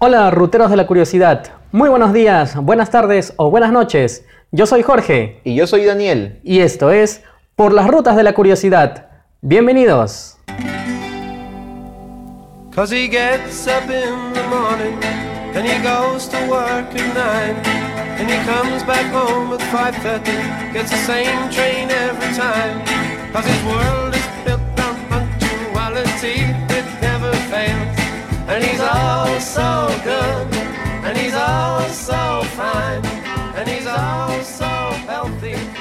Hola, ruteros de la curiosidad. Muy buenos días, buenas tardes o buenas noches. Yo soy Jorge. Y yo soy Daniel. Y esto es Por las Rutas de la Curiosidad. Bienvenidos. Cause he gets up in the morning and he goes to work at nine and he comes back home at 5.30 gets the same train every time cause his world is built on punctuality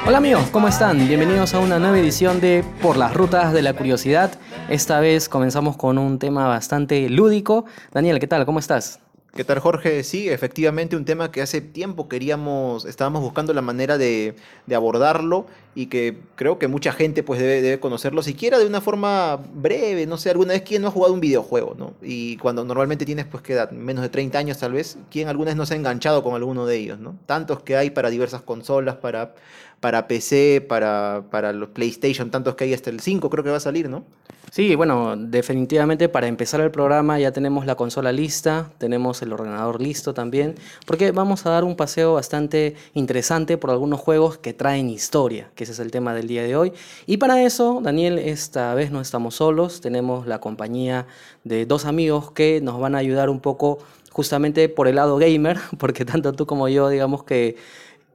Hola amigos, ¿cómo están? Bienvenidos a una nueva edición de Por las Rutas de la Curiosidad. Esta vez comenzamos con un tema bastante lúdico. Daniel, ¿qué tal? ¿Cómo estás? ¿Qué tal, Jorge? Sí, efectivamente, un tema que hace tiempo queríamos, estábamos buscando la manera de, abordarlo y que creo que mucha gente pues debe, conocerlo, siquiera de una forma breve, no sé, alguna vez quién no ha jugado un videojuego, ¿no? Y cuando normalmente tienes pues que edad, menos de 30 años tal vez, ¿quién alguna vez no se ha enganchado con alguno de ellos, ¿no? Tantos que hay para diversas consolas, para, para PC, para, para los PlayStation, tantos que hay hasta el 5 creo que va a salir, ¿no? Sí, bueno, definitivamente para empezar el programa ya tenemos la consola lista, tenemos el ordenador listo también, porque vamos a dar un paseo bastante interesante por algunos juegos que traen historia, que ese es el tema del día de hoy. Y para eso, Daniel, esta vez no estamos solos, tenemos la compañía de dos amigos que nos van a ayudar un poco justamente por el lado gamer, porque tanto tú como yo, digamos que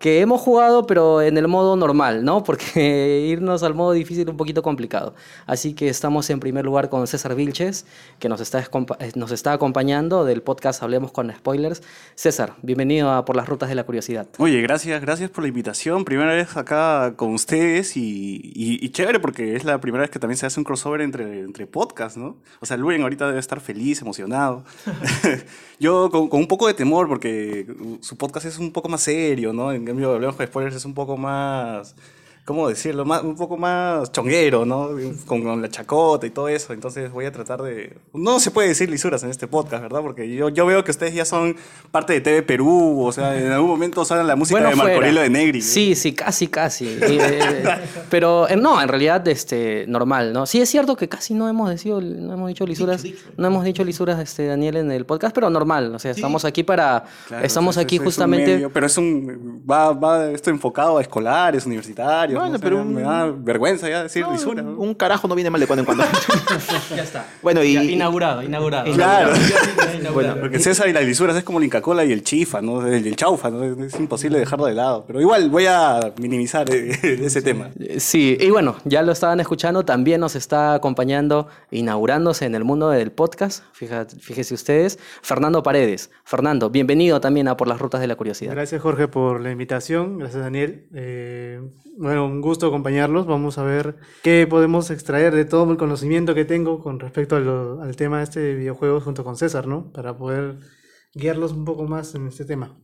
que hemos jugado, pero en el modo normal, ¿no? Porque irnos al modo difícil es un poquito complicado. Así que estamos en primer lugar con César Vilches, que nos está, eh, nos está acompañando del podcast Hablemos con Spoilers. César, bienvenido a Por las Rutas de la Curiosidad. Oye, gracias, gracias por la invitación. Primera vez acá con ustedes y, chévere porque es la primera vez que también se hace un crossover entre, entre podcasts, ¿no? O sea, Luen ahorita debe estar feliz, emocionado. Yo con, con, un poco de temor porque su podcast es un poco más serio, ¿no? Cambio, Hablemos de Spoilers es un poco más ¿cómo decirlo? Más, un poco más chonguero, ¿no? Con, la chacota y todo eso. Entonces voy a tratar de... No se puede decir lisuras en este podcast, ¿verdad? Porque yo, yo veo que ustedes ya son parte de TV Perú, o sea, en algún momento suenan la música de Marco de Negri. Sí, sí, casi, casi. Eh, pero eh, no, en realidad, este, normal, ¿no? Sí es cierto que casi no hemos, decido, no hemos dicho lisuras, no hemos dicho lisuras, este, Daniel, en el podcast, pero normal, o sea, estamos aquí para... estamos aquí justamente... pero es un... Va, va esto enfocado a escolares, universitarios bueno, pero me da vergüenza ya decir lisura. Un carajo no viene mal de cuando en cuando. ya está. Bueno, y... inaugurado, inaugurado. Claro. bueno, porque César y las lisuras es como el Inca Cola y el Chifa, ¿no? El, Chaufa, ¿no? Es imposible dejarlo de lado. Pero igual voy a minimizar eh, ese tema. Sí, y bueno, ya lo estaban escuchando, también nos está acompañando, inaugurándose en el mundo del podcast, fíjate, fíjese ustedes, Fernando Paredes. Fernando, bienvenido también a Por las Rutas de la Curiosidad. Gracias Jorge por la invitación, gracias Daniel. Eh, bueno, un gusto acompañarlos. Vamos a ver qué podemos extraer de todo el conocimiento que tengo con respecto al tema de este videojuego junto con César, ¿no? Para poder guiarlos un poco más en este tema.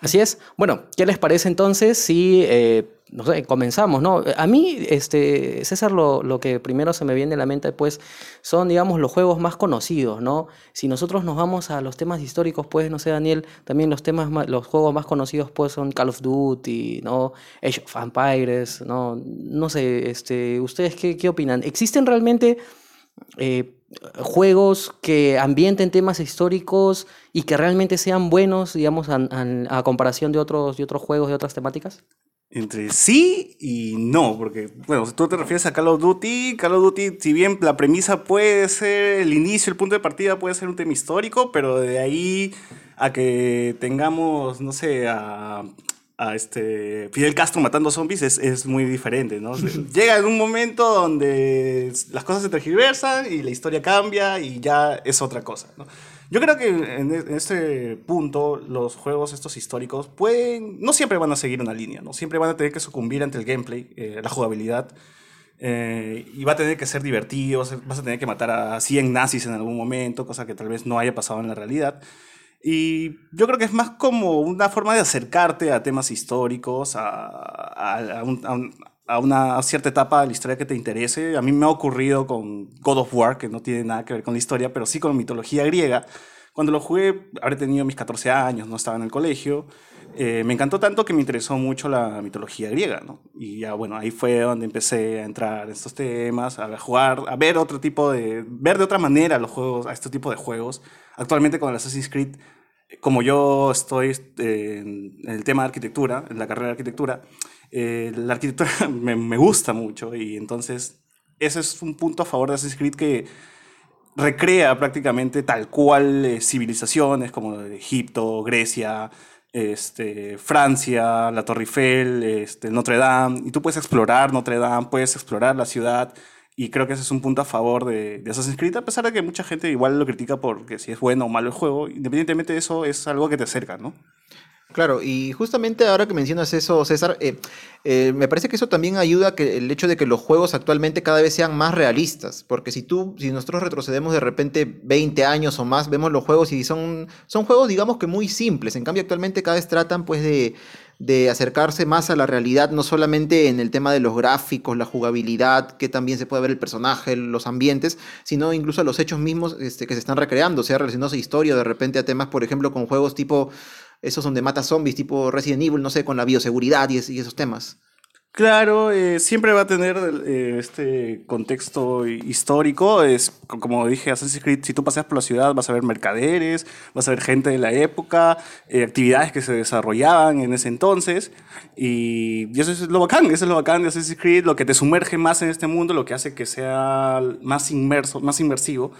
Así es. Bueno, ¿qué les parece entonces si, eh, no sé, comenzamos, ¿no? A mí, este, César, lo, que primero se me viene a la mente, pues, son, digamos, los juegos más conocidos, ¿no? Si nosotros nos vamos a los temas históricos, pues, no sé, Daniel, también los temas, los juegos más conocidos, pues, son Call of Duty, ¿no? Age of Empires, ¿no? No sé, este, ¿ustedes qué, qué opinan? ¿Existen realmente... Eh, juegos que ambienten temas históricos y que realmente sean buenos, digamos, a, comparación de otros, de otros juegos de otras temáticas? Entre sí y no, porque, bueno, si tú te refieres a Call of Duty, Call of Duty, si bien la premisa puede ser el inicio, el punto de partida puede ser un tema histórico, pero de ahí a que tengamos, no sé, a, a este Fidel Castro matando zombies es, es muy diferente, ¿no? Llega en un momento donde las cosas se tergiversan y la historia cambia y ya es otra cosa, ¿no? Yo creo que en, este punto los juegos estos históricos pueden, no siempre van a seguir una línea, ¿no? Siempre van a tener que sucumbir ante el gameplay, eh, la jugabilidad, eh, y va a tener que ser divertido, vas a tener que matar a 100 nazis en algún momento, cosa que tal vez no haya pasado en la realidad. Y yo creo que es más como una forma de acercarte a temas históricos, a, una cierta etapa de la historia que te interese. A mí me ha ocurrido con God of War, que no tiene nada que ver con la historia, pero sí con mitología griega, Cuando lo jugué, habré tenido mis 14 años, no estaba en el colegio. Eh, me encantó tanto que me interesó mucho la mitología griega, ¿no? Y ya, bueno, ahí fue donde empecé a entrar en estos temas, a jugar, a ver otro tipo de, ver de otra manera los juegos, a este tipo de juegos. Actualmente con el Assassin's Creed, como yo estoy eh, en el tema de arquitectura, en la carrera de arquitectura, eh, la arquitectura me, me, gusta mucho y entonces ese es un punto a favor de Assassin's Creed que recrea prácticamente tal cual civilizaciones como Egipto, Grecia, este, Francia, la Torre Eiffel, este, Notre Dame, y tú puedes explorar Notre Dame, puedes explorar la ciudad, y creo que ese es un punto a favor de, de Assassin's Creed, a pesar de que mucha gente igual lo critica porque si es bueno o malo el juego, independientemente de eso, es algo que te acerca, ¿no? Claro, y justamente ahora que mencionas eso, César, eh, eh, me parece que eso también ayuda a que el hecho de que los juegos actualmente cada vez sean más realistas, porque si tú, si nosotros retrocedemos de repente 20 años o más, vemos los juegos y son, son juegos digamos que muy simples, en cambio actualmente cada vez tratan pues de, de acercarse más a la realidad, no solamente en el tema de los gráficos, la jugabilidad, que también se puede ver el personaje, los ambientes, sino incluso a los hechos mismos este, que se están recreando, o sea, relacionados a historia, de repente a temas, por ejemplo, con juegos tipo esos donde mata zombies tipo Resident Evil, no sé, con la bioseguridad y, esos temas. Claro, eh, siempre va a tener eh, este contexto histórico. Es como dije, Assassin's Creed, si tú paseas por la ciudad vas a ver mercaderes, vas a ver gente de la época, eh, actividades que se desarrollaban en ese entonces. Y, y, eso es lo bacán, eso es lo bacán de Assassin's Creed, lo que te sumerge más en este mundo, lo que hace que sea más inmerso, más inmersivo.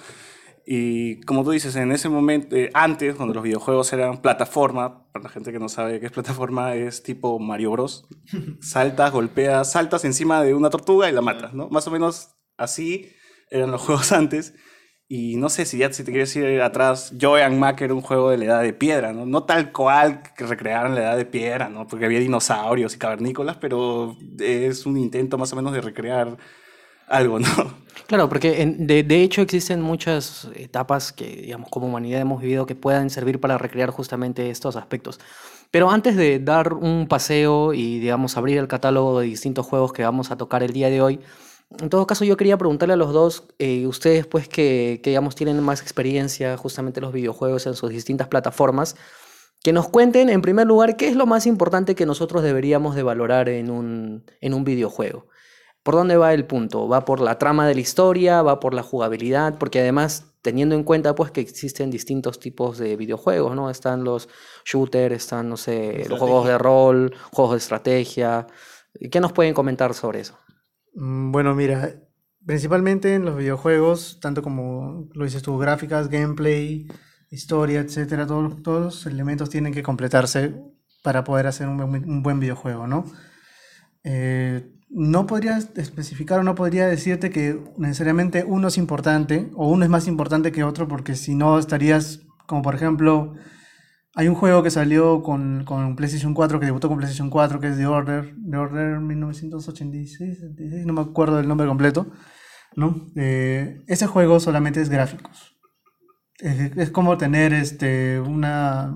Y como tú dices, en ese momento, eh, antes, cuando los videojuegos eran plataforma, para la gente que no sabe qué es plataforma, es tipo Mario Bros. Saltas, golpeas, saltas encima de una tortuga y la matas, ¿no? Más o menos así eran los juegos antes. Y no sé si ya si te quieres ir atrás, Joy and Mac era un juego de la edad de piedra, ¿no? No tal cual que recrearan la edad de piedra, ¿no? Porque había dinosaurios y cavernícolas, pero es un intento más o menos de recrear algo, ¿no? Claro, porque de, de, hecho existen muchas etapas que, digamos, como humanidad hemos vivido que puedan servir para recrear justamente estos aspectos. Pero antes de dar un paseo y, digamos, abrir el catálogo de distintos juegos que vamos a tocar el día de hoy, en todo caso yo quería preguntarle a los dos, eh, ustedes pues que, que, digamos, tienen más experiencia justamente en los videojuegos en sus distintas plataformas, que nos cuenten en primer lugar qué es lo más importante que nosotros deberíamos de valorar en un, en un videojuego. ¿Por dónde va el punto? ¿Va por la trama de la historia? ¿Va por la jugabilidad? Porque además, teniendo en cuenta pues que existen distintos tipos de videojuegos, ¿no? Están los shooters, están, no sé, los juegos de rol, juegos de estrategia. ¿Qué nos pueden comentar sobre eso? Mm, bueno, mira, principalmente en los videojuegos, tanto como lo dices tú, gráficas, gameplay, historia, etcétera, todos, todos los elementos tienen que completarse para poder hacer un, un buen videojuego, ¿no? Eh, no podría especificar o no podría decirte que necesariamente uno es importante o uno es más importante que otro porque si no estarías, como por ejemplo, hay un juego que salió con, con PlayStation 4, que debutó con PlayStation 4, que es The Order, The Order 1986, no me acuerdo del nombre completo, ¿no? Eh, ese juego solamente es gráficos. Es, es como tener este, una,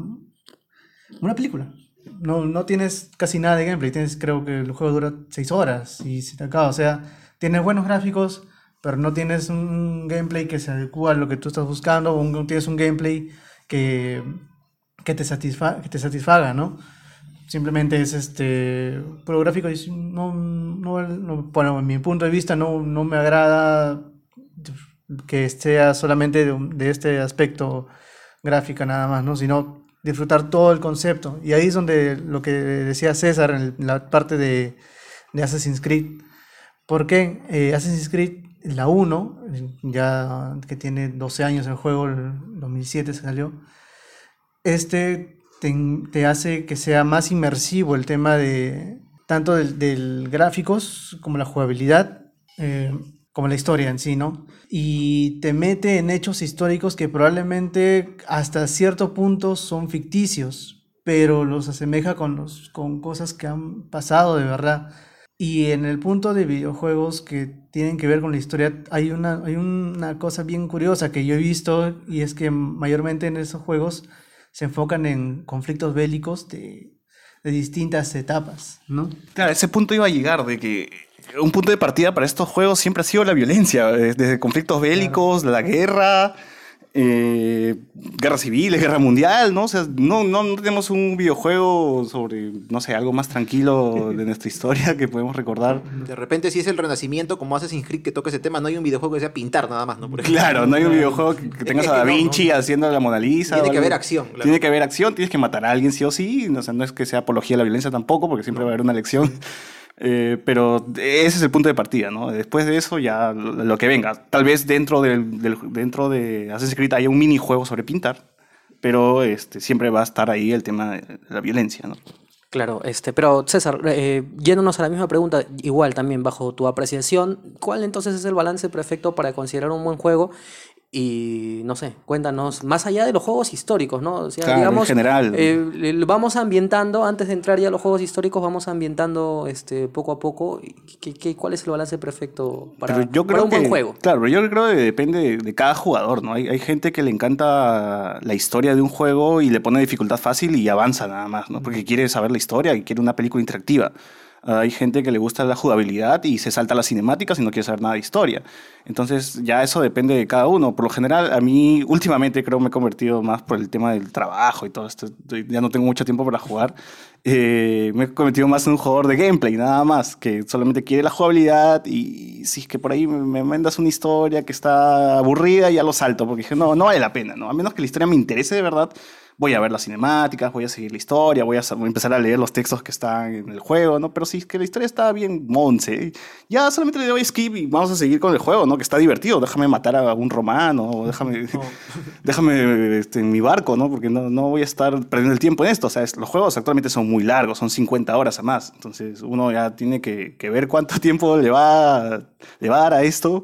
una película no, no tienes casi nada de gameplay. Tienes, creo que el juego dura 6 horas y se te acaba. O sea, tienes buenos gráficos, pero no tienes un gameplay que se adecua a lo que tú estás buscando, o no tienes un gameplay que, que, te, satisfa que te satisfaga, ¿no? Simplemente es este puro gráfico y no, no, bueno, en mi punto de vista no, no me agrada que sea solamente de, de este aspecto gráfica nada más, ¿no? Sino disfrutar todo el concepto. Y ahí es donde lo que decía César en la parte de, de Assassin's Creed. Porque eh, Assassin's Creed, la 1, ya que tiene 12 años el juego, el 2007 salió, este te, hace que sea más inmersivo el tema de tanto del, del gráficos como la jugabilidad. Eh, como la historia en sí, ¿no? Y te mete en hechos históricos que probablemente hasta cierto punto son ficticios, pero los asemeja con, los, con cosas que han pasado de verdad. Y en el punto de videojuegos que tienen que ver con la historia, hay una, hay una cosa bien curiosa que yo he visto y es que mayormente en esos juegos se enfocan en conflictos bélicos de, de distintas etapas, ¿no? Claro, ese punto iba a llegar de que un punto de partida para estos juegos siempre ha sido la violencia, desde conflictos bélicos, la guerra. eh, guerra civil, guerra mundial, ¿no? O sea, no, no, no, tenemos un videojuego sobre, no sé, algo más tranquilo de nuestra historia que podemos recordar. De repente, si es el renacimiento, como Assassin's Creed que toca ese tema, no hay un videojuego que sea pintar nada más, ¿no? Por. Claro, no hay un videojuego que, que tengas a Da Vinci no. haciendo la Mona Lisa. Tiene que haber acción, claro. Tiene que haber acción, tienes que matar a alguien sí o sí. O sea, no es que sea apología de la violencia tampoco, porque siempre va a haber una lección. Eh, pero ese es el punto de partida, ¿no? Después de eso ya lo, que venga. Tal vez dentro, del, del- dentro de Assassin's Creed haya un minijuego sobre pintar, pero este, siempre va a estar ahí el tema de la violencia, ¿no? Claro, este, pero César, eh, yéndonos a la misma pregunta, igual también bajo tu apreciación, ¿cuál entonces es el balance perfecto para considerar un buen juego? Y no sé, cuéntanos, más allá de los juegos históricos, ¿no? O sea, Claro, en digamos, general. eh, vamos ambientando, antes de entrar ya a los juegos históricos, vamos ambientando este, poco a poco. ¿Qué, qué- cuál es el balance perfecto para, Pero yo para un buen juego? Claro, pero yo creo que depende de, de cada jugador, ¿no? Hay, hay gente que le encanta la historia de un juego y le pone dificultad fácil y avanza nada más, ¿no? Porque quiere saber la historia y quiere una película interactiva. Hay gente que le gusta la jugabilidad y se salta las cinemáticas y no quiere saber nada de historia. Entonces ya eso depende de cada uno. Por lo general, a mí últimamente creo me he convertido más por el tema del trabajo y todo esto. Ya no tengo mucho tiempo para jugar. Eh, me he convertido más en un jugador de gameplay, nada más, que solamente quiere la jugabilidad y si es que por ahí me mandas una historia que está aburrida, ya lo salto, porque dije, no, no vale la pena, ¿no? A menos que la historia me interese de verdad, voy a ver las cinemáticas, voy a seguir la historia, voy a, voy a empezar a leer los textos que están en el juego, ¿no? Pero si es que la historia está bien monce, ya solamente le doy skip y vamos a seguir con el juego, ¿no? Que está divertido, déjame matar a un romano, o déjame, déjame este, en mi barco, ¿no? Porque no, no voy a estar perdiendo el tiempo en esto, o sea, es- los juegos actualmente son muy largos, son 50 horas a más, entonces uno ya tiene que, que ver cuánto tiempo le va, le va a dar a esto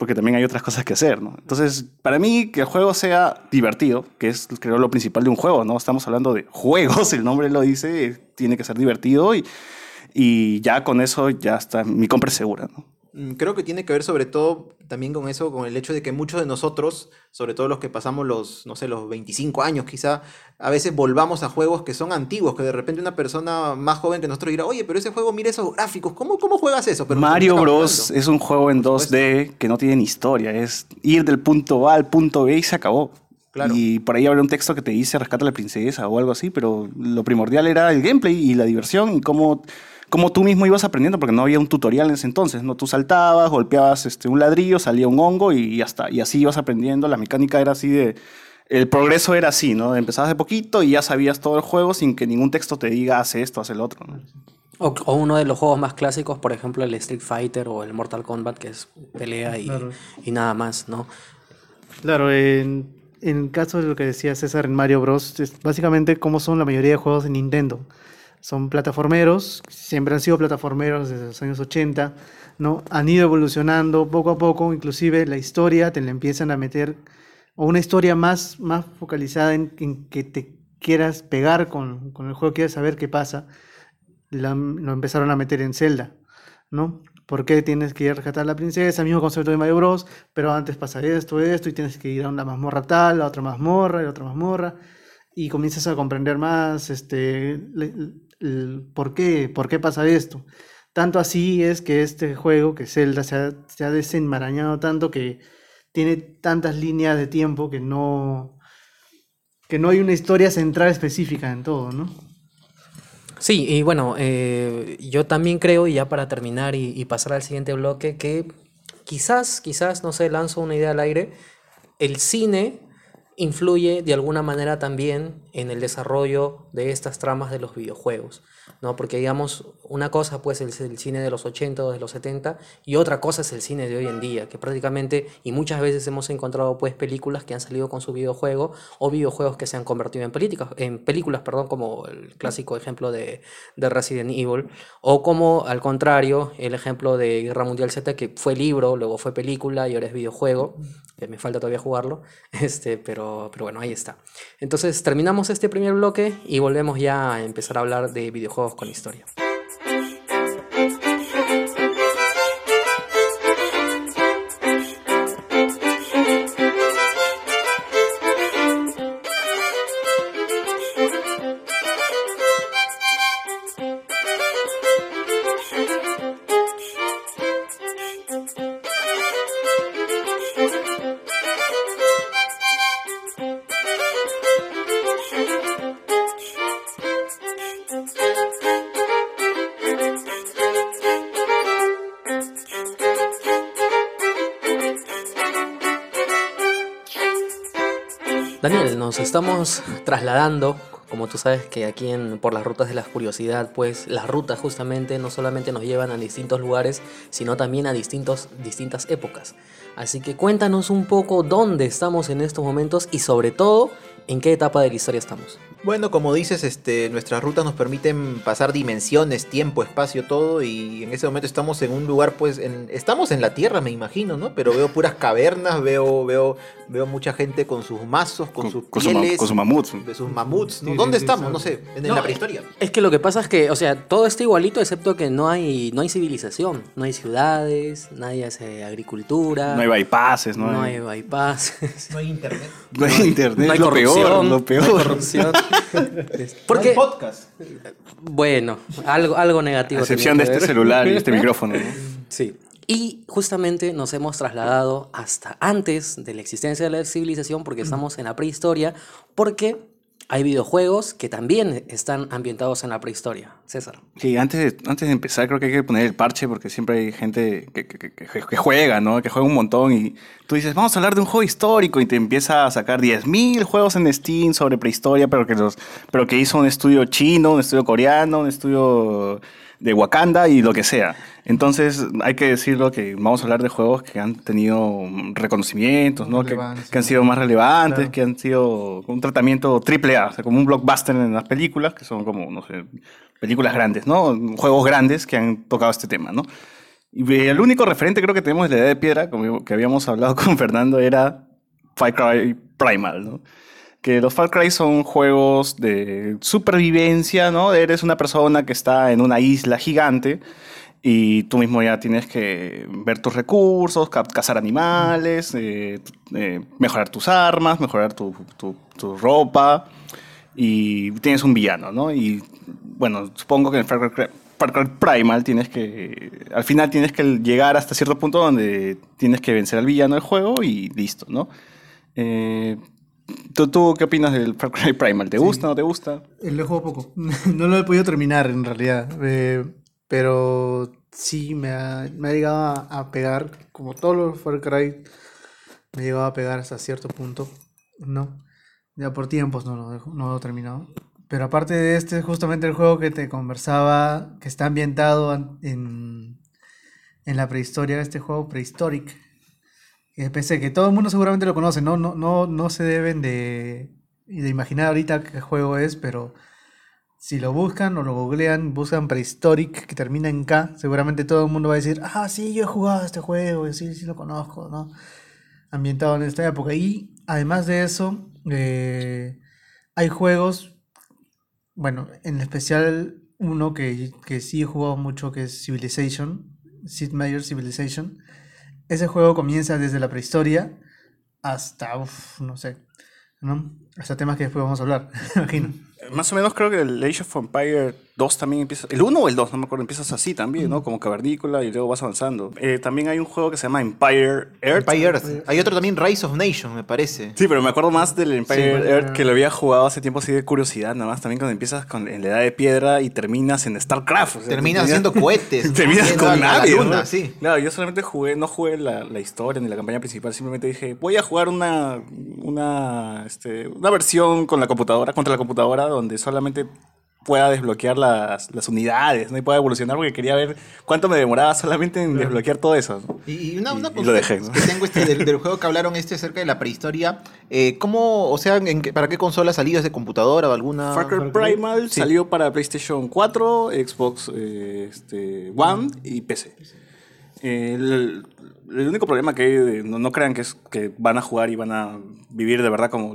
porque también hay otras cosas que hacer, ¿no? Entonces, para mí, que el juego sea divertido, que es, creo, lo principal de un juego, ¿no? Estamos hablando de juegos, el nombre lo dice, tiene que ser divertido y, y ya con eso ya está mi compra es segura, ¿no? Mm, Creo que tiene que ver sobre todo también con eso, con el hecho de que muchos de nosotros, sobre todo los que pasamos los, no sé, los 25 años quizá, a veces volvamos a juegos que son antiguos, que de repente una persona más joven que nosotros dirá, oye, pero ese juego, mira esos gráficos, ¿cómo, cómo juegas eso? Pero Mario Bros. es un juego en Por supuesto. 2D que no tiene historia, es ir del punto A al punto B y se acabó. Claro. Y por ahí habrá un texto que te dice rescata a la princesa o algo así, pero lo primordial era el gameplay y la diversión y cómo, cómo tú mismo ibas aprendiendo, porque no había un tutorial en ese entonces, ¿no? Tú saltabas, golpeabas este, un ladrillo, salía un hongo y ya está. Y así ibas aprendiendo, la mecánica era así de... El progreso era así, ¿no? Empezabas de poquito y ya sabías todo el juego sin que ningún texto te diga hace esto, hace el otro, ¿no? O, o uno de los juegos más clásicos, por ejemplo, el Street Fighter o el Mortal Kombat, que es pelea y, Claro. y nada más, ¿no? Claro, en, en el caso de lo que decía César en Mario Bros, es básicamente como son la mayoría de juegos de Nintendo. Son plataformeros, siempre han sido plataformeros desde los años 80, ¿no? Han ido evolucionando poco a poco, inclusive la historia te la empiezan a meter, o una historia más, más focalizada en, en que te quieras pegar con, con el juego, quieras saber qué pasa, la- lo empezaron a meter en Zelda, ¿no? ¿Por qué tienes que ir a rescatar a la princesa? Mismo concepto de Mario Bros. Pero antes pasa esto, esto, y tienes que ir a una mazmorra tal, a otra mazmorra, y a otra mazmorra. Y comienzas a comprender más este, por, qué, por qué pasa esto. Tanto así es que este juego, que Zelda, se ha, se ha desenmarañado tanto que tiene tantas líneas de tiempo que no, que no hay una historia central específica en todo, ¿no? Sí, y bueno, eh, yo también creo, y ya para terminar y, y pasar al siguiente bloque, que quizás, quizás, no sé, lanzo una idea al aire, el cine influye de alguna manera también en el desarrollo de estas tramas de los videojuegos, ¿no? Porque digamos, una cosa pues es el cine de los 80 o de los 70 y otra cosa es el cine de hoy en día, que prácticamente y muchas veces hemos encontrado pues películas que han salido con su videojuego o videojuegos que se han convertido en películas, en películas, perdón, como el clásico ejemplo de, de Resident Evil o como al contrario el ejemplo de Guerra Mundial Z que fue libro, luego fue película y ahora es videojuego, que me falta todavía jugarlo, este, pero, pero bueno, ahí está. Entonces terminamos este primer bloque y volvemos ya a empezar a hablar de videojuegos con historia. Estamos trasladando, como tú sabes que aquí en, por las rutas de la curiosidad, pues las rutas justamente no solamente nos llevan a distintos lugares, sino también a distintos, distintas épocas. Así que cuéntanos un poco dónde estamos en estos momentos y sobre todo en qué etapa de la historia estamos. Bueno, como dices, este, nuestras rutas nos permiten pasar dimensiones, tiempo, espacio, todo, y en ese momento estamos en un lugar, pues, en, estamos en la Tierra, me imagino, ¿no? Pero veo puras cavernas, veo, veo, veo mucha gente con sus mazos, con, sus con su con sus mamuts. de sus mamuts, ¿no? Sí, ¿Dónde sí, estamos? sí. No sé, en, en No, la prehistoria. Es que lo que pasa es que, o sea, todo está igualito excepto que no hay, no hay civilización, no hay ciudades, nadie hace agricultura, No hay bypasses, no, no hay, hay bypass, No hay internet. no hay internet. no hay lo corrupción, peor, lo no hay peor. corrupción. Porque, podcast. bueno, algo, algo negativo. A excepción de este ver. celular y este micrófono. ¿no? Sí. Y justamente nos hemos trasladado hasta antes de la existencia de la civilización porque estamos en la prehistoria, porque hay videojuegos que también están ambientados en la prehistoria. César. Sí, antes de, antes de empezar creo que hay que poner el parche porque siempre hay gente que, que- que- que- que juega, ¿no? Que juega un montón y tú dices, vamos a hablar de un juego histórico y te empieza a sacar 10.000 juegos en Steam sobre prehistoria, pero que, los, pero que hizo un estudio chino, un estudio coreano, un estudio de Wakanda y lo que sea. Entonces hay que decirlo que vamos a hablar de juegos que han tenido reconocimientos, ¿no? Que, han sido más relevantes, Claro. que han sido un tratamiento triple A, o sea, como un blockbuster en las películas, que son como, no sé, películas grandes, ¿no? Juegos grandes que han tocado este tema, ¿no? Y el único referente creo que tenemos de la edad de piedra, como que habíamos hablado con Fernando, era Far Cry Primal, ¿no? Que los Far Cry son juegos de supervivencia, ¿no? Eres una persona que está en una isla gigante y tú mismo ya tienes que ver tus recursos, ca- cazar animales, eh, eh, mejorar tus armas, mejorar tu, tu- tu ropa y tienes un villano, ¿no? Y bueno, supongo que en Far Cry, Far Cry Primal tienes que, al final tienes que llegar hasta cierto punto donde tienes que vencer al villano del juego y listo, ¿no? Eh, ¿tú, ¿Tú qué opinas del Far Cry Primal? ¿Te gusta o no te gusta? Eh, Lo he jugado poco. No lo he podido terminar en realidad. eh, pero sí me ha, me ha llegado a, a pegar, como todos los Far Cry, me ha llegado a pegar hasta cierto punto. ¿No? Ya por tiempos no lo, dejo- no lo he terminado. Pero aparte de este, es justamente el juego que te conversaba, que está ambientado en, en la prehistoria, este juego Prehistoric. Que pensé que todo el mundo seguramente lo conoce, ¿no? No, no, no se deben de, de imaginar ahorita qué juego es, pero si lo buscan o lo googlean, buscan Prehistoric, que termina en K, seguramente todo el mundo va a decir, ah, sí, yo he jugado este juego, sí, sí lo conozco, ¿no? Ambientado en esta época. Y además de eso, eh, hay juegos, bueno, en especial uno que, que sí he jugado mucho, que es Civilization, Sid Meier's Civilization. Ese juego comienza desde la prehistoria hasta, uf, no sé, ¿no? Hasta temas que después vamos a hablar, imagino. Más o menos creo que el Age of Empire 2 también empieza. El 1 o el 2, no me acuerdo, empiezas así también, ¿no? Como cavernícola y luego vas avanzando. Eh, también hay un juego que se llama Empire Earth. Empire Earth. Hay otro también, Rise of Nations, me parece. Sí, pero me acuerdo más del Empire Sí, Earth que lo había jugado hace tiempo así de curiosidad, nada más. También cuando empiezas con, en la edad de piedra y terminas en StarCraft. o sea, Terminas haciendo cohetes. Terminas con nadie. ¿no? sí. Claro, yo solamente jugué, no jugué la, la historia ni la campaña principal, simplemente dije, voy a jugar una, una, este, una versión con la computadora, contra la computadora, donde solamente pueda desbloquear las, las unidades, ¿no? Y pueda evolucionar porque quería ver cuánto me demoraba solamente en desbloquear todo eso. ¿no? Y, y una, una Y- y consulta lo dejé, ¿no? que tengo este del, del juego que hablaron este acerca de la prehistoria. Eh, ¿Cómo, o sea, en para qué consola salió? ¿Es de computadora o alguna? Far Cry. Primal Sí. salió para PlayStation 4, Xbox eh, este, One y PC. Eh, El, el único problema que hay, no, no crean que es que van a jugar y van a vivir de verdad como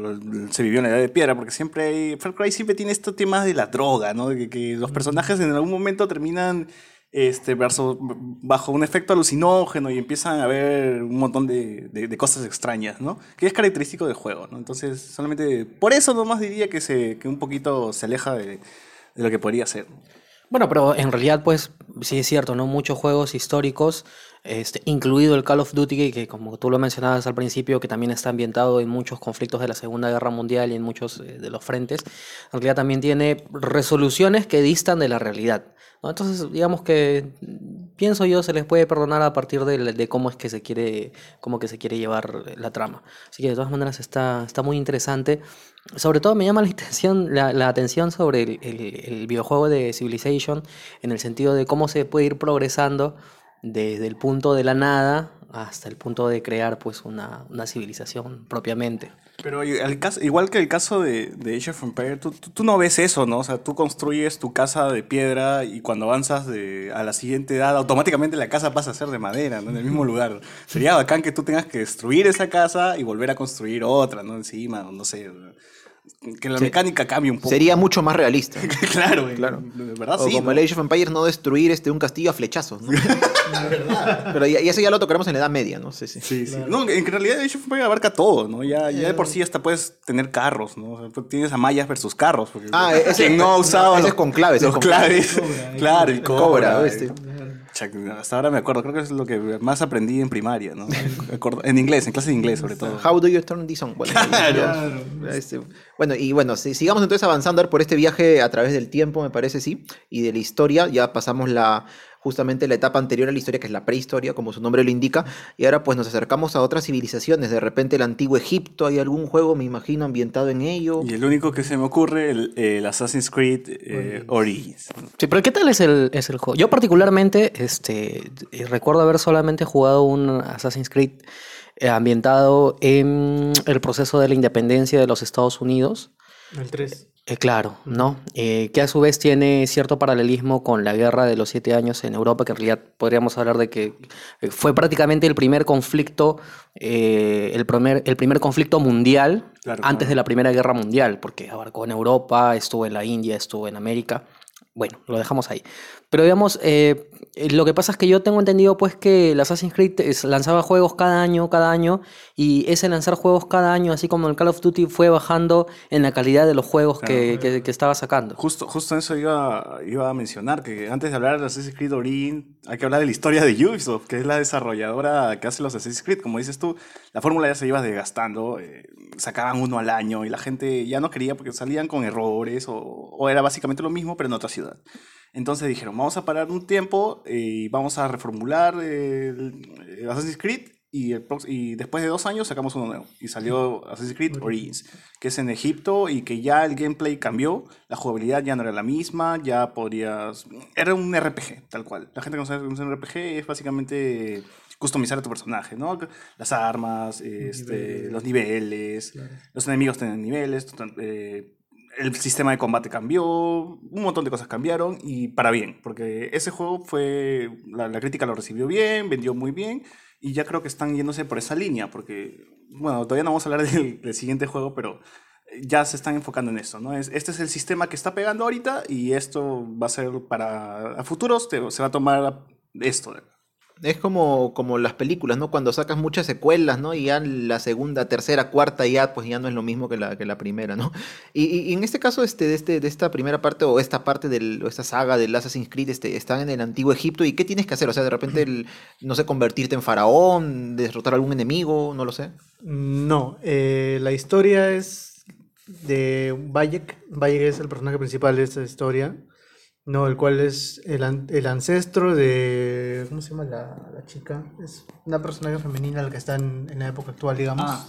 se vivió en la edad de piedra, porque siempre hay, Far Cry siempre tiene estos temas de la droga, ¿no? De que, que los personajes en algún momento terminan este, verso- bajo un efecto alucinógeno y empiezan a ver un montón de, de- de cosas extrañas, ¿no? Que es característico del juego, ¿no? Entonces, solamente por eso nomás diría que, se, que un poquito se aleja de, de lo que podría ser. Bueno, pero en realidad, pues, sí es cierto, ¿no? Muchos juegos históricos, este, incluido el Call of Duty, que, como tú lo mencionabas al principio, que también está ambientado en muchos conflictos de la Segunda Guerra Mundial y en muchos eh, de los frentes, en realidad también tiene resoluciones que distan de la realidad, ¿no? Entonces, digamos que pienso yo, se les puede perdonar a partir de, de cómo es que se quiere, cómo que se quiere llevar la trama. Así que de todas maneras está, está muy interesante. Sobre todo me llama la atención, la, la atención sobre el, el- el videojuego de Civilization, en el sentido de cómo se puede ir progresando desde el punto de la nada hasta el punto de crear pues una, una civilización propiamente. Pero el caso, igual que el caso de, de Age of Empires, tú, tú- tú no ves eso, ¿no? O sea, tú construyes tu casa de piedra y cuando avanzas de, a la siguiente edad, automáticamente la casa pasa a ser de madera, ¿no? En el mismo lugar. Sería bacán que tú tengas que destruir esa casa y volver a construir otra, ¿no? Encima, o no sé. Que la Sí. mecánica cambie un poco. Sería mucho más realista. claro, Claro. De verdad, o sí. como ¿no? el Age of Empires, no destruir este, un castillo a flechazos. ¿no? Pero ya- y eso ya lo tocaremos en la Edad Media, ¿no? Sí, sí. Sí, sí. No, en realidad Age of Empires abarca todo, ¿no? Ya, ya de por sí hasta puedes tener carros, ¿no? O sea, tú tienes a mayas versus carros. Porque Ah, ese- no ha usado ese es con claves, los con claves. claro, el Cobra, cobra. ¿viste? Cha- Hasta ahora me acuerdo, creo que es lo que más aprendí en primaria, ¿no? En inglés, en clase de inglés sobre todo. How do you turn this on? Bueno, Claro. este, bueno, y bueno, si- sigamos entonces avanzando por este viaje a través del tiempo, me parece, sí, y de la historia. Ya pasamos la justamente la etapa anterior a la historia, que es la prehistoria, como su nombre lo indica, y ahora pues nos acercamos a otras civilizaciones. De repente el antiguo Egipto, hay algún juego, me imagino, ambientado en ello. Y el único que se me ocurre, el, el Assassin's Creed eh, Origins. Sí, pero ¿qué tal es el, es el juego? Yo particularmente este, recuerdo haber solamente jugado un Assassin's Creed eh, ambientado en el proceso de la independencia de los Estados Unidos. El 3. Eh, claro, ¿no? Eh, que a su vez tiene cierto paralelismo con la guerra de los siete años en Europa, que en realidad podríamos hablar de que eh, fue prácticamente el primer conflicto, eh, el, primer, el primer conflicto mundial Claro, antes claro. de la Primera Guerra Mundial, porque abarcó en Europa, estuvo en la India, estuvo en América. Bueno, lo dejamos ahí. Pero digamos, eh, eh, lo que pasa es que yo tengo entendido pues que el Assassin's Creed lanzaba juegos cada año, cada año, y ese lanzar juegos cada año, así como el Call of Duty fue bajando en la calidad de los juegos que, que- que estaba sacando. Justo, justo eso iba, iba a mencionar, que antes de hablar de Assassin's Creed Origins, hay que hablar de la historia de Ubisoft, que es la desarrolladora que hace los Assassin's Creed. Como dices tú, la fórmula ya se iba desgastando, eh, sacaban uno al año y la gente ya no quería porque salían con errores o, o era básicamente lo mismo, pero en otra ciudad. Entonces dijeron, vamos a parar un tiempo eh, y vamos a reformular el, el Assassin's Creed y, el y después de dos años sacamos uno nuevo. Y salió Assassin's Creed Origins, que es en Egipto y que ya el gameplay cambió, la jugabilidad ya no era la misma, ya podrías... Era un RPG, tal cual. La gente que no sabe qué es un RPG es básicamente customizar a tu personaje, ¿no? Las armas, este, los niveles, los enemigos tienen niveles, eh, el sistema de combate cambió, un montón de cosas cambiaron y para bien, porque ese juego fue, la, la crítica lo recibió bien, vendió muy bien y ya creo que están yéndose por esa línea, porque, bueno, todavía no vamos a hablar del, del siguiente juego, pero ya se están enfocando en esto, ¿no? Es, este es el sistema que está pegando ahorita y esto va a ser para, a futuros te- se va a tomar esto. Es como, como las películas, ¿no? Cuando sacas muchas secuelas, ¿no? Y ya la segunda, tercera, cuarta, ya pues ya no es lo mismo que la, que la primera, ¿no? Y, en este caso, este, de, este, de esta primera parte o esta parte del, esta saga del Assassin's Creed, este, están en el antiguo Egipto. ¿Y qué tienes que hacer? O sea, de repente, no sé, convertirte en faraón, derrotar a algún enemigo, no lo sé. No, eh, la historia es de Bayek. Bayek es el personaje principal de esta historia. No, el cual es el, an- el ancestro de. ¿Cómo se llama la, la chica? Es una personaje femenina la que está en, en la época actual, digamos. Ah.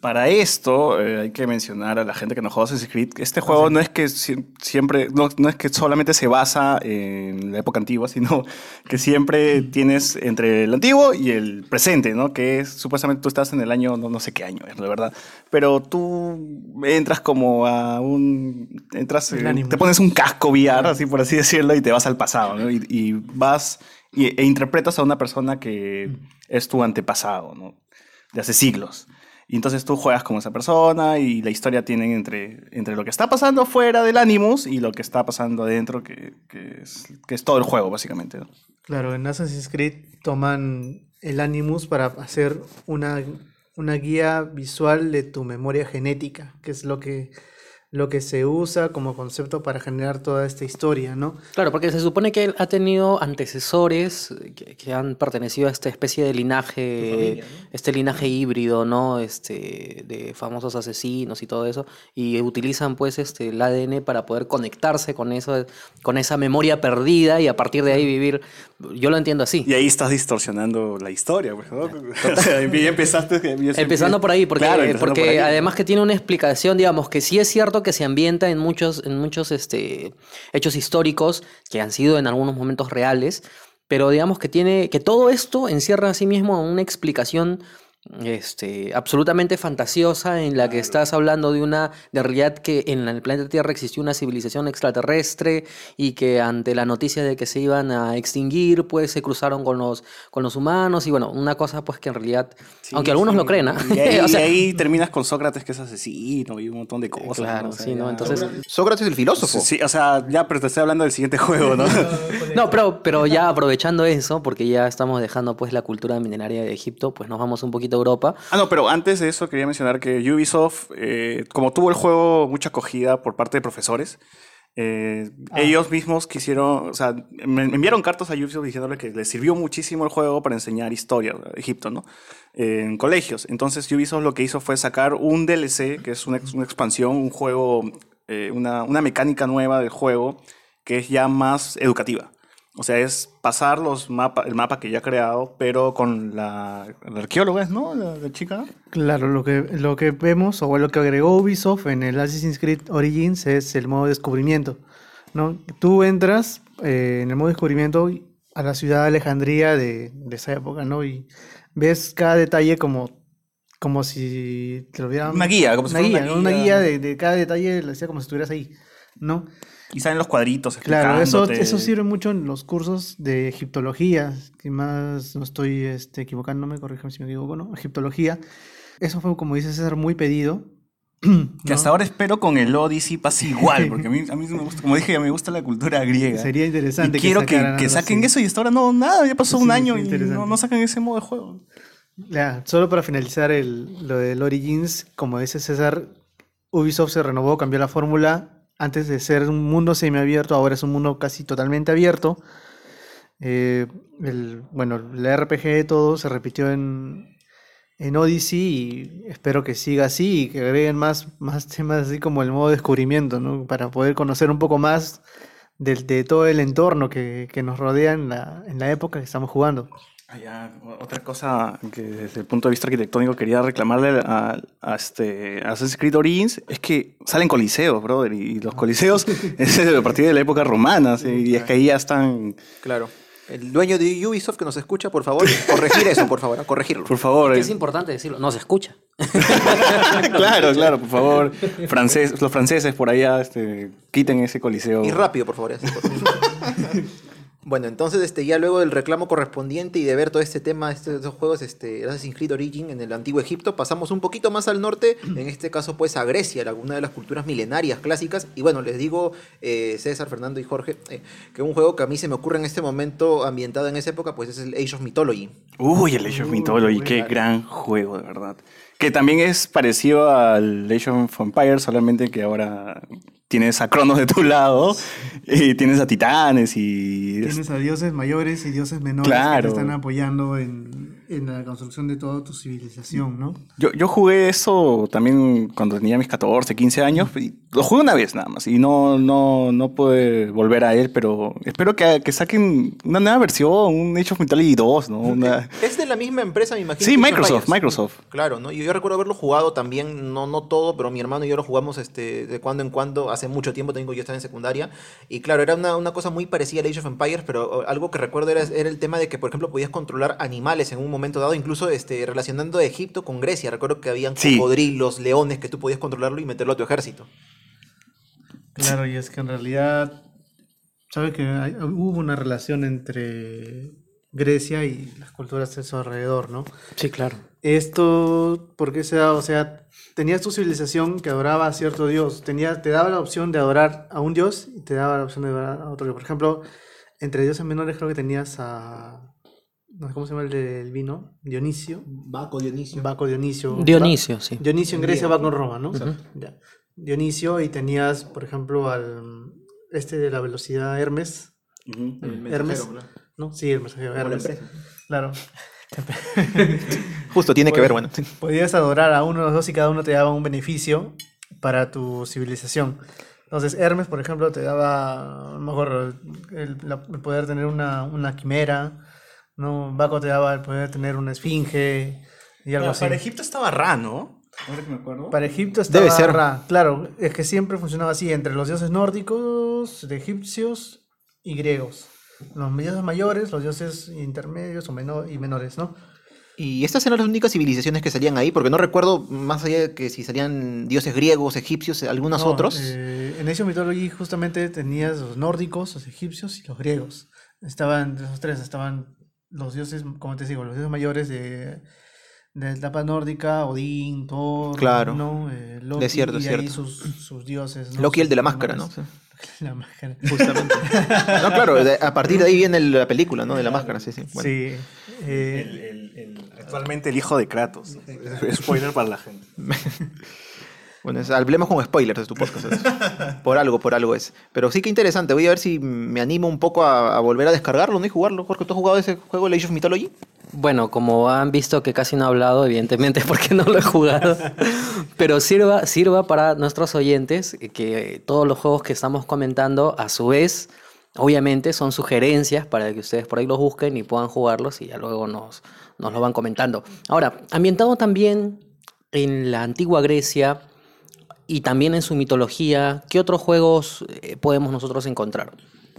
Para esto eh, hay que mencionar a la gente que no juega Assassin's Creed este juego no es que sie- siempre, no, no es que solamente se basa en la época antigua, sino que siempre tienes entre el antiguo y el presente, ¿no? Que es, supuestamente tú estás en el año, no, no sé qué año es, la verdad, pero tú entras como a un, entras, eh, te pones un casco VR, así por así decirlo, y te vas al pasado, ¿no? Y, y vas y- e interpretas a una persona que es tu antepasado, ¿no? De hace siglos. Y entonces tú juegas como esa persona y la historia tiene entre, entre lo que está pasando afuera del Animus y lo que está pasando adentro, que, que es, todo el juego, básicamente. Claro, en Assassin's Creed toman el Animus para hacer una, una guía visual de tu memoria genética, que es lo que, lo que se usa como concepto para generar toda esta historia, ¿no? Claro, porque se supone que él ha tenido antecesores que, que han pertenecido a esta especie de linaje, familia, ¿no? este linaje híbrido, ¿no? Este, de famosos asesinos y todo eso, y utilizan pues este el ADN para poder conectarse con eso, con esa memoria perdida y a partir de ahí vivir. Yo lo entiendo así. Y ahí estás distorsionando la historia, pues, ¿no? O sea, ya empezaste. Empezando por ahí, porque, Claro, porque por ahí. además que tiene una explicación, digamos, que sí es cierto que se ambienta en muchos, en muchos este, hechos históricos que han sido en algunos momentos reales, pero digamos que tiene, que todo esto encierra a sí mismo una explicación este, absolutamente fantasiosa en la que estás hablando de una de realidad que en el planeta Tierra existió una civilización extraterrestre y que ante la noticia de que se iban a extinguir, pues se cruzaron con los, con los humanos y bueno, una cosa pues que en realidad, Sí, aunque algunos sí. lo creen, ¿ah? Y ahí, O sea, y ahí terminas con Sócrates, que es asesino, y un montón de cosas. Claro, ¿no? O sea, sí, ¿no? Entonces, Sócrates el filósofo. Sí, o sea, ya, pero te estoy hablando del siguiente juego, ¿no? No, pero, pero ya aprovechando eso, porque ya estamos dejando pues la cultura milenaria de Egipto, pues nos vamos un poquito Europa. Ah, no, pero antes de eso quería mencionar que Ubisoft, eh, como tuvo el juego mucha acogida por parte de profesores, eh, ellos mismos quisieron, o sea, me enviaron cartas a Ubisoft diciéndole que les sirvió muchísimo el juego para enseñar historia Egipto, ¿no? Eh, en colegios. Entonces Ubisoft lo que hizo fue sacar un DLC, que es una, ex- una expansión, un juego, eh, una, una mecánica nueva del juego que es ya más educativa. O sea, es pasar los mapa, el mapa que ya ha creado, pero con la, la arqueóloga, ¿es, ¿no? La, la chica. Claro, lo que, lo que vemos, o lo que agregó Ubisoft en el Assassin's Creed Origins es el modo descubrimiento, ¿no? Tú entras eh, en el modo descubrimiento a la ciudad de Alejandría de, de esa época, ¿no? Y ves cada detalle como, como si te lo hubieran... Una guía, como si una fuera guía, una una guía. guía de, de cada detalle, como si estuvieras ahí, ¿no? Y salen los cuadritos Claro, eso, eso sirve mucho en los cursos de egiptología, que más no estoy este, equivocándome, corrígeme si me equivoco, ¿no? Egiptología. Eso fue, como dice César, muy pedido. Que hasta ahora espero con el Odyssey pase igual, porque a mí, a mí me gusta, como dije, me gusta la cultura griega. Sería interesante y quiero que, que saquen así. eso y hasta ahora no, nada, ya pasó Sí, un año y no, no sacan ese modo de juego. Ya, solo para finalizar el, lo del Origins, como dice César, Ubisoft se renovó, cambió la fórmula. Antes de ser un mundo semiabierto, ahora es un mundo casi totalmente abierto. Eh, el, bueno, el RPG de todo se repitió en, en Odyssey y espero que siga así y que agreguen más, más temas así como el modo descubrimiento, ¿no? Para poder conocer un poco más del- de, todo el entorno que, que nos rodea en la, en la época que estamos jugando. Ya, Otra cosa que desde el punto de vista arquitectónico quería reclamarle a, a este a Assassin's Creed Origins es que salen coliseos, brother, y los coliseos es a partir de la época romana, sí, y es que ahí ya están, Claro. El dueño de Ubisoft que nos escucha, por favor, corregir eso, por favor, a corregirlo. por favor. Que eh, es importante decirlo, no se escucha. claro, claro, por favor. Francés, los franceses por allá este, quiten ese coliseo. Y rápido, por favor. así, por favor. bueno, entonces este, ya luego del reclamo correspondiente y de ver todo este tema, estos juegos, este, Assassin's Creed Origin en el antiguo Egipto, pasamos un poquito más al norte, en este caso pues a Grecia, una de las culturas milenarias clásicas. Y bueno, les digo, eh, César, Fernando y Jorge, eh, que un juego que a mí se me ocurre en este momento ambientado en esa época, pues es el Age of Mythology. Uy, el Age of Mythology, qué gran juego, de verdad. Que también es parecido al Age of Empires, solamente que ahora tienes a Cronos de tu lado y tienes a titanes y... es- Tienes a dioses mayores y dioses menores que te están apoyando en, en la construcción de toda tu civilización, ¿no? Yo, yo jugué eso también cuando tenía mis 14, 15 años. y lo jugué una vez nada más y no, no, no pude volver a él, pero espero que, que saquen una nueva versión, un Age of Mythology 2, ¿no? Una- Es de la misma empresa, me imagino. Sí, Microsoft, Empires. Microsoft. Claro, ¿no? Yo, yo recuerdo haberlo jugado también, no, no todo, pero mi hermano y yo lo jugamos este, de cuando en cuando, hace mucho tiempo, tengo yo estaba en secundaria. Y claro, era una, una cosa muy parecida a Age of Empires, pero algo que recuerdo era, era el tema de que, por ejemplo, podías controlar animales en un momento dado, incluso este, relacionando Egipto con Grecia. Recuerdo que habían Sí. cocodrilos, leones, que tú podías controlarlo y meterlo a tu ejército. Claro, y es que en realidad, ¿sabes que hay- hubo una relación entre Grecia y las culturas de su alrededor, ¿no? Sí, claro. Esto, ¿por qué se da? O sea, tenías tu civilización que adoraba a cierto dios, tenía, te daba la opción de adorar a un dios y te daba la opción de adorar a otro dios. Por ejemplo, entre dioses menores creo que tenías a... No sé cómo se llama el del vino, Dionisio. Baco, Dionisio. Baco Dionisio. Dionisio, sí. Dionisio en Grecia, Baco en Roma, ¿no? Ya. Dionisio y tenías, por ejemplo, al este de la velocidad Hermes. El Hermes. mensajero. ¿No? Sí, el mensajero Como la Hermes. Claro. Justo, tiene que ver, bueno. Podías adorar a uno de los dos y cada uno te daba un beneficio para tu civilización. Entonces, Hermes, por ejemplo, te daba, a lo mejor, el, la- el poder tener una, una quimera, ¿no? Baco te daba el poder tener una esfinge y algo Ah, así. Para Egipto estaba Ra, ¿no? Ahora que me acuerdo. Para Egipto estaba Debe ser. Ra. Claro, es que siempre funcionaba así, entre los dioses nórdicos, de egipcios y griegos. Los dioses mayores, los dioses intermedios o menor, y menores, ¿no? Y estas eran las únicas civilizaciones que salían ahí, porque no recuerdo más allá de que si salían dioses griegos, egipcios, algunos No, otros. eh, en Ancient Mythology justamente tenías los nórdicos, los egipcios y los griegos. Estaban, de esos tres, estaban los dioses, como te digo, los dioses mayores de, de la etapa nórdica, Odín, Thor, Claro. ¿no? Eh, Loki, Es cierto, es y ahí cierto. sus, sus dioses. ¿no? Loki el de la máscara, ¿no? La máscara. Justamente. no, claro, de- a partir de ahí viene la película, ¿no? De la máscara, sí, sí. Bueno. Sí. eh, El- el- el- actualmente el hijo de Kratos. Spoiler para la gente. Bueno, es- hablemos con spoilers de tu podcast. ¿sabes? por algo, por algo es. Pero sí que interesante. Voy a ver si me animo un poco a, a volver a descargarlo ¿no? y jugarlo. Jorge, ¿tú has jugado ese juego, Age of Mythology? Bueno, como han visto que casi no he hablado, evidentemente porque no lo he jugado, pero sirva, sirva para nuestros oyentes que todos los juegos que estamos comentando, a su vez, obviamente son sugerencias para que ustedes por ahí los busquen y puedan jugarlos y ya luego nos, nos lo van comentando. Ahora, ambientado también en la antigua Grecia y también en su mitología, ¿qué otros juegos eh, podemos nosotros encontrar?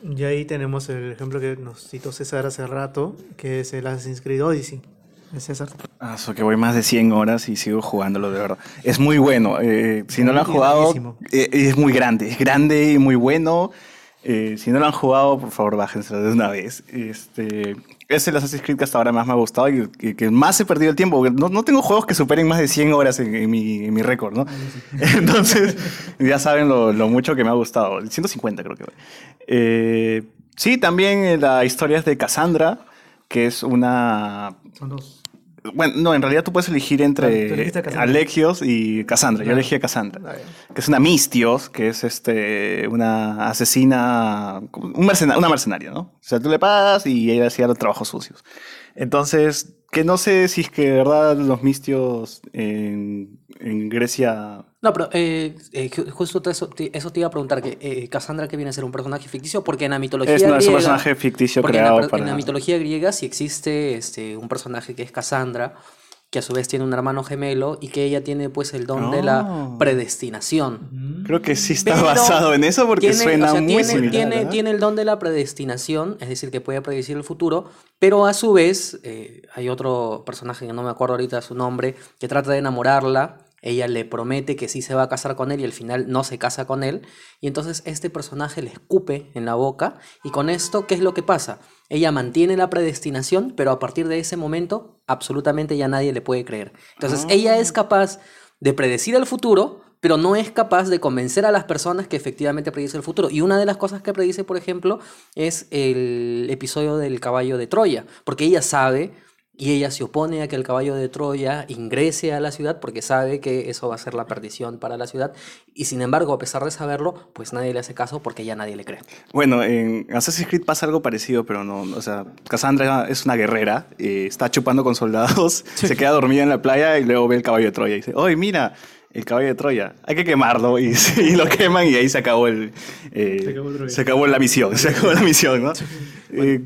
y ahí tenemos el ejemplo que nos citó César hace rato, que es el Assassin's Creed Odyssey. de César. Ah, so que voy más de 100 horas y sigo jugándolo de verdad. Es muy bueno. eh, si no lo han jugado, eh, es muy grande. Es grande y muy bueno. Eh, si no lo han jugado, por favor, bájenselo de una vez. Este, es el Assassin's Creed que hasta ahora más me ha gustado y que, que más he perdido el tiempo. No, no tengo juegos que superen más de 100 horas en, en mi, en mi récord, ¿no? Entonces, ya saben lo, lo mucho que me ha gustado. 150 creo que. Eh, sí, también eh, la historia es de Cassandra, que es una Son dos. Bueno, no, en realidad tú puedes elegir entre elegiste a Cassandra. Alexios y Cassandra. Yo Ah. elegí a Cassandra. Que es una Mistios, que es este, una asesina, un mercena- una mercenaria, ¿no? O sea, tú le pagas y ella hacía los trabajos sucios. Entonces, que no sé si es que de verdad los Mistios en, en Grecia No, pero eh, eh, ju- justo eso, te, eso te iba a preguntar, que eh, Cassandra que viene a ser un personaje ficticio, porque en la mitología es, no, es un griega... personaje ficticio porque en la, creado para... en la mitología griega sí existe este, un personaje que es Cassandra, que a su vez tiene un hermano gemelo y que ella tiene pues el don de la Oh. predestinación. Creo que sí está Pero basado en eso porque tiene, suena o sea, muy tiene, similar. tiene, tiene el don de la predestinación, es decir, que puede predecir el futuro, pero a su vez eh, hay otro personaje que no me acuerdo ahorita su nombre, que trata de enamorarla. Ella le promete que sí se va a casar con él y al final no se casa con él. Y entonces este personaje le escupe en la boca. Y con esto, ¿qué es lo que pasa? Ella mantiene la predestinación, pero a partir de ese momento, absolutamente ya nadie le puede creer. Entonces, ella es capaz de predecir el futuro, pero no es capaz de convencer a las personas que efectivamente predice el futuro. Y una de las cosas que predice, por ejemplo, es el episodio del caballo de Troya, porque ella sabe y ella se opone a que el caballo de Troya ingrese a la ciudad porque sabe que eso va a ser la perdición para la ciudad. Y sin embargo, a pesar de saberlo, pues nadie le hace caso porque ya nadie le cree. Bueno, en Assassin's Creed pasa algo parecido, pero no, o sea, Cassandra es una guerrera, eh, está chupando con soldados, se queda dormida en la playa y luego ve el caballo de Troya y dice, oye, mira, el caballo de Troya, hay que quemarlo y, y lo queman y ahí se acabó el... eh, Se acabó se acabó la misión, se acabó la misión, ¿no? Eh,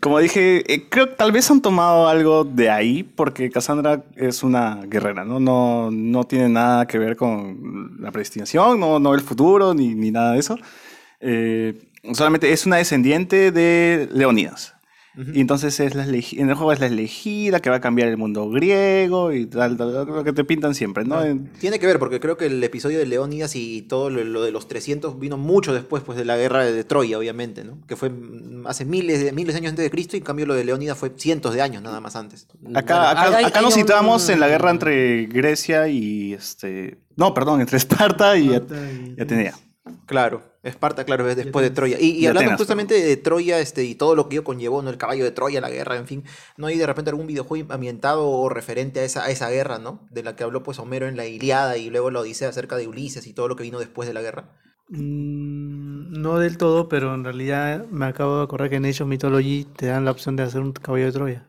como dije, eh, creo que tal vez han tomado algo de ahí porque Cassandra es una guerrera, ¿no? No, no tiene nada que ver con la predestinación, no, no el futuro ni, ni nada de eso. Eh, solamente es una descendiente de Leonidas. Y entonces es la en el juego es la elegida que va a cambiar el mundo griego y tal, tal, tal, lo que te pintan siempre, ¿no? En- Tiene que ver, porque creo que el episodio de Leónidas y todo lo, lo de los 300 vino mucho después pues, de la guerra de Troya, obviamente, ¿no? Que fue hace miles de, miles de años antes de Cristo y en cambio lo de Leónidas fue cientos de años nada más antes. Acá, Bueno, acá, hay- acá hay nos un- situamos en la guerra entre Grecia y este. No, perdón, entre Esparta y, Esparta y y Atenea. Claro, Esparta, claro, es después de. Troya. Y, y Y hablando Atenas, justamente de Troya este, y todo lo que ello conllevó, ¿no? El caballo de Troya, la guerra, en fin. ¿No hay de repente algún videojuego ambientado o referente a esa, a esa guerra, ¿no? De la que habló pues Homero en la Iliada y luego la Odisea acerca de Ulises y todo lo que vino después de la guerra. Mm, no del todo, pero en realidad me acabo de acordar que en Age of Mythology te dan la opción de hacer un caballo de Troya.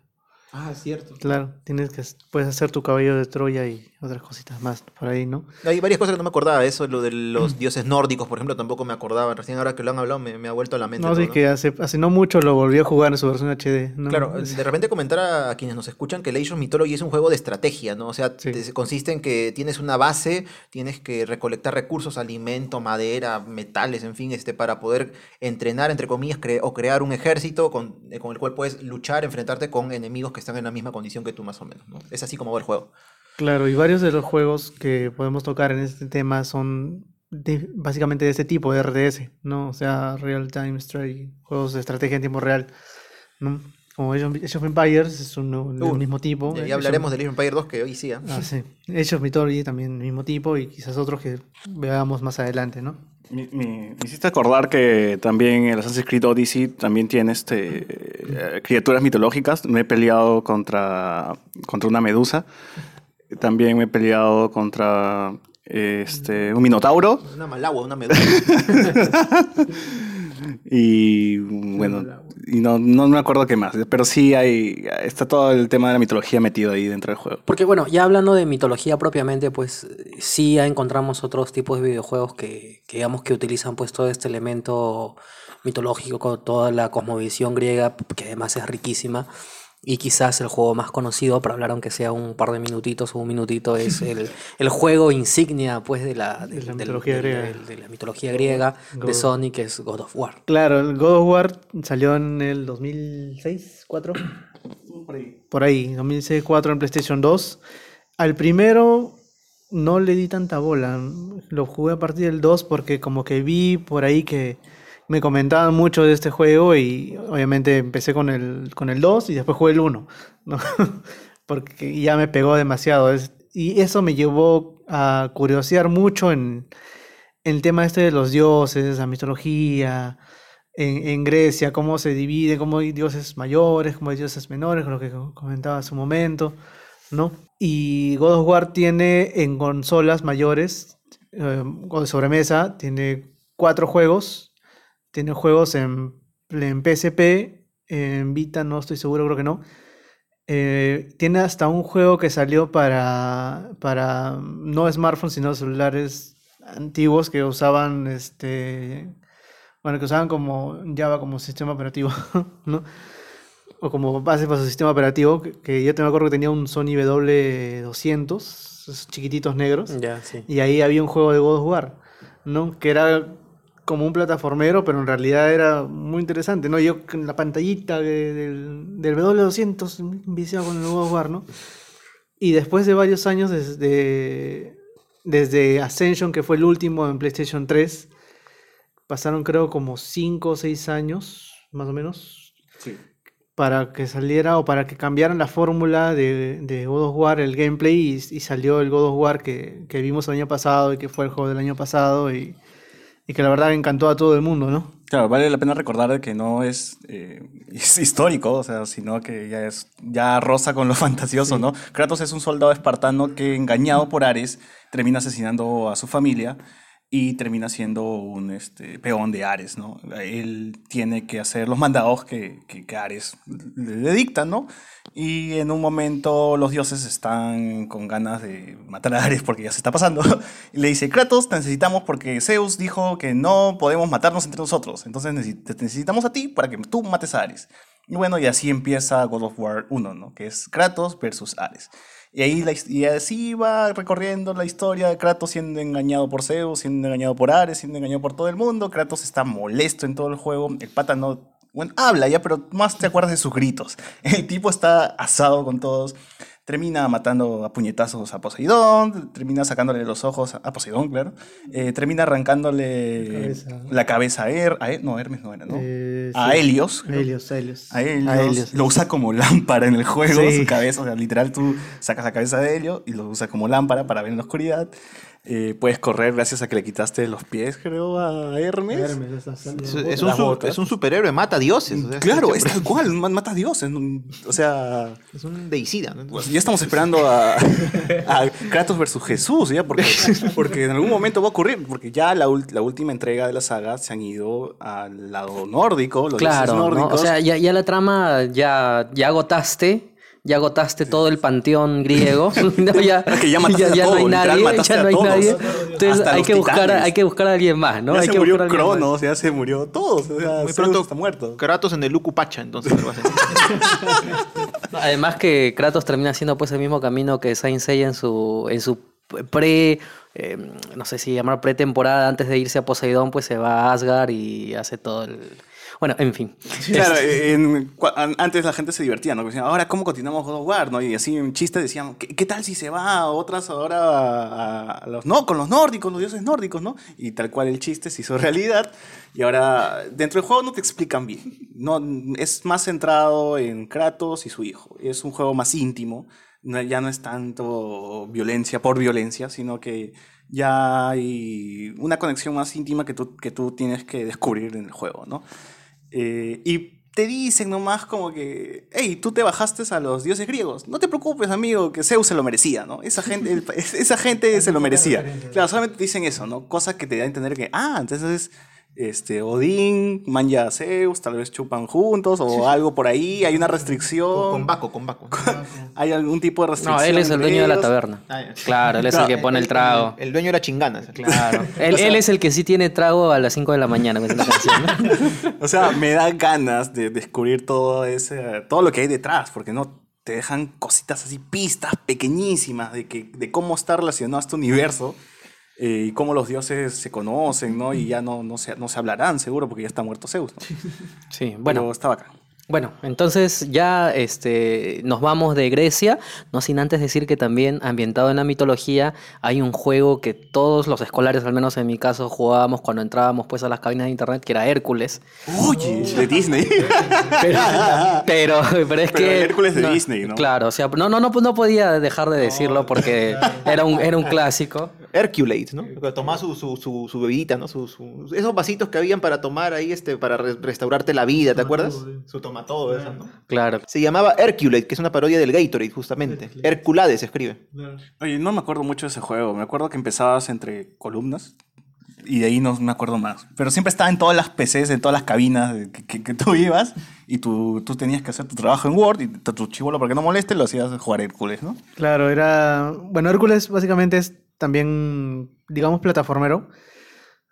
Ah, es cierto. Claro, tienes que puedes hacer tu caballo de Troya y otras cositas más por ahí, ¿no? Hay varias cosas que no me acordaba. Eso, lo de los dioses nórdicos, por ejemplo, tampoco me acordaba. Recién ahora que lo han hablado me, me ha vuelto a la mente. No, sí ¿no? que hace, hace no mucho lo volví a jugar en su versión HD. ¿no? Claro, de repente comentar a, a quienes nos escuchan que Age of Mythology es un juego de estrategia, ¿no? O sea, Sí. te- consiste en que tienes una base, tienes que recolectar recursos, alimento, madera, metales, en fin, este, para poder entrenar, entre comillas, cre- o crear un ejército con, eh, con el cual puedes luchar, enfrentarte con enemigos que están en la misma condición que tú, más o menos, ¿no? Es así como va el juego. Claro, y varios de los juegos que podemos tocar en este tema son de- básicamente de este tipo, de RTS, ¿no? O sea, Real Time Strategy, juegos de estrategia en tiempo real, ¿no? Como Age of, Age of Empires es uno del Uh, mismo tipo. Of- hablaremos del Age of Empire 2, que hoy sí, ¿ah? Ah, sí. Age of Mythology también del mismo tipo y quizás otros que veamos más adelante, ¿no? Me, hiciste acordar que también el Assassin's Creed Odyssey también tiene este, eh, criaturas mitológicas. Me he peleado contra, contra una medusa. También me he peleado contra este, un minotauro. Una malagua, una medusa. Y bueno, y no, no me acuerdo qué más. Pero sí hay, está todo el tema de la mitología metido ahí dentro del juego. Porque bueno, ya hablando de mitología propiamente, pues sí ya encontramos otros tipos de videojuegos que, que digamos que utilizan pues todo este elemento mitológico con toda la cosmovisión griega, que además es riquísima. Y quizás el juego más conocido, para hablar aunque sea un par de minutitos o un minutito, es el, el juego insignia pues de la, De la del- mitología del- griega. del- de la mitología griega God de of- Sonic, que es God of War. Claro, el God of War salió en el 2006, 4 por ahí, 2006, 4 en PlayStation 2. Al primero no le di tanta bola, lo jugué a partir del 2 porque como que vi por ahí que me comentaban mucho de este juego y obviamente empecé con el, con el 2 y después jugué el 1, ¿no? porque ya me pegó demasiado. y eso me llevó a curiosear mucho en, el tema este de los dioses, la mitología, en, Grecia, cómo se divide, cómo hay dioses mayores, cómo hay dioses menores, lo que co- comentaba hace un momento, ¿no? Y God of War tiene en consolas mayores, eh, o de sobremesa, tiene cuatro juegos, tiene juegos en, en PSP, en Vita no estoy seguro, creo que no. Eh, tiene hasta un juego que salió para, para mm, no smartphones, sino celulares antiguos que usaban este bueno, que usaban como Java como sistema operativo, ¿no? O como base para su sistema operativo, que, que yo te me acuerdo que tenía un Sony W200, esos chiquititos negros, Ya, sí. y ahí había un juego de God of War, ¿no? Que era como un plataformero, pero en realidad era muy interesante, ¿no? Yo en la pantallita de- del, del W200 viciado con el God of War, ¿no? Y después de varios años desde, desde Ascension, que fue el último en PlayStation 3, pasaron creo como 5 o 6 años, más o menos, para que saliera o para que cambiaran la fórmula de, de God of War, el gameplay, y, y salió el God of War que, que vimos el año pasado y que fue el juego del año pasado y, y que la verdad encantó a todo el mundo, ¿no? Claro, vale la pena recordar que no es, eh, es histórico, o sea, sino que ya es ya roza con lo fantasioso, ¿no? Kratos es un soldado espartano que engañado por Ares termina asesinando a su familia y termina siendo un este, peón de Ares, ¿no? Él tiene que hacer los mandados que, que, que Ares le, le dicta, ¿no? Y en un momento los dioses están con ganas de matar a Ares porque ya se está pasando. Y le dice, Kratos, te necesitamos porque Zeus dijo que no podemos matarnos entre nosotros. Entonces te necesitamos a ti para que tú mates a Ares. Y bueno, y así empieza God of War 1, ¿no? Que es Kratos versus Ares. Y ahí la y así va recorriendo la historia de Kratos siendo engañado por Zeus, siendo engañado por Ares, siendo engañado por todo el mundo. Kratos está molesto en todo el juego. El pata no... Bueno, habla ya, pero más te acuerdas de sus gritos. El tipo está asado con todos. Termina matando a puñetazos a Poseidón, termina sacándole los ojos a Poseidón, claro. Eh, termina arrancándole Cabeza. la cabeza a Her, a Her- no, Hermes no era, ¿no? Eh, a sí. Helios. A Helios, Helios. A Helios, A Helios. lo usa como lámpara en el juego, Sí. su cabeza, o sea, literal tú sacas la cabeza de Helio y lo usas como lámpara para ver en la oscuridad. Eh, puedes correr gracias a que le quitaste los pies, creo, a Hermes. Hermes, Es, es un, su- es un superhéroe, mata dioses. o sea, Claro, es, tal cual, ma- mata a Dios. O sea, es un deicida. ¿no? pues ya estamos esperando a, a Kratos versus Jesús, ¿ya? Porque, porque en algún momento va a ocurrir, porque ya la, la última entrega de la saga se han ido al lado nórdico, los Claro, dioses ¿no? nórdicos. o sea, ya, ya la trama ya, ya agotaste. Ya agotaste todo el panteón griego. No, ya, que no hay nadie. Ya no hay todos. nadie. Entonces Hasta hay que, buscar, hay que buscar a alguien más, ¿no? ya hay se que murió. Cronos, ya se murió todos. O sea, Muy pronto está muerto. Kratos en el Lucupacha, entonces. algo así. Además que Kratos termina haciendo pues el mismo camino que Saint Seiya en su, en su pre, eh, no sé si llamar pretemporada, antes de irse a Poseidón, pues se va a Asgard y hace todo el... Bueno, en fin. Claro, en- cua- an- antes la gente se divertía, ¿no? Decían, ahora, ¿cómo continuamos God of War? ¿no? Y así en chiste decían, ¿qué, qué tal si se va a otras ahora a, a los, no, con los nórdicos, los dioses nórdicos, ¿no? Y tal cual el chiste se hizo realidad. Y ahora, dentro del juego no te explican bien. No, es más centrado en Kratos y su hijo. Es un juego más íntimo. No- ya no es tanto violencia por violencia, sino que ya hay una conexión más íntima que tú, que tú tienes que descubrir en el juego, ¿no? Eh, y te dicen nomás como que, hey, tú te bajaste a los dioses griegos. No te preocupes, amigo, que Zeus se lo merecía, ¿no? Esa gente, el- esa gente se lo merecía. Claro, solamente te dicen eso, ¿no? Cosa que te da a entender que, ah, entonces, este, Odín, manja a Zeus, tal vez chupan juntos o algo por ahí, hay una restricción. con Baco, con Baco. Hay algún tipo de restricción. No, él es el dueño de la taberna. Ah. Claro, él es el que pone el trago. El dueño era chingana. Claro. Él, él es el que sí tiene trago a las 5 de la mañana. con esa canción, ¿no? O sea, me da ganas de descubrir todo ese, todo lo que hay detrás, porque no te dejan cositas así, pistas pequeñísimas de, que, de cómo está relacionado este universo eh, y cómo los dioses se conocen, ¿no? Y ya no, no, se, no se hablarán, seguro, porque ya está muerto Zeus, ¿no? Sí, Bueno, bueno. está bacán. Bueno, entonces ya este, nos vamos de Grecia, no sin antes decir que también ambientado en la mitología hay un juego que todos los escolares, al menos en mi caso, jugábamos cuando entrábamos pues a las cabinas de internet, que era Hércules. Oye, de Disney. Pero, pero, pero es Pero que... Hércules de Disney, ¿no? Claro, o sea, no, no, no, no podía dejar de decirlo porque era un, era un clásico. Herculate, ¿no? Tomaba su, su, su, su bebidita, ¿no? Su, su- esos vasitos que habían para tomar ahí, este, para re- restaurarte la vida, ¿te acuerdas? Su tomatodo, esa, ¿no? Claro. Se llamaba Herculate, que es una parodia del Gatorade, justamente. Herculade se escribe. Oye, no me acuerdo mucho de ese juego. Me acuerdo que empezabas entre columnas y de ahí no me acuerdo más. Pero siempre estaba en todas las PCs, en todas las cabinas que, que- que tú ibas y tú, tú tenías que hacer tu trabajo en Word y tu, tu chivolo para que no moleste lo hacías jugar Hércules, ¿no? Claro, era. Bueno, Hércules básicamente es también, digamos, plataformero,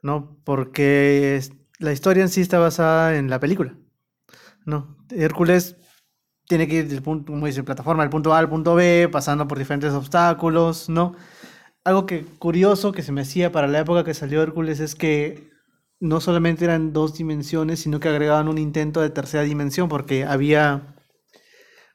¿no? Porque la historia en sí está basada en la película, ¿no? Hércules tiene que ir del punto, como dice, plataforma del punto A al punto B, pasando por diferentes obstáculos, ¿no? Algo que curioso que se me hacía para la época que salió Hércules es que no solamente eran dos dimensiones, sino que agregaban un intento de tercera dimensión, porque había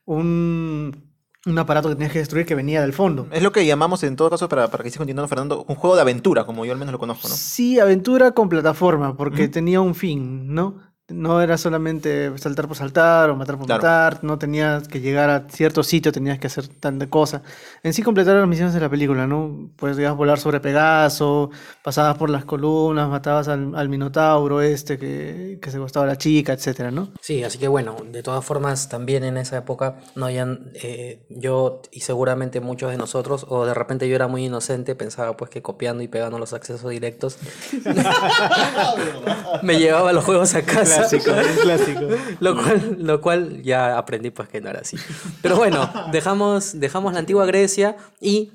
un, un aparato que tenías que destruir que venía del fondo. Es lo que llamamos, en todo caso, para, para que siga continuando Fernando, un juego de aventura, como yo al menos lo conozco, ¿no? Sí, aventura con plataforma, porque tenía un fin, ¿no? No era solamente saltar por saltar o matar por Claro. matar, no tenías que llegar a cierto sitio, tenías que hacer tanta cosa. En sí, completar las misiones de la película, ¿no? Pues ibas a volar sobre Pegaso, pasabas por las columnas, matabas al, al Minotauro este que, que se gustaba a la chica, etcétera, ¿no? Sí, así que bueno, de todas formas, también en esa época no hayan, eh, yo y seguramente muchos de nosotros, o de repente yo era muy inocente, pensaba pues que copiando y pegando los accesos directos, me llevaba los juegos a casa. clásico. Lo cual, lo cual ya aprendí pues que no era así. Pero bueno, dejamos, dejamos la antigua Grecia y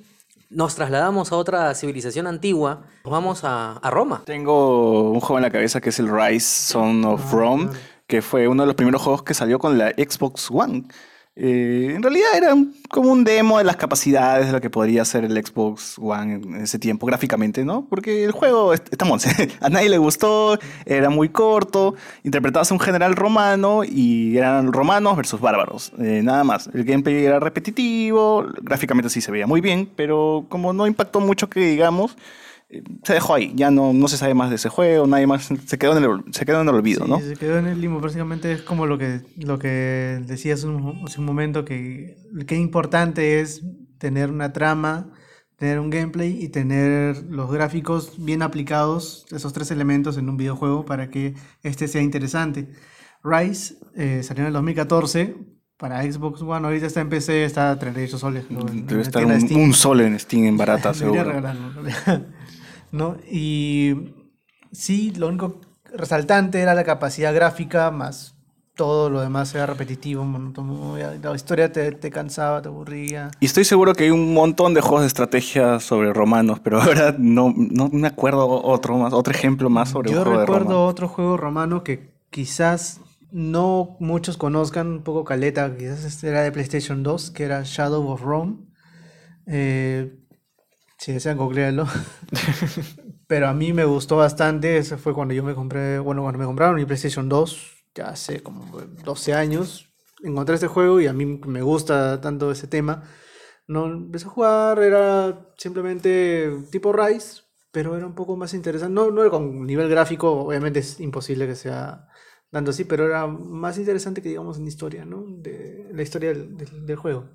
nos trasladamos a otra civilización antigua. Nos vamos a, a Roma. Tengo un juego en la cabeza que es el Rise Son of Rome, que fue uno de los primeros juegos que salió con la Xbox One. Eh, en realidad era como un demo de las capacidades de lo que podría ser el Xbox One en ese tiempo, gráficamente, ¿no? Porque el juego, est- estamos, a nadie le gustó, era muy corto, interpretabas a un general romano y eran romanos versus bárbaros, eh, nada más. El gameplay era repetitivo, gráficamente sí se veía muy bien, pero como no impactó mucho que digamos, se dejó ahí, ya no, no se sabe más de ese juego, nadie más se quedó en el, se quedó en el olvido, Sí, ¿no? se quedó en el limbo. Básicamente es como lo que, lo que decías un, hace un momento, que qué importante es tener una trama, tener un gameplay y tener los gráficos bien aplicados, esos tres elementos en un videojuego para que este sea interesante. Rise eh, salió en el 2014 para Xbox One, ahorita está en PC, está a 38 soles. Debe estar un, un sol en Steam en barata, seguro. ¿No? Y sí, lo único resaltante era la capacidad gráfica, más todo lo demás era repetitivo, La historia te, te cansaba, te aburría. Y estoy seguro que hay un montón de juegos de estrategia sobre romanos, pero ahora no, no me acuerdo otro más, otro ejemplo más sobre Yo un juego de recuerdo otro juego romano que quizás no muchos conozcan, un poco caleta, quizás este era de PlayStation 2, que era Shadow of Rome. Eh, si desean, googlearlo. Pero a mí me gustó bastante, ese fue cuando yo me compré, bueno, cuando me compraron mi PlayStation 2, ya hace como 12 años, encontré este juego y a mí me gusta tanto ese tema. No, empecé a jugar, era simplemente tipo Rise, pero era un poco más interesante. No, no era con nivel gráfico, obviamente es imposible que sea dando así, pero era más interesante que digamos en historia, ¿no? De la historia del, del- del juego.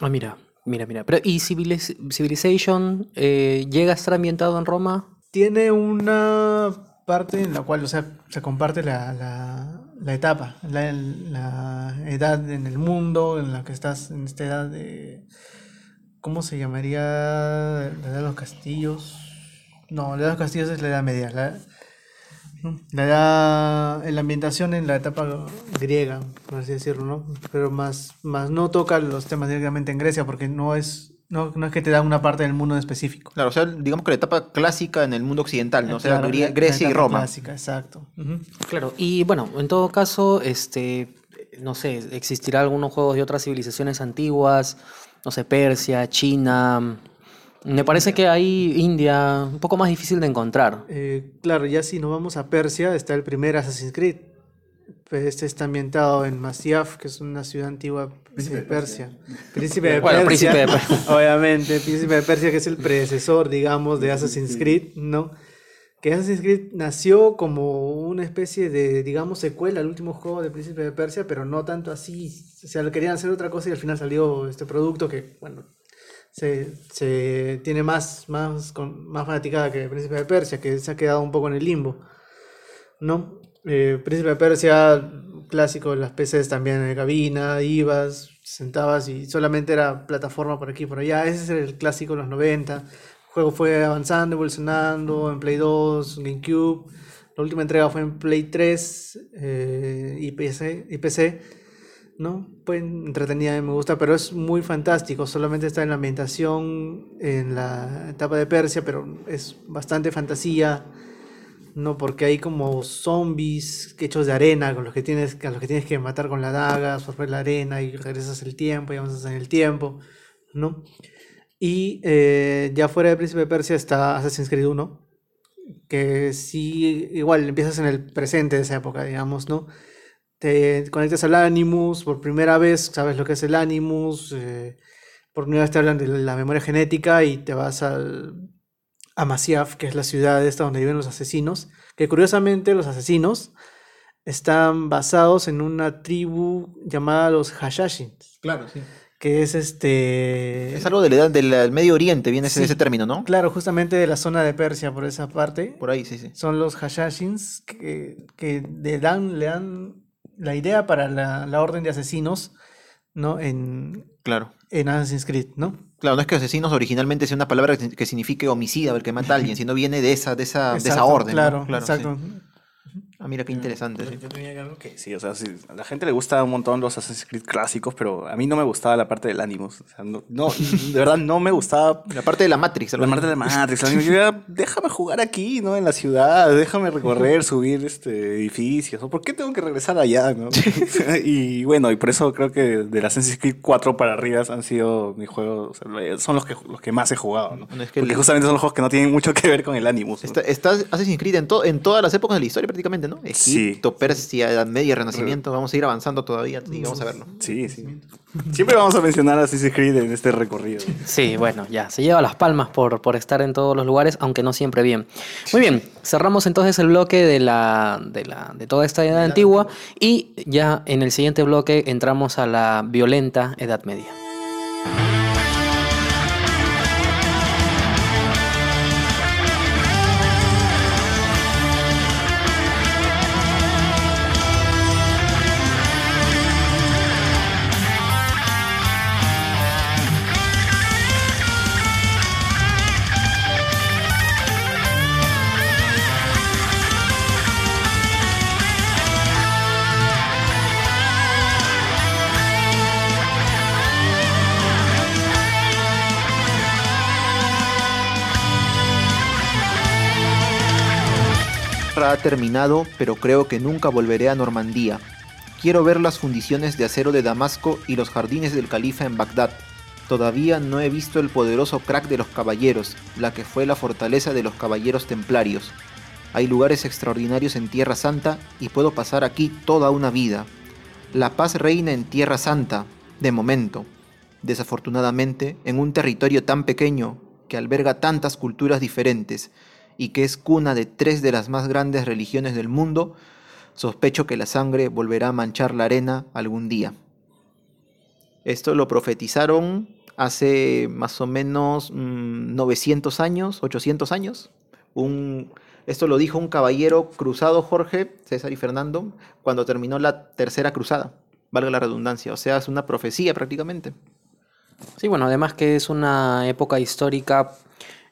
Ah, mira, mira, mira. Pero, ¿y Civiliz- Civilization eh, llega a estar ambientado en Roma? Tiene una parte en la cual, o sea, se comparte la, la- la etapa, la, la edad en el mundo en la que estás, en esta edad de... ¿Cómo se llamaría? La edad de los castillos. No, la edad de los castillos es la edad media. La, ¿no? la edad, en la ambientación en la etapa griega, por así decirlo, ¿no? Pero más, más no toca los temas directamente en Grecia porque no es, no, no es que te da una parte del mundo en específico. Claro, o sea, digamos que la etapa clásica en el mundo occidental, ¿no? O sea, la- Grecia y Roma. Clásica, exacto. Claro, y bueno, en todo caso, este, no sé, existirá algunos juegos de otras civilizaciones antiguas, no sé, Persia, China. Me parece que ahí India, un poco más difícil de encontrar. Eh, claro, ya si nos vamos a Persia, está el primer Assassin's Creed. Pues Este está ambientado en Masyaf, que es una ciudad antigua de Persia. Príncipe de Bueno, Persia. príncipe de Per- Obviamente, Príncipe de Persia, que es el predecesor, digamos, de Assassin's Creed, ¿no? Que Assassin's Creed nació como una especie de, digamos, secuela al último juego de Príncipe de Persia, pero no tanto así. O sea, lo querían hacer otra cosa y al final salió este producto que, bueno, se, se tiene más, más, con, más fanaticada que Príncipe de Persia, que se ha quedado un poco en el limbo. ¿No? Eh, Príncipe de Persia, clásico, las PCs también en cabina, ibas, sentabas y solamente era plataforma por aquí y por allá. Ese es el clásico de los 90. El juego fue avanzando, evolucionando en Play 2, GameCube. La última entrega fue en Play 3 eh, y PC. Y PC ¿no? Pues entretenida me gusta, pero es muy fantástico. Solamente está en la ambientación en la etapa de Persia, pero es bastante fantasía, ¿no? Porque hay como zombies hechos de arena con los que tienes, a los que tienes que matar con la daga, absorber la arena y regresas el tiempo y avanzas en el tiempo, ¿no? Y eh, ya fuera de Príncipe de Persia está Assassin's Creed 1, que sí, igual empiezas en el presente de esa época, digamos, ¿no? Te conectas al Animus por primera vez, sabes lo que es el Animus, eh, por primera vez te hablan de la memoria genética y te vas al, a Masyaf, que es la ciudad esta donde viven los asesinos, que curiosamente los asesinos están basados en una tribu llamada los Hashashins, Claro, sí. que es este... Es algo de la edad del del Medio Oriente, viene ese, Sí. ese término, ¿no? Claro, justamente de la zona de Persia, por esa parte. Por ahí, sí, sí. son los Hashashins que, que le, dan, le dan la idea para la, la orden de asesinos, ¿no? En, Claro. en Assassin's Creed, ¿no? Claro, no es que asesinos originalmente sea una palabra que, que signifique homicida, el que mata a alguien, sino viene de esa, de esa, de esa Exacto, orden. ¿no? Claro, sí. Ah, mira qué interesante. sí. Yo tenía algo que sí, o sea, sí, a la gente le gusta un montón los Assassin's Creed clásicos, pero a mí no me gustaba la parte del Animus. O sea, no, no, de verdad no me gustaba La parte de la Matrix. la parte de la Matrix. la- yo era, déjame jugar aquí, ¿no? En la ciudad, déjame recorrer, subir este, edificios. ¿Por qué tengo que regresar allá, no? y bueno, y por eso creo que de las Assassin's Creed 4 para arriba han sido mis juegos, o sea, son los que, los que más he jugado, ¿no? Bueno, es que Porque el- justamente son los juegos que no tienen mucho que ver con el Animus. ¿no? Está, está Assassin's Creed en, to- en todas las épocas de la historia prácticamente, ¿no? Sí. Persia, Edad Media, Renacimiento. Vamos a ir avanzando todavía y vamos a verlo. Sí, sí. Siempre vamos a mencionar a Assassin's Creed en este recorrido. Sí, bueno, ya, se lleva las palmas por, por estar en todos los lugares, aunque no siempre bien. Muy bien, cerramos entonces el bloque de, la, de, la, de toda esta edad antigua y ya en el siguiente bloque entramos a la violenta Edad Media. Ha terminado, pero creo que nunca volveré a Normandía. Quiero ver las fundiciones de acero de Damasco y los jardines del califa en Bagdad. Todavía no he visto el poderoso crack de los caballeros, la que fue la fortaleza de los caballeros templarios. Hay lugares extraordinarios en Tierra Santa y puedo pasar aquí toda una vida. La paz reina en Tierra Santa, de momento. Desafortunadamente, en un territorio tan pequeño que alberga tantas culturas diferentes y que es cuna de tres de las más grandes religiones del mundo, sospecho que la sangre volverá a manchar la arena algún día. Esto lo profetizaron hace más o menos 900 mm, años, 800 años. Un, esto lo dijo un caballero cruzado, Jorge, César y Fernando, cuando terminó la tercera cruzada, valga la redundancia. O sea, es una profecía prácticamente. Sí, bueno, además que es una época histórica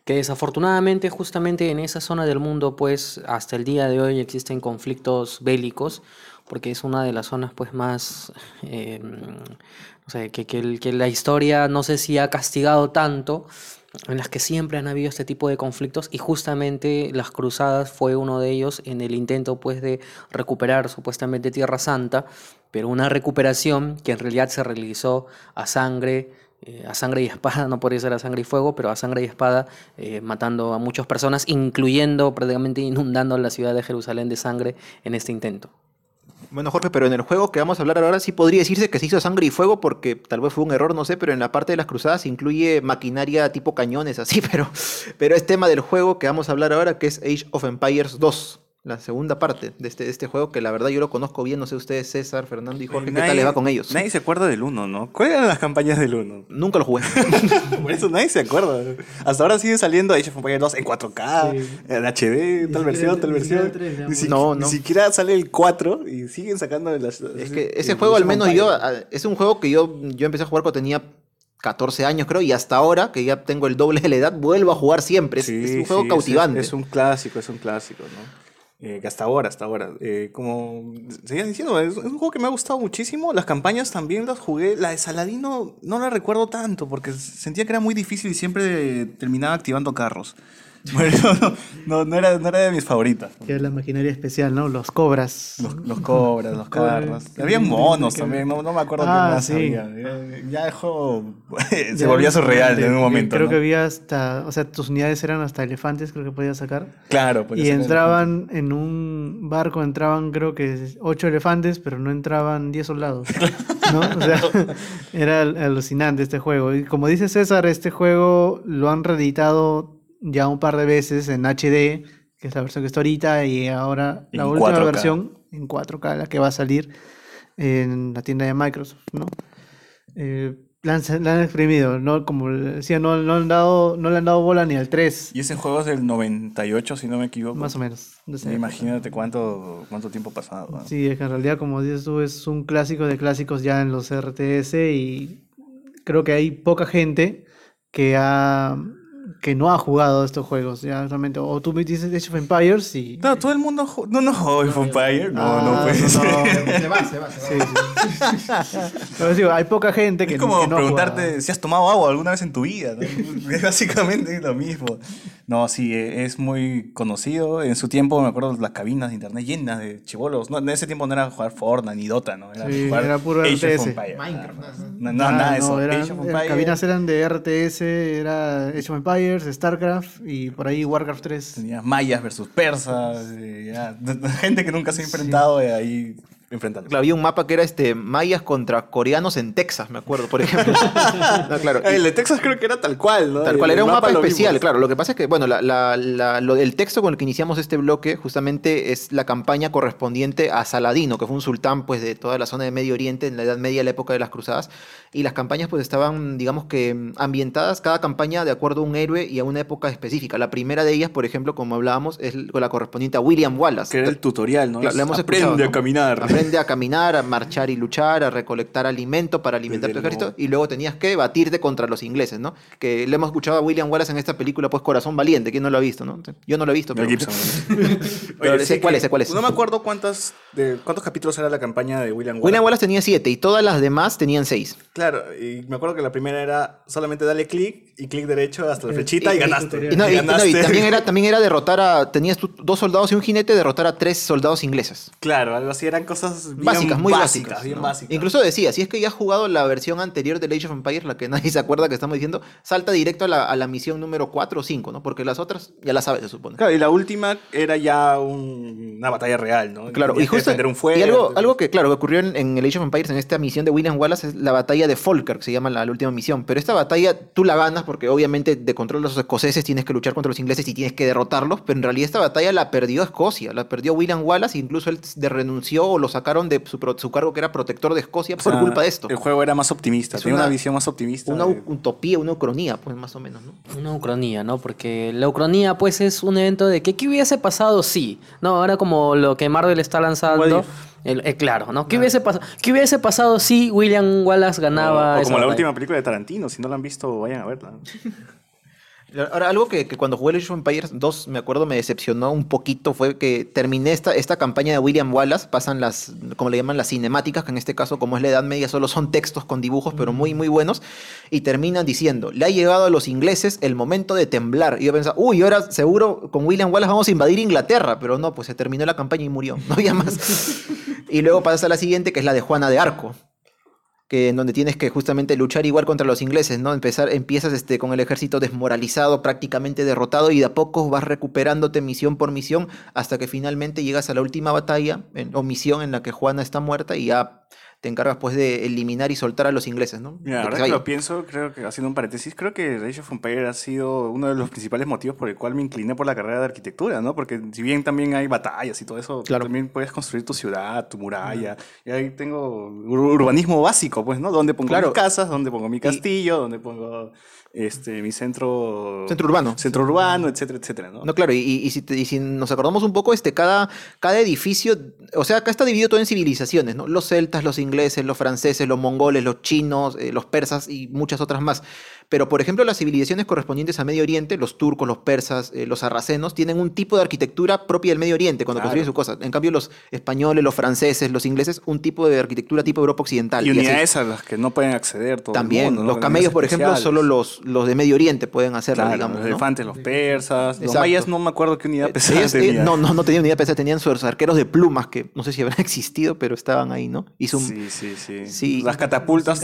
que desafortunadamente justamente en esa zona del mundo pues hasta el día de hoy existen conflictos bélicos porque es una de las zonas pues más no sé, que, que, la historia no sé si ha castigado tanto en las que siempre han habido este tipo de conflictos y justamente las cruzadas fue uno de ellos en el intento pues de recuperar supuestamente Tierra Santa pero una recuperación que en realidad se realizó a sangre eh, a sangre y espada, no podría ser a sangre y fuego, pero a sangre y espada, eh, matando a muchas personas, incluyendo prácticamente inundando la ciudad de Jerusalén de sangre en este intento. Bueno, Jorge, pero en el juego que vamos a hablar ahora sí podría decirse que se hizo sangre y fuego porque tal vez fue un error, no sé, pero en la parte de las cruzadas incluye maquinaria tipo cañones, así, pero, pero es tema del juego que vamos a hablar ahora, que es Age of Empires 2 la segunda parte de este, de este juego, que la verdad yo lo conozco bien, no sé ustedes, César, Fernando y Jorge, ¿qué tal les va con ellos? Nadie se acuerda del 1, ¿no? ¿Cuáles eran las campañas del 1? Nunca lo jugué. Por eso nadie se acuerda. Hasta ahora sigue saliendo Age of Empires 2 en 4K, en HD, tal versión, tal versión. ni, no, no. ni siquiera sale el 4 y siguen sacando las... Es que ese juego al menos yo, es un juego que yo, yo empecé a jugar cuando tenía 14 años creo, y hasta ahora, que ya tengo el doble de la edad, vuelvo a jugar siempre. es, un juego cautivante. es, un clásico, es un clásico, ¿no? Eh, que hasta ahora, hasta ahora. Eh, como seguían diciendo, es, un juego que me ha gustado muchísimo. Las campañas también las jugué. La de Saladino no la recuerdo tanto porque sentía que era muy difícil y siempre terminaba activando carros. Bueno, no, no, era, no era de mis favoritas. Que la maquinaria especial, ¿no? Los cobras. Los, cobras, los carros. Había monos también, no, no me acuerdo ah, qué más sí. Ya, dejó. se volvía surreal en un momento. Creo que había hasta. O sea, tus unidades eran hasta elefantes, creo que podías sacar. Claro, Y entraban en un barco, entraban creo que ocho elefantes, pero no entraban diez soldados. ¿no? O sea, era alucinante este juego. Y como dice César, este juego lo han reeditado ya un par de veces en HD, que es la versión que está ahorita, y ahora la última versión en 4K, la que va a salir en la tienda de Microsoft, ¿no? Eh, la, han, exprimido, ¿no? Como decía, no, no, han dado, no le han dado bola ni al 3. Y ese juego es del 98, si no me equivoco. Más o menos. Imagínate cuánto, cuánto tiempo pasado. Sí, es que en realidad, como dices tú, es un clásico de clásicos ya en los RTS y creo que hay poca gente que ha que no ha jugado estos juegos, ya realmente. O tú me dices Age of Empires y. No, todo el mundo. No, no, Age of Empires. No, no, pues. No, se va, se va, se va. digo, hay poca gente que. Es como preguntarte si has tomado agua alguna vez en tu vida. ¿no? es básicamente lo mismo. No, sí, e, es muy conocido. En su tiempo, me acuerdo, las cabinas de internet llenas de chivolos. No, en ese tiempo no era jugar Fortnite ni Dota, ¿no? Era, sí, era puro Age RTS. Minecraft. No, no, nada de eso. Eran, Las cabinas eran de RTS, era Age of Empires StarCraft y por ahí Warcraft 3. Tenía mayas versus persas, gente que nunca se ha enfrentado y ahí enfrentando. había un mapa que era este mayas contra coreanos en Texas, me acuerdo, por ejemplo. claro. El de Texas creo que era tal cual, ¿no? Tal cual, era un mapa, especial, claro. Lo que pasa es que, bueno, el texto con el que iniciamos este bloque justamente es la campaña correspondiente a Saladino, que fue un sultán pues de toda la zona de Medio Oriente en la Edad Media, la época de las cruzadas. Y las campañas pues estaban, digamos que, ambientadas, cada campaña de acuerdo a un héroe y a una época específica. La primera de ellas, por ejemplo, como hablábamos, es la correspondiente a William Wallace. Que era el tutorial, ¿no? hemos Aprende a caminar. Aprende a caminar, a marchar y luchar, a recolectar alimento para alimentar tu ejército, luego. y luego tenías que batirte contra los ingleses, ¿no? Que le hemos escuchado a William Wallace en esta película, pues Corazón Valiente, ¿quién no lo ha visto, no? Yo no lo he visto, pero... Gibson. Pero Oye, sé cuál es, sé cuál es. No me acuerdo cuántas, de, cuántos capítulos era la campaña de William Wallace. William Wallace tenía siete y todas las demás tenían seis. Claro, y me acuerdo que la primera era solamente dale clic y clic derecho hasta la flechita y, y- y ganaste. Y, no, y- y no, y ganaste. también, era, también era derrotar a... Tenías tú dos soldados y un jinete, derrotar a tres soldados ingleses. Claro, algo así, eran cosas bien básicas, muy básicas. básicas. bien ¿no? básicas. Incluso decía, si es que ya has jugado la versión anterior de Age of Empires, la que nadie se acuerda que estamos diciendo, salta directo a la, a la misión número 4 o 5, ¿no? Porque las otras ya las sabes, se supone. Claro, y la última era ya un- una batalla real, ¿no? Claro, y justo defender un fuerte. y algo, algo que claro que ocurrió en, en el Age of Empires en esta misión de William Wallace es la batalla de Falkirk, se llama la, la última misión. Pero esta batalla tú la ganas porque obviamente de control de los escoceses tienes que luchar contra los ingleses y tienes que derrotarlos. Pero en realidad esta batalla la perdió Escocia, la perdió William Wallace, incluso él renunció o lo sacaron de su, pro- su cargo que era protector de Escocia O por sea, culpa de esto. El juego era más optimista, Es tenía una, una- visión más optimista. Una de- utopía, una ucronía, pues más o menos, ¿no? Una ucronía, ¿no? Porque la ucronía, pues, es un evento de que ¿qué hubiese pasado si? No, ahora como lo que Marvel está lanzando. el- eh, claro, ¿no? ¿Qué hubiese, pasado ¿Qué hubiese pasado si William Wallace ganaba o, o esa como la batalla? última película de Tarantino, si no la han visto, vayan a verla. Ahora, algo que, cuando jugué el Age of Empires 2, me acuerdo, me decepcionó un poquito fue que terminé esta, esta campaña de William Wallace, pasan las, como le llaman, las cinemáticas, que en este caso, como es la Edad Media, solo son textos con dibujos, pero muy, muy buenos, y terminan diciendo, le ha llegado a los ingleses el momento de temblar. Y yo pensaba, uy, ahora seguro con William Wallace vamos a invadir Inglaterra, pero no, pues se terminó la campaña y murió, no había más. y luego pasa la siguiente, que es la de Juana de Arco que en donde tienes que justamente luchar igual contra los ingleses, ¿no? Empezar, empiezas este, con el ejército desmoralizado, prácticamente derrotado, y de a poco vas recuperándote misión por misión hasta que finalmente llegas a la última batalla o misión en la que Juana está muerta y ya te encargas pues de eliminar y soltar a los ingleses, ¿no? Mira, ahora que lo pienso, creo que haciendo un paréntesis, creo que Age of Empires ha sido uno de los principales motivos por el cual me incliné por la carrera de arquitectura, ¿no? Porque si bien también hay batallas y todo eso, Claro. también puedes construir tu ciudad, tu muralla. Y ahí tengo ur- urbanismo básico, pues, ¿no? Donde pongo Claro. mis casas, donde pongo mi castillo, donde pongo este mi centro Centro urbano. centro urbano, etcétera, etcétera, ¿no? No, claro, y, y- si, te- y si nos acordamos un poco, este, cada, cada edificio, o sea, acá está dividido todo en civilizaciones, ¿no? Los celtas, los ingleses, los franceses, los mongoles, los chinos, eh, los persas y muchas otras más. Pero, por ejemplo, las civilizaciones correspondientes a Medio Oriente, los turcos, los persas, eh, los sarracenos, tienen un tipo de arquitectura propia del Medio Oriente cuando Claro. construyen sus cosas. En cambio, los españoles, los franceses, los ingleses, un tipo de arquitectura tipo Europa Occidental. y unidades a las que no pueden acceder todo el También, mundo, ¿no? los camellos, por ejemplo, solo los, los de Medio Oriente pueden hacerlo, Claro, digamos. los ¿no? elefantes, los persas, los mayas no me acuerdo qué unidad Eh, pesada eh, tenían. no, no, no tenían unidad pesada, tenían sus arqueros de plumas que no sé si habrán existido, pero estaban ahí, ¿no? Y su- Sí, sí, sí. Sí. Las catapultas.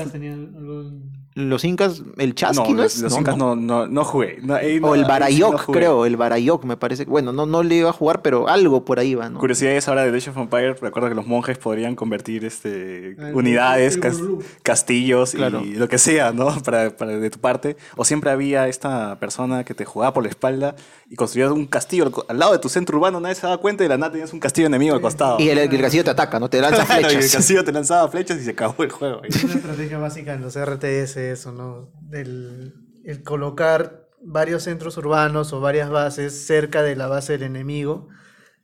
Los incas, el chasqui, ¿no, los, es? los No, incas no. no, no, no jugué. No, ahí no- O el no jugué. creo, el Barayok me parece. Bueno, no, no le iba a jugar, pero algo por ahí va, ¿no? Curiosidades ahora de Age of Empires. Recuerdo que los monjes podrían convertir este, el- unidades, el cas- Burlú. castillos Claro. y lo que sea, ¿no? Para, para de tu parte. O siempre había esta persona que te jugaba por la espalda y construía un castillo al, lado de tu centro urbano. Nadie se daba cuenta y de la nada tenías un castillo enemigo al costado. Y el, el castillo te ataca, ¿no? Te lanza Claro, y el flechas. castillo te lanzaba flechas y se acabó el juego. Es una estrategia básica en los RTS, eso, ¿no? El, el colocar varios centros urbanos o varias bases cerca de la base del enemigo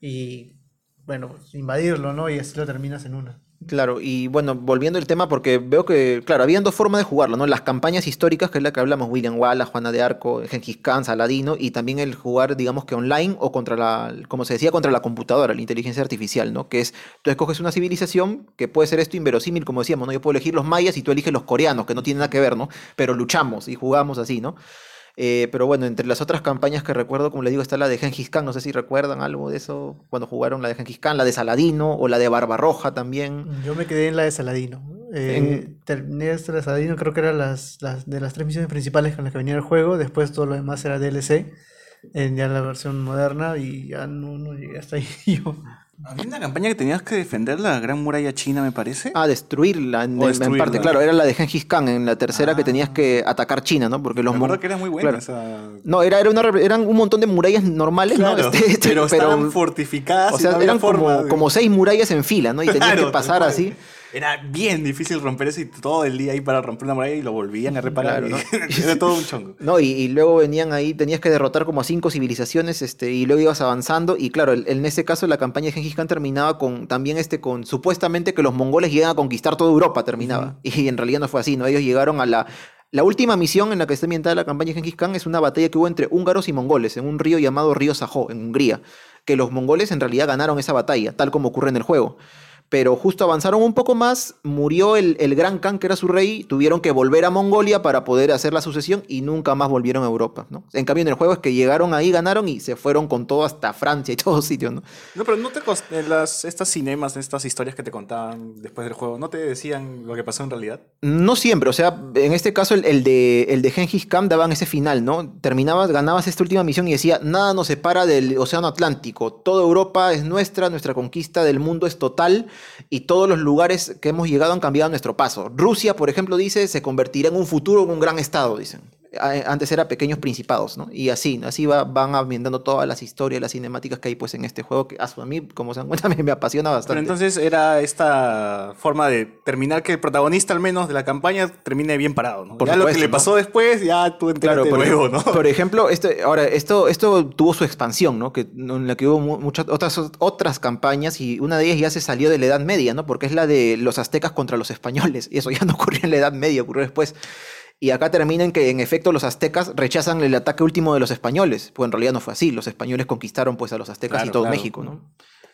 y, bueno, invadirlo, ¿no? Y así lo terminas en una. Claro, y bueno, volviendo al tema, porque veo que, claro, habían dos formas de jugarlo, ¿no? Las campañas históricas, que es la que hablamos, William Wallace, Juana de Arco, Gengis Khan, Saladino, y también el jugar, digamos que online o contra la, como se decía, contra la computadora, la inteligencia artificial, ¿no? Que es, tú escoges una civilización, que puede ser esto inverosímil, como decíamos, ¿no? Yo puedo elegir los mayas y tú eliges los coreanos, que no tienen nada que ver, ¿no? Pero luchamos y jugamos así, ¿no? Eh, pero bueno, entre las otras campañas que recuerdo, como le digo, está la de Gengis Khan, no sé si recuerdan algo de eso, cuando jugaron la de Gengis Khan, la de Saladino, o la de Barbarroja también. Yo me quedé en la de Saladino. Eh, terminé esta de Saladino, creo que era las, las de las tres misiones principales con las que venía el juego. Después todo lo demás era DLC, en ya la versión moderna, y ya no, no llegué hasta ahí yo. Había una campaña que tenías que defender la gran muralla china, me parece. Ah, destruirla en, en- parte, claro, era la de Gengis Khan, en la tercera que Ah. tenías que atacar China, ¿no? Porque los me acuerdo que era muy buena claro. esa... No, era, era una, eran un montón de murallas normales, ¿no? Este, este, pero estaban fortificadas o sea, eran como, de- como seis murallas en fila, ¿no? Y tenías Claro, que pasar así. Era bien difícil romper eso y todo el día ahí para romper una muralla y lo volvían a reparar. Claro, y- Era todo un chongo. No, y, y luego venían ahí, tenías que derrotar como a cinco civilizaciones, este, y luego ibas avanzando, y claro, el- en ese caso la campaña de Genghis Khan terminaba con, también este, con, supuestamente que los mongoles llegan a conquistar toda Europa, terminaba, y en realidad no fue así, ¿no? Ellos llegaron a la, la última misión en la que está ambientada la campaña de Genghis Khan es una batalla que hubo entre húngaros y mongoles, en un río llamado Río Sajó, en Hungría, que los mongoles en realidad ganaron esa batalla, tal como ocurre en el juego. Pero justo avanzaron un poco más, murió el, el gran Khan, que era su rey, tuvieron que volver a Mongolia para poder hacer la sucesión y nunca más volvieron a Europa. ¿no? En cambio, en el juego es que llegaron ahí, ganaron y se fueron con todo hasta Francia y todos sitios. ¿no? No, pero no te cos- en las estas cinemas, estas historias que te contaban después del juego, ¿no te decían lo que pasó en realidad? No siempre, o sea, en este caso el, el de, el de Genghis Khan daban ese final, ¿no? Terminabas, ganabas esta última misión y decía, nada nos separa del Océano Atlántico, toda Europa es nuestra, nuestra conquista del mundo es total y todos los lugares que hemos llegado han cambiado nuestro paso. Rusia, por ejemplo, dice, se convertirá en un futuro en un gran estado, dicen. A- Antes era pequeños principados, ¿no? Y así, así va- van ambientando todas las historias, las cinemáticas que hay pues en este juego, que a mí, como se dan cuenta, me, me apasiona bastante. Pero entonces era esta forma de terminar que el protagonista, al menos de la campaña, termine bien parado, ¿no? Por ya lo que le ¿no? pasó después, ya tú Claro, por, luego, ¿no? por ejemplo, este, ahora, esto, esto tuvo su expansión, ¿no? Que, en la que hubo mu- muchas otras, otras campañas y una de ellas ya se salió de la Edad Media, ¿no? Porque es la de los aztecas contra los españoles. Y eso ya no ocurrió en la Edad Media, ocurrió después. Y acá termina en que, en efecto, los aztecas rechazan el ataque último de los españoles. Pues en realidad no fue así. Los españoles conquistaron pues a los aztecas y todo claro. México, ¿no?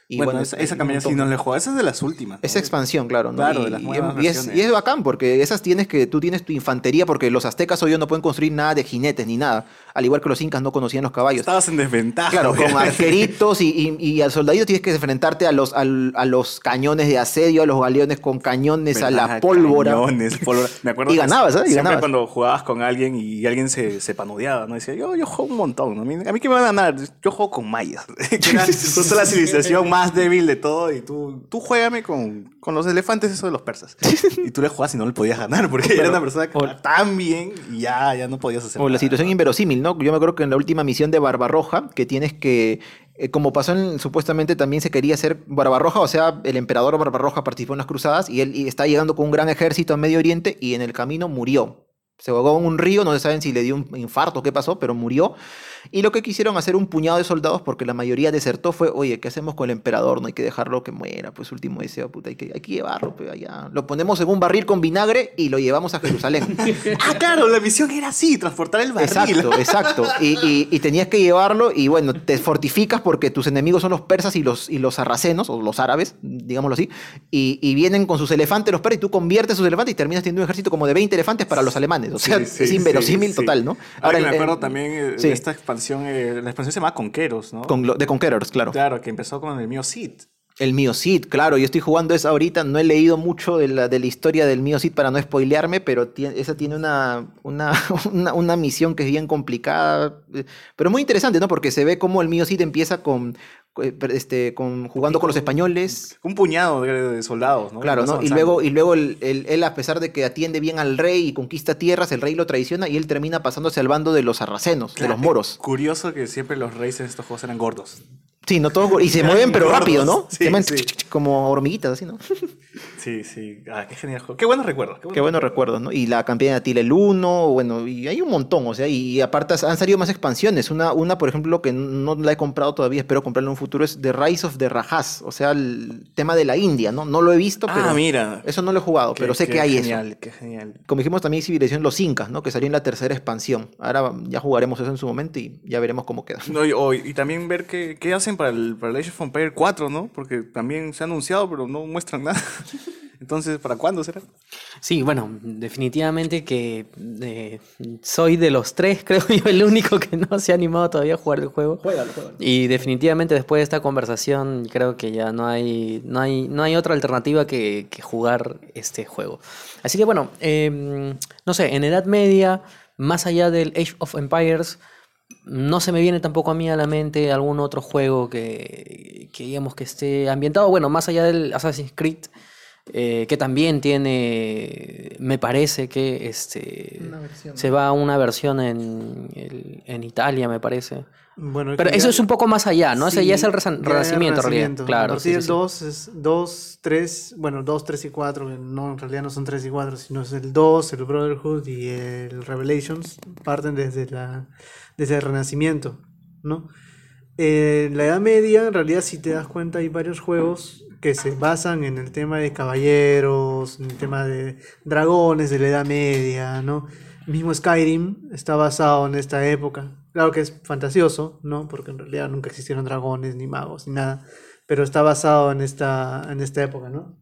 Y bueno, bueno, esa, es- esa campaña sí no le jugó. Esa es de las últimas. ¿no? Esa expansión, claro, ¿no? Claro, y, de las y- nuevas y es, versiones. y es bacán porque esas tienes que tú tienes tu infantería porque los aztecas hoy no pueden construir nada de jinetes ni nada, al igual que los incas no conocían los caballos. Estabas en desventaja. Claro, con arqueritos y, y, y al soldadito tienes que enfrentarte a los, a los cañones de asedio, a los galeones con cañones, a la pólvora. Cañones, pólvora. Me acuerdo Y ganabas, ¿eh? Y Siempre ganabas. cuando jugabas con alguien y alguien se, se panudeaba, ¿no? Decía, yo, yo juego un montón, ¿no? A mí, a mí que me van a ganar, yo juego con mayas. que era justo la civilización más débil de todo y tú, tú juégame con, con los elefantes, eso de los persas. Y tú le jugabas y no le podías ganar porque era una persona que O- tan bien y ya, ya no podías hacer O la situación ¿no? inverosímil, ¿no? Yo me acuerdo que en la última misión de Barbarroja, que tienes que, eh, como pasó en, supuestamente también se quería hacer Barbarroja, o sea, el emperador Barbarroja participó en las cruzadas y él y está llegando con un gran ejército a Medio Oriente y en el camino murió. Se ahogó en un río, no se saben si le dio un infarto o qué pasó, pero murió. Y lo que quisieron hacer un puñado de soldados, porque la mayoría desertó, fue, oye, ¿qué hacemos con el emperador? No hay que dejarlo que muera, pues último deseo, puta, hay que, hay que llevarlo, pues allá. Lo ponemos en un barril con vinagre y lo llevamos a Jerusalén. Ah, claro, la misión era así, transportar el barril. Exacto, exacto. Y, y- y tenías que llevarlo y bueno, te fortificas porque tus enemigos son los persas y los, y los sarracenos, o los árabes, digámoslo así, y, y vienen con sus elefantes los persas y tú conviertes sus elefantes y terminas teniendo un ejército como de 20 elefantes para los alemanes. O sea, Sí, sí, es inverosímil sí, sí. total, ¿no? Ahora, que el- me acuerdo el- también eh, esta expansión, eh, la expansión se llama Conqueros, ¿no? con de Conquerors, claro. Claro, que empezó con el mío Cid. El Mio Cid, claro, yo estoy jugando esa ahorita, no he leído mucho de la, de la historia del Mio Cid para no spoilearme, pero tiene- esa tiene una, una, una, una misión que es bien complicada, eh, pero muy interesante, ¿no? Porque se ve cómo el Mio Cid empieza con, eh, este, con jugando con los españoles, Un puñado de, de soldados, ¿no? claro, ¿no? Y luego, y luego él, a pesar de que atiende bien al rey y conquista tierras, el rey lo traiciona y él termina pasándose al bando de los sarracenos, de los moros. Curioso que siempre los reyes en estos juegos eran gordos. Sí, no todos, y se mueven pero Gordos, rápido, ¿no? sí, se mueven sí. como hormiguitas, así, ¿no? Sí, sí. Ah, qué genial. Qué buenos recuerdos. Qué buenos recuerdos, ¿no? Y la campaña de Atila el 1, bueno, y hay un montón, o sea, y aparte han salido más expansiones. Una, una por ejemplo, que no la he comprado todavía, espero comprarla en un futuro, es The Rise of the Rajas, o sea, el tema de la India, ¿no? No lo he visto, pero Ah, mira. eso no lo he jugado, Qué- pero sé qué que hay genial, eso. Qué genial. Como dijimos también civilización Los Incas, ¿no? Que salió en la tercera expansión. Ahora ya jugaremos eso en su momento y ya veremos cómo queda. No, y, o- y también ver qué, qué hacen para el, para el Age of Empires 4, ¿no? Porque también se ha anunciado, pero no muestran nada. Entonces, ¿para cuándo será? Sí, bueno, definitivamente que eh, soy de los tres, creo yo, el único que no se ha animado todavía a jugar el juego. Y definitivamente después de esta conversación creo que ya no hay, no hay, no hay otra alternativa que, que jugar este juego. Así que bueno, em, no sé, en Edad Media, más allá del Age of Empires, no se me viene tampoco a mí a la mente algún otro juego que, que digamos que esté ambientado, bueno, más allá del Assassin's Creed. Eh, que también tiene, me parece que este, se va a una versión en, el- en Italia, me parece. Bueno, Pero eso ya- es un poco más allá, ¿no? Ese Sí, ya es el ya renacimiento, en realidad. Claro, A sí, partir sí, del sí. 2 es 2, 3, bueno, 2, 3 y 4, que no, en realidad no son 3 y 4, sino es el 2, el Brotherhood y el Revelations, parten desde, la, desde el renacimiento, ¿no? En la Edad Media, en realidad, si te das cuenta, hay varios juegos que se basan en el tema de caballeros, en el tema de dragones de la Edad Media, ¿no? Mismo Skyrim está basado en esta época. Claro que es fantasioso, ¿no? Porque en realidad nunca existieron dragones, ni magos, ni nada. Pero está basado en esta, en esta época, ¿no?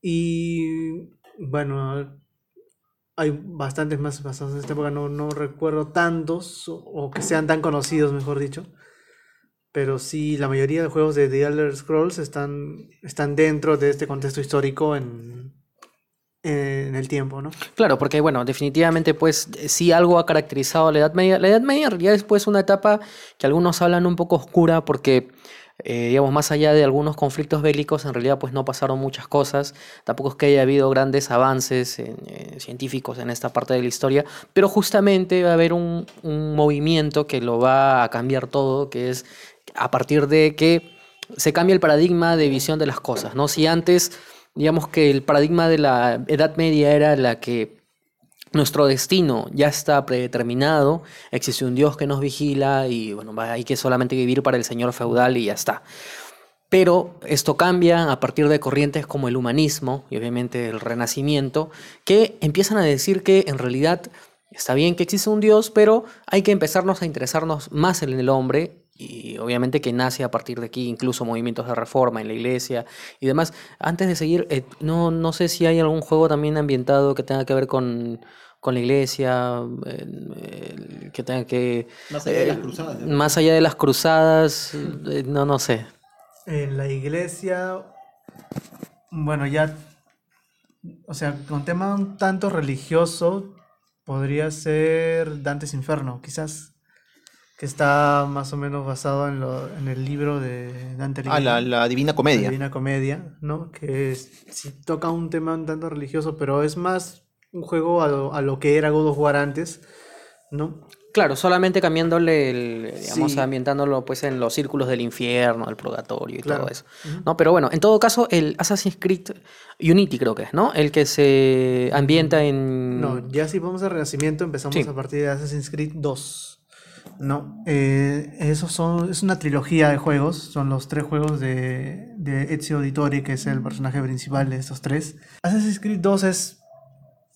Y bueno, hay bastantes más basados en esta época, no, no recuerdo tantos, o, o que sean tan conocidos, mejor dicho. Pero sí, la mayoría de juegos de The Elder Scrolls están, están dentro de este contexto histórico en, en el tiempo, ¿no? Claro, porque bueno, definitivamente pues eh, sí algo ha caracterizado a la Edad Media. La Edad Media en realidad es pues una etapa que algunos hablan un poco oscura porque eh, digamos más allá de algunos conflictos bélicos en realidad pues no pasaron muchas cosas. Tampoco es que haya habido grandes avances en, eh, científicos en esta parte de la historia, pero justamente va a haber un, un movimiento que lo va a cambiar todo, que es a partir de que se cambia el paradigma de visión de las cosas, ¿no? Si antes digamos que el paradigma de la Edad Media era la que nuestro destino ya está predeterminado, existe un Dios que nos vigila y bueno, hay que solamente vivir para el señor feudal y ya está. Pero esto cambia a partir de corrientes como el humanismo y obviamente el renacimiento, que empiezan a decir que en realidad está bien que existe un Dios, pero hay que empezarnos a interesarnos más en el hombre y obviamente que nace a partir de aquí incluso movimientos de reforma en la iglesia y demás. Antes de seguir, eh, no, no sé si hay algún juego también ambientado que tenga que ver con, con la iglesia, eh, eh, que tenga que... Más allá de las eh, cruzadas. Más allá de las cruzadas, eh, no, no sé. En la iglesia, bueno, ya, o sea, con tema un tanto religioso, podría ser Dante's Inferno, quizás, que está más o menos basado en, lo, en el libro de Dante Ah, la, la Divina La Comedia. Divina Comedia, ¿no? Que es- sí toca un tema un tanto religioso, pero es más un juego a lo, a lo que era God of War antes, ¿no? Claro, solamente cambiándole, el, digamos, Sí. ambientándolo pues en los círculos del infierno, del purgatorio y Claro. todo eso. ¿no? Pero bueno, en todo caso, el Assassin's Creed Unity creo que es, ¿no? El que se ambienta en... No, ya si vamos al Renacimiento, empezamos Sí. a partir de Assassin's Creed 2. No, eh, esos son, es una trilogía de juegos, son los tres juegos de, de Ezio Auditore, que es el personaje principal de estos tres. Assassin's Creed 2 es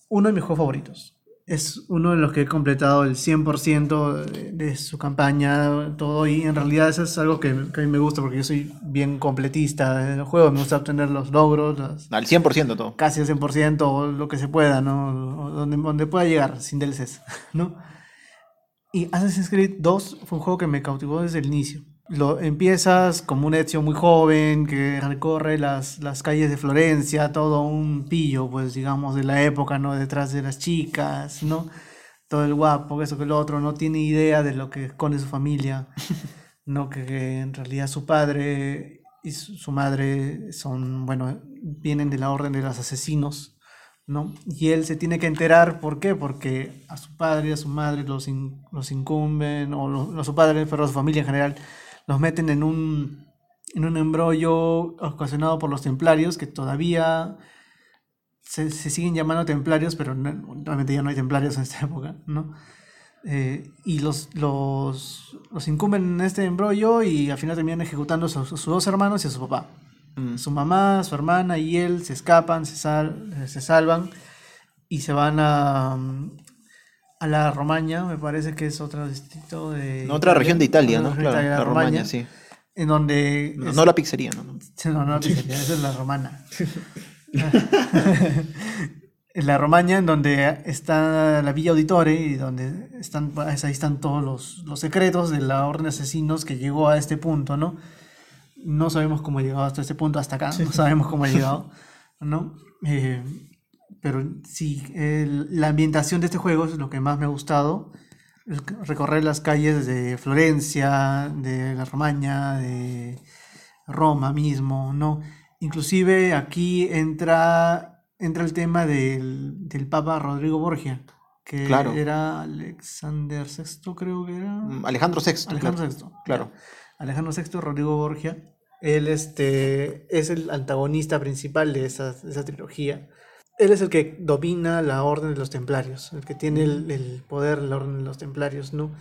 uno de mis juegos favoritos. Es uno de los que he completado el 100% de, de su campaña, todo, y en realidad eso es algo que, que a mí me gusta porque yo soy bien completista del juego, me gusta obtener los logros, las, Al 100% todo. casi al 100% o lo que se pueda, ¿no? O Donde, donde pueda llegar sin DLCs, ¿no? Y Assassin's Creed 2 fue un juego que me cautivó desde el inicio. Lo, empiezas como un Ezio muy joven que recorre las, las calles de Florencia, todo un pillo, pues digamos, de la época, ¿no? Detrás de las chicas, ¿no? Todo el guapo, eso que lo otro, no tiene idea de lo que esconde su familia, ¿no? Que, que en realidad su padre y su, su madre son, bueno, vienen de la orden de los asesinos, ¿no? Y él se tiene que enterar, ¿por qué? Porque a su padre y a su madre los, los incumben, o no a su padre, pero a su familia en general, los meten en un, en un embrollo ocasionado por los templarios, que todavía se, se siguen llamando templarios, pero no- realmente ya no hay templarios en esta época, ¿no? Eh, y los, los, los incumben en este embrollo y al final terminan ejecutando a sus dos hermanos y a su papá. Mm. Su mamá, su hermana y él se escapan, se, sal- se salvan y se van a, a la Romaña, me parece que es otro distrito de... No, otra región de Italia, ¿no? Claro, Italia, la Romaña, sí. En donde... No, es- no la pizzería, ¿no? no. No, la pizzería, esa es la romana. En la Romaña, en donde está la Villa Auditore y donde están, ahí están todos los, los secretos de la orden de asesinos que llegó a este punto, ¿no? No sabemos cómo ha llegado hasta este punto, hasta acá, no sabemos cómo ha llegado, ¿no? Eh, pero sí, el- la ambientación de este juego es lo que más me ha gustado. Recorrer las calles de Florencia, de la Romaña, de Roma mismo, ¿no? Inclusive aquí entra, entra el tema del, del Papa Rodrigo Borgia, que Claro. era Alexander VI, creo que era. Mm, Alejandro VI. Alejandro claro. VI. Claro. Alejandro VI, Rodrigo Borgia. Él este, es el antagonista principal de esa, de esa trilogía. Él es el que domina la orden de los templarios, el que tiene el, el poder de la orden de los templarios, ¿no?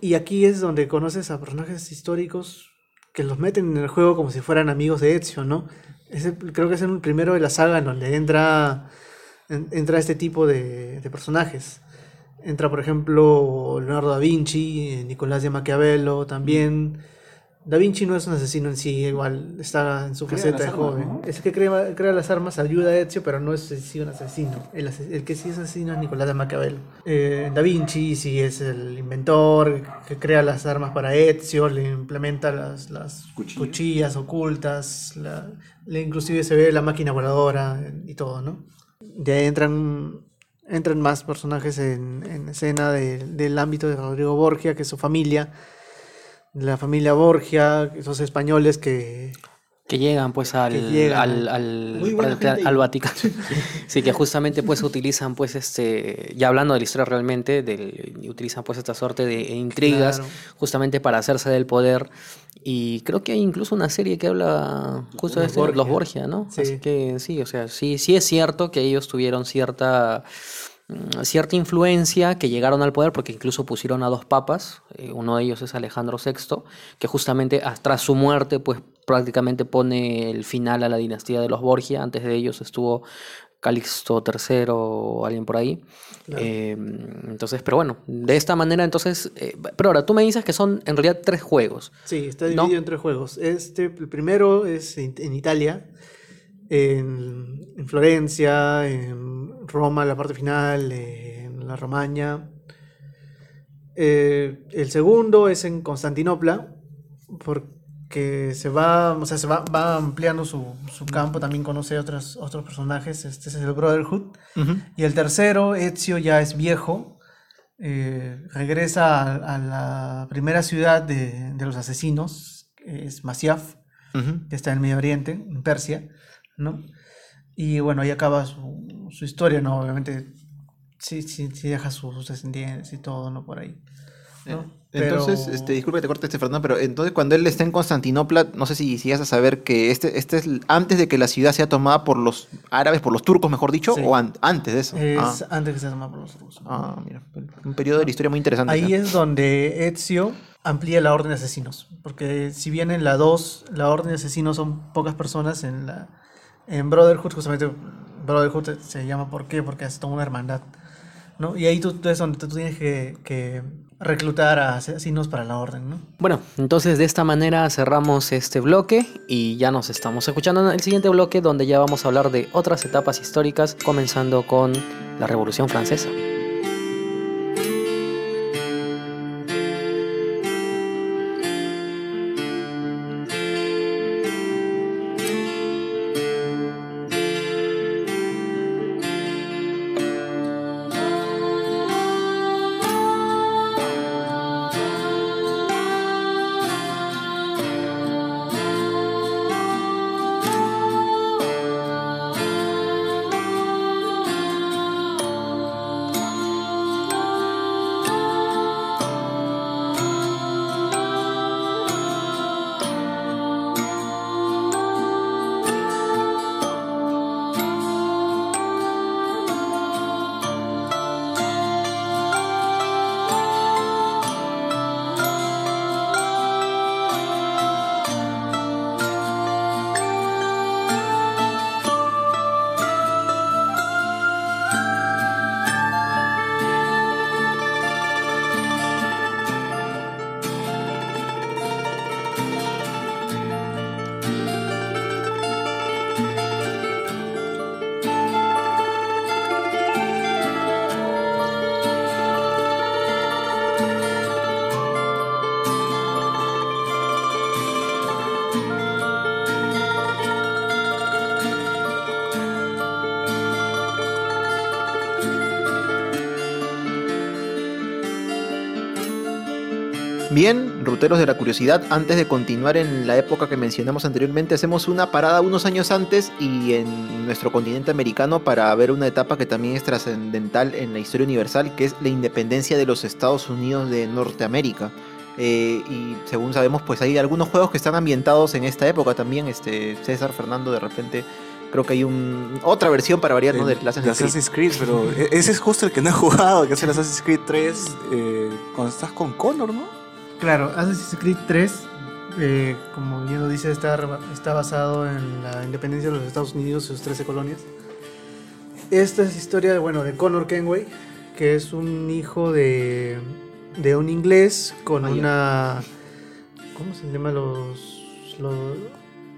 Y aquí es donde conoces a personajes históricos que los meten en el juego como si fueran amigos de Ezio, ¿no? Es el- creo que es el primero de la saga en donde entra, en- entra este tipo de, de personajes. Entra, por ejemplo, Leonardo da Vinci, Nicolás de Maquiavelo también. Da Vinci no es un asesino en sí, igual está en su Crea faceta de las armas, joven. ¿no? Es el que crea, crea las armas, ayuda a Ezio, pero no es sí un asesino. El, ase- el que sí es asesino es Nicolás de Maquiavelo. Eh, da Vinci sí es el inventor que crea las armas para Ezio, le implementa las, las Cuchillas. ocultas, la- le inclusive se ve la máquina voladora y todo, ¿no? De ahí entran, entran más personajes en, en escena de- del ámbito de Rodrigo Borgia, que es su familia, la familia Borgia, esos españoles que... Que llegan pues al, llegan. al, al, al- al Vaticano. Sí, que justamente pues utilizan pues este, ya hablando de la historia realmente, del, utilizan pues esta suerte de intrigas Claro. justamente para hacerse del poder. Y creo que hay incluso una serie que habla justo de Los este, los Borgia. Borgia, ¿no? Sí. Así que sí, o sea, sí, sí es cierto que ellos tuvieron cierta cierta influencia que llegaron al poder porque incluso pusieron a dos papas, eh, uno de ellos es Alejandro VI, que justamente tras su muerte pues prácticamente pone el final a la dinastía de los Borgia, antes de ellos estuvo Calixto III o alguien por ahí. Claro. Eh, entonces, pero bueno, de esta manera entonces, eh, pero ahora tú me dices que son en realidad tres juegos. Sí, está ¿No? dividido en tres juegos. Este, el primero es en, en Italia, en, en Florencia, en Roma, la parte final, en la Romaña. Eh, el segundo es en Constantinopla, porque se va, o sea, se va, va ampliando su, su campo, también conoce otros, otros personajes. Este es el Brotherhood. Y el tercero, Ezio ya es viejo, eh, regresa a, a la primera ciudad de, de los asesinos, que es Masyaf, que está en el Medio Oriente, en Persia, ¿no? Y bueno, ahí acaba su, su historia, ¿no? Obviamente, sí, sí, sí deja sus descendientes y todo, ¿no? Por ahí. ¿no? Entonces, Pero- este, disculpe que te corte este Fernando, pero entonces cuando él está en Constantinopla, no sé si, si vas a saber que este, este es antes de que la ciudad sea tomada por los árabes, por los turcos, mejor dicho, Sí. o an- antes de eso. Es ah, antes que se toma por los rusos. ah, mira, un periodo de la historia muy interesante. Ahí es donde Ezio amplía la orden de asesinos. Porque si bien en la 2 la orden de asesinos son pocas personas, en la en Brotherhood justamente Brotherhood se llama ¿por qué? Porque es toda una hermandad. ¿no? Y ahí tú, tú es donde tú tienes que, que reclutar a asesinos para la orden. ¿no? Bueno, entonces de esta manera cerramos este bloque y ya nos estamos escuchando en el siguiente bloque donde ya vamos a hablar de otras etapas históricas, comenzando con la Revolución Francesa. Bien, ruteros de la curiosidad, antes de continuar en la época que mencionamos anteriormente, hacemos una parada unos años antes y en nuestro continente americano para ver una etapa que también es trascendental en la historia universal, que es la independencia de los Estados Unidos de Norteamérica. Eh, y según sabemos, pues hay algunos juegos que están ambientados en esta época también. Este, César, Fernando, de repente creo que hay un, otra versión para variar, ¿no? Del de Assassin's Creed. Assassin's Creed, pero e- ese es justo el que no he jugado, que es el Assassin's Creed 3, eh, cuando estás con Connor, ¿no? Claro, Assassin's Creed 3, eh, como bien lo dice, está, está basado en la independencia de los Estados Unidos y sus 13 colonias. Esta es historia, bueno, de Connor Kenway, que es un hijo de, de un inglés con una... ¿Cómo se llama los, los,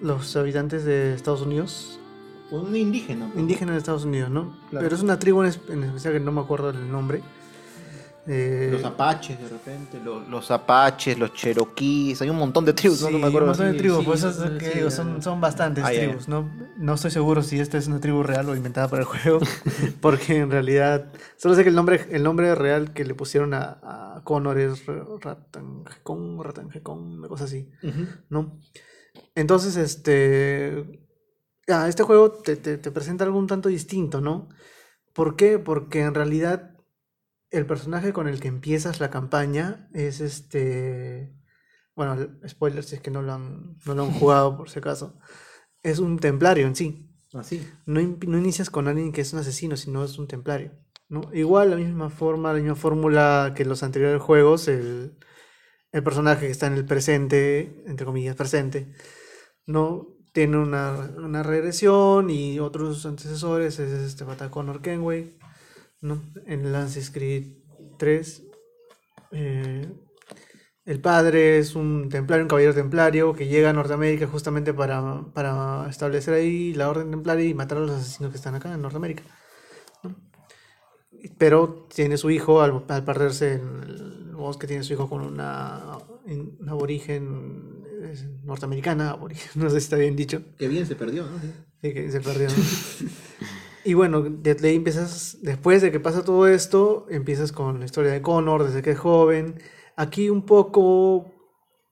los habitantes de Estados Unidos? Un indígena. pues. Indígenas de Estados Unidos, ¿no? Claro. Pero es una tribu en especial que no me acuerdo el nombre. Eh, Los apaches, de repente. Los, los apaches, los cheroquíes. Hay un montón de tribus, ¿no? Sí, no me acuerdo. un montón de tribus, sí, pues eso sí, es que sí, digo, son, son bastantes tribus, ¿no? No estoy seguro si esta es una tribu real o inventada para el juego, porque en realidad solo sé que el nombre, el nombre real que le pusieron a, a Connor es Ratangecón, Ratangecón, una cosa así. ¿no? Entonces, este... ah, este juego te, te- te presenta algo un tanto distinto, ¿no? ¿Por qué? Porque en realidad el personaje con el que empiezas la campaña es este... Bueno, el- spoiler si es que no lo han, no lo han jugado por si acaso. Es un templario en sí. Así. No, in- no inicias con alguien que es un asesino, sino es un templario. ¿no? Igual, la misma forma, la misma fórmula que los anteriores juegos, el, el personaje que está en el presente, entre comillas, presente, ¿no? Tiene una, una regresión y otros antecesores, es este pata Connor Kenway, ¿no? En Assassin's Creed 3, eh, el padre es un templario, un caballero templario que llega a Norteamérica justamente para, para establecer ahí la orden templaria y matar a los asesinos que están acá en Norteamérica. ¿no? Pero tiene su hijo, al, al perderse en el bosque, tiene su hijo con una, una aborigen norteamericana, aborigen, no sé si está bien dicho. Qué bien se perdió, ¿no? Sí, que se perdió. ¿no? y bueno, de ahí empiezas, después de que pasa todo esto, empiezas con la historia de Connor desde que es joven. Aquí un poco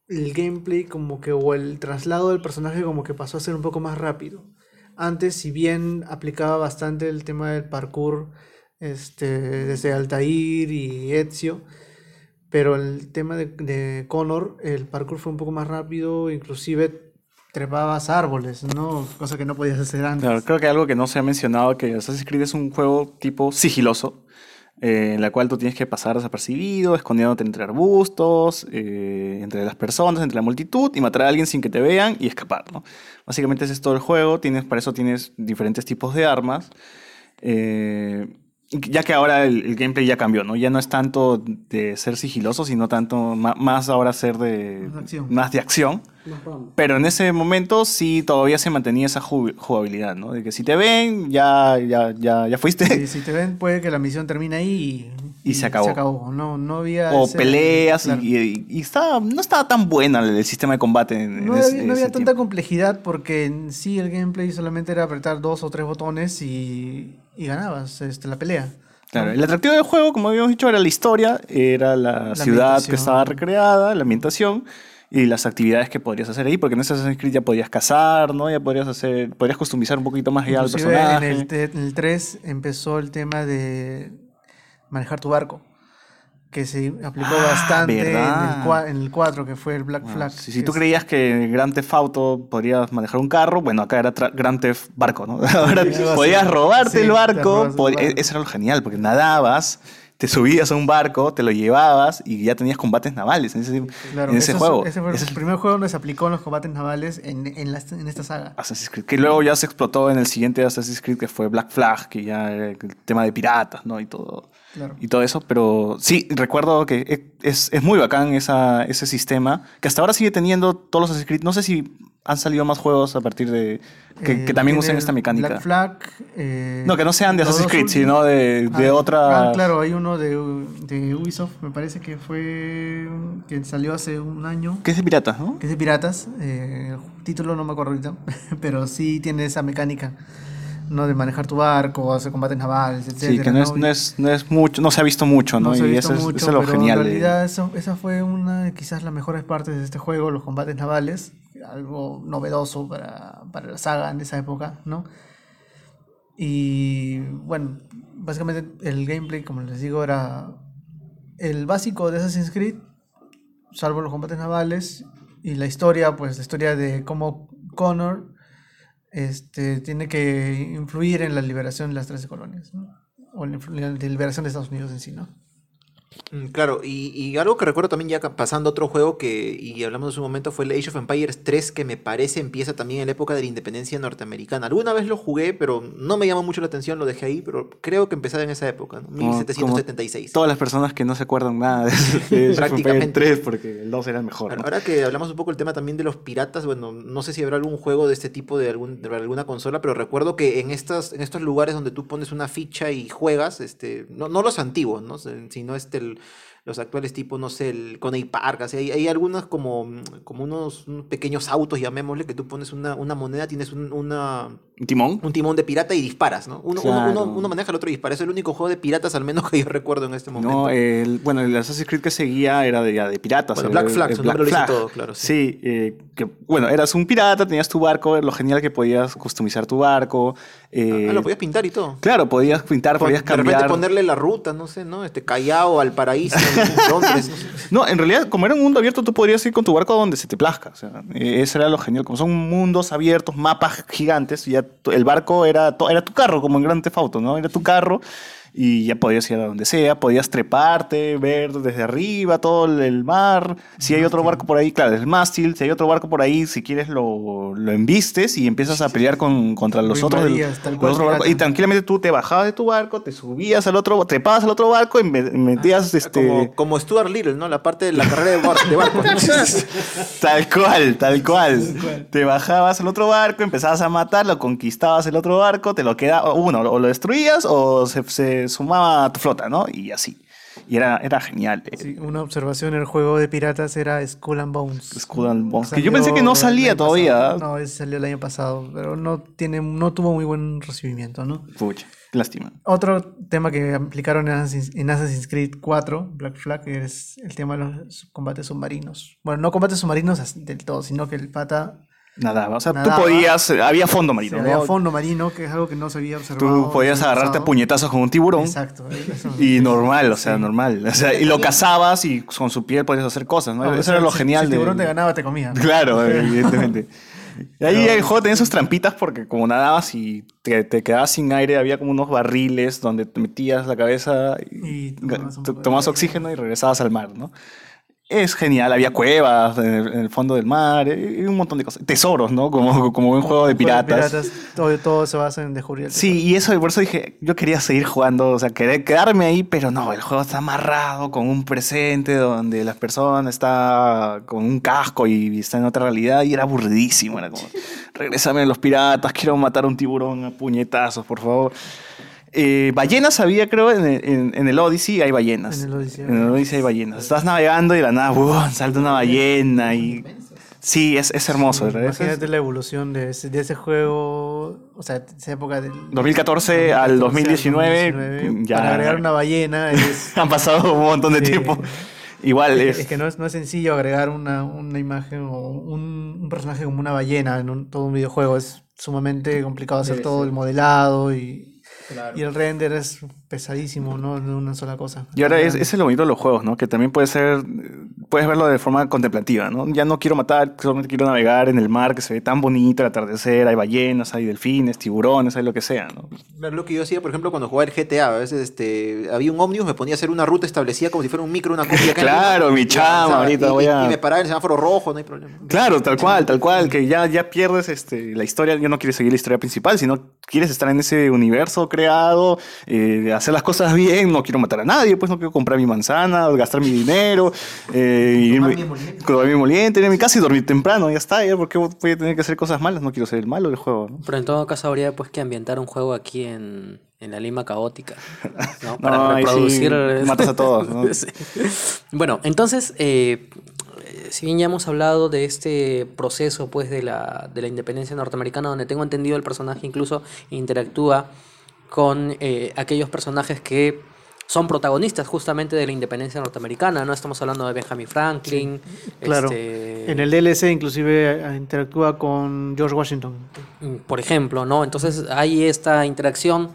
el gameplay como que, o el traslado del personaje como que pasó a ser un poco más rápido. Antes, si bien aplicaba bastante el tema del parkour, este, desde Altair y Ezio, pero el tema de, de Connor, el parkour fue un poco más rápido, inclusive trepabas árboles, ¿no? Cosa que no podías hacer antes. Creo que algo que no se ha mencionado, que Assassin's Creed es un juego tipo sigiloso, eh, en la cual tú tienes que pasar desapercibido, escondiéndote entre arbustos, eh, entre las personas, entre la multitud, y matar a alguien sin que te vean y escapar, ¿no? Básicamente ese es todo el juego, tienes, para eso tienes diferentes tipos de armas. eh, ya que ahora el, el gameplay ya cambió, ¿no? Ya no es tanto de ser sigiloso, sino tanto más ahora ser de, Más de acción. más de acción. Pero en ese momento sí todavía se mantenía esa ju- jugabilidad, ¿no? De que si te ven, ya, ya, ya, ya fuiste. Y si te ven, puede que la misión termine ahí y, Y se acabó. No, no había. o ese- peleas claro. y, y- estaba, no estaba tan buena el, el sistema de combate en, en No ese- había, no había ese tanta tiempo. complejidad porque en sí el gameplay solamente era apretar dos o tres botones y, y ganabas este, la pelea. Claro, el atractivo del juego, como habíamos dicho, era la historia, era la, ciudad que estaba recreada, la ambientación y las actividades que podrías hacer ahí, porque en Assassin's Creed ya podías cazar, ¿no? Ya podrías hacer, podrías customizar un poquito más allá al personaje. En el, en el 3 empezó el tema de manejar tu barco, que se aplicó Ah, bastante en el, ¿verdad? cua- en el 4, que fue el Black Ah, Flag. si, tú es- creías que en Grand Theft Auto podrías manejar un carro, bueno, acá era Grand Theft Barco, ¿no? Ahora podías robarte Sí, el barco, pod- barco. eso era lo genial, porque nadabas, te subías a un barco, te lo llevabas y ya tenías combates navales en ese, Claro, en ese es- juego. Ese fue Ese el es primer juego donde se aplicó en los combates navales en, en, la- en esta saga. Assassin's Creed, que luego ya se explotó en el siguiente Assassin's Creed que fue Black Flag, que ya era el tema de piratas, ¿no? Y todo. Claro. y todo eso, pero sí, recuerdo que es, es muy bacán esa, ese sistema, que hasta ahora sigue teniendo todos los Assassin's Creed. No sé si han salido más juegos a partir de... que, Eh, que también tiene usen esta mecánica. Black Flag. eh, no, que no sean de Assassin's Creed, sino de, de Ah, otra... ah, claro, hay uno de, de Ubisoft, me parece que fue. que salió hace un año. Que es de piratas, ¿no? Que es de piratas. eh, el título no me acuerdo ahorita, pero sí tiene esa mecánica. ¿no? De manejar tu barco, hacer combates navales, etc. Sí, que no es, no, es, no es mucho, no se ha visto mucho, ¿no? ha y eso es, mucho, eso es lo pero genial. En de- realidad, eso, esa fue una de quizás las mejores partes de este juego, los combates navales. Algo novedoso para, para la saga en esa época, ¿no? Y bueno, básicamente el gameplay, como les digo, era el básico de Assassin's Creed, salvo los combates navales. Y la historia, pues la historia de cómo Connor este, tiene que influir en la liberación de las 13 colonias, ¿no? O en la liberación de Estados Unidos en sí, ¿no? Mm, Claro, y, y algo que recuerdo también ya pasando a otro juego que, y hablamos de su momento, fue el Age of Empires 3, que me parece empieza también en la época de la independencia norteamericana. Alguna vez lo jugué, pero no me llamó mucho la atención, lo dejé ahí, pero creo que empezaba en esa época, ¿no? Como- 1776. Todas las personas que no se acuerdan nada de, de Age of Empires Prácticamente. 3 porque el 2 era el mejor. Ahora- ¿no? Ahora que hablamos un poco del tema también de los piratas, bueno, no sé si habrá algún juego de este tipo de, algún, de alguna consola, pero recuerdo que en, estas, en estos lugares donde tú pones una ficha y juegas, este, no, no los antiguos, ¿no? Sino este, el- los actuales tipos, no sé, el Coney Park, así, hay, hay algunas como, como unos, unos pequeños autos, llamémosle, que tú pones una, una moneda, tienes un, una, ¿Un timón? un timón de pirata y disparas, ¿no? Uno, uno- Claro. uno, uno maneja, el otro dispara. Es el único juego de piratas, al menos que yo recuerdo en este momento. No, el, bueno, el Assassin's Creed que seguía era de, ya de piratas. Bueno, el- Black Flag, el Black nombre lo Flag. todo, claro, sí. Sí, eh, que, bueno, eras un pirata, tenías tu barco, lo genial que podías customizar tu barco. eh, ah, lo podías pintar y todo. Claro, podías pintar, podías de repente cambiar. ponerle la ruta, no sé, ¿no? Este Callao al paraíso Londres. no en realidad, como era un mundo abierto, tú podrías ir con tu barco a donde se te plazca. O sea, eh, eso era lo genial. Como son mundos abiertos, mapas gigantes, y ya el barco era, era tu carro, como en Grand Theft Auto, ¿no? Era tu carro y ya podías ir a donde sea, podías treparte, ver desde arriba todo el- mar. Si hay otro barco por ahí, claro, el mástil. Si hay otro barco por ahí, si quieres lo, lo embistes y empiezas a pelear con, contra los Lo otros, invadías, los barcos. Y tranquilamente tú te bajabas de tu barco, te subías al otro, trepabas al otro barco y me- metías este... Como, como Stuart Little, ¿no? La parte de la carrera de, bar- de barco. Tal cual, tal cual. Te bajabas al otro barco, empezabas a matarlo, conquistabas el otro barco, te lo quedaba, uno, o lo destruías o se, se sumaba a tu flota, ¿no? Y así. Y era, era genial. eh, Sí, una observación en el juego de piratas era Skull and Bones. Skull and Bones, que yo pensé que no salía todavía. pasado. No, ese salió el año pasado, pero no, tiene, no tuvo muy buen recibimiento, ¿no? Pucha, lástima. Otro tema que aplicaron en Assassin's, en Assassin's Creed 4, Black Flag, es el tema de los combates submarinos. Bueno, no combates submarinos del todo, sino que el pata Nadaba. O sea, Nadaba. tú podías, había fondo marino, había ¿no? fondo marino, que es algo que no se había observado. Tú podías agarrarte a puñetazos con un tiburón. Exacto. Y normal, o sea, normal. O sea, y lo cazabas y con su piel podías hacer cosas, ¿no? No, o Eso era lo si- genial Si el de. tiburón te ganaba, te comía. ¿no? Claro, evidentemente. Y ahí el juego tenía sus trampitas porque como nadabas y te, te quedabas sin aire, había como unos barriles donde te metías la cabeza y, Y tomabas oxígeno y regresabas al mar, ¿no? Es genial, había cuevas en el, en el fondo del mar y un montón de cosas. Tesoros, ¿no? Como, como un juego de piratas. todo, todo se basa en descubrir el Sí, y eso, por eso dije, yo quería seguir jugando, o sea, querer quedarme ahí, pero no, el juego está amarrado con un presente donde la persona está con un casco y está en otra realidad y era aburridísimo, era como, regrésame a los piratas, quiero matar a un tiburón a puñetazos, por favor. Eh, ballenas había, creo, en el, en- en el Odyssey hay ballenas. En el Odyssey En el Odyssey hay ballenas. Estás navegando y de la nada, ¡bum! salta una ballena y... Sí, es, es hermoso, ¿verdad? Es- Imagínate la evolución de ese, de ese juego, o sea, esa época del 2014 al 2019, 2019, ya- Para agregar una ballena es, Han pasado un montón de Sí. tiempo. Igual es, es. es que no es, no es sencillo agregar una, una imagen o un, un personaje como una ballena en un- todo un videojuego. Es sumamente complicado hacer Debe todo ser. el modelado y, Y el render es pesadísimo, no de una sola cosa. Y ahora es, es lo bonito de los juegos, ¿no? Que también puede ser, puedes verlo de forma contemplativa, ¿no? Ya no quiero matar, solamente quiero navegar en el mar que se ve tan bonito, el atardecer, hay ballenas, hay delfines, tiburones, hay lo que sea, ¿no? Lo que yo hacía, por ejemplo, cuando jugaba el GTA, a veces este, había un ómnibus, me ponía a hacer una ruta establecida como si fuera un micro, una copia. Claro, mi chama, ahorita y, voy y- a- y me paraba en el semáforo rojo, no hay problema. Claro, tal cual, tal cual, que ya, ya pierdes este, la historia, ya no quieres seguir la historia principal, sino quieres estar en ese universo creado, eh, hacer las cosas bien, no quiero matar a nadie, pues no quiero comprar mi manzana, gastar mi dinero, eh, irme- mi mi emoliente, ir a mi casa y dormir temprano, ya está, ya, porque voy a tener que hacer cosas malas? No quiero ser el malo del juego, ¿no? Pero en todo caso habría pues que ambientar un juego aquí en, en la Lima caótica, ¿no? No, Para sí reproducir... matas a todos, ¿no? Sí. Bueno, entonces, eh, si bien ya hemos hablado de este proceso pues de la, de la independencia norteamericana, donde tengo entendido el personaje incluso interactúa con eh, aquellos personajes que son protagonistas justamente de la independencia norteamericana, ¿no? Estamos hablando de Benjamin Franklin. Claro. este, En el DLC inclusive eh, interactúa con George Washington. mm, por ejemplo, ¿no? Entonces hay esta interacción,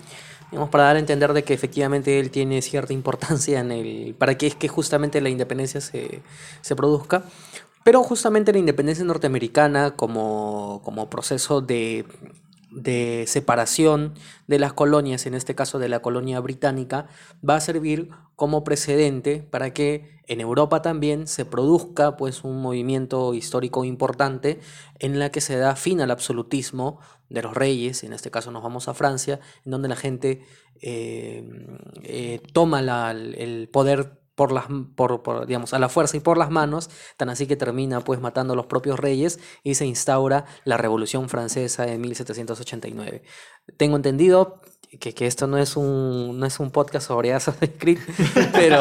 digamos, para dar a entender de que efectivamente él tiene cierta importancia en el, para que es que justamente la independencia se, se produzca. Pero justamente la independencia norteamericana como, como proceso de, de separación de las colonias, en este caso de la colonia británica, va a servir como precedente para que en Europa también se produzca pues un movimiento histórico importante en la que se da fin al absolutismo de los reyes, en este caso nos vamos a Francia, en donde la gente eh, eh, toma la- el poder por las, por, por, digamos, a la fuerza y por las manos, tan así que termina pues matando a los propios reyes y se instaura la Revolución Francesa en 1789. Tengo entendido que, que esto no es un no es un podcast sobre Assassin's Creed, pero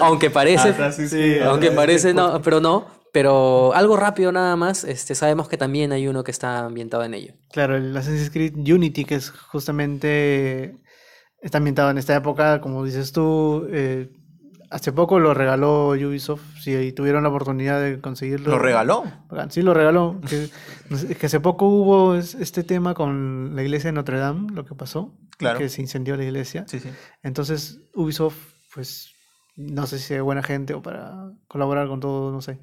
aunque parece, Sí, aunque parece no, pero no, pero algo rápido nada más, este sabemos que también hay uno que está ambientado en ello. Claro, el Assassin's Creed Unity, que es justamente está ambientado en esta época, como dices tú, eh, hace poco lo regaló Ubisoft, si tuvieron la oportunidad de conseguirlo. ¿Lo regaló? Sí, lo regaló. Que, hace poco hubo es- este tema con la iglesia de Notre Dame, lo que pasó, Claro. que se incendió la iglesia. Sí, sí. Entonces Ubisoft, pues, no sé si es buena gente o para colaborar con todo, no sé.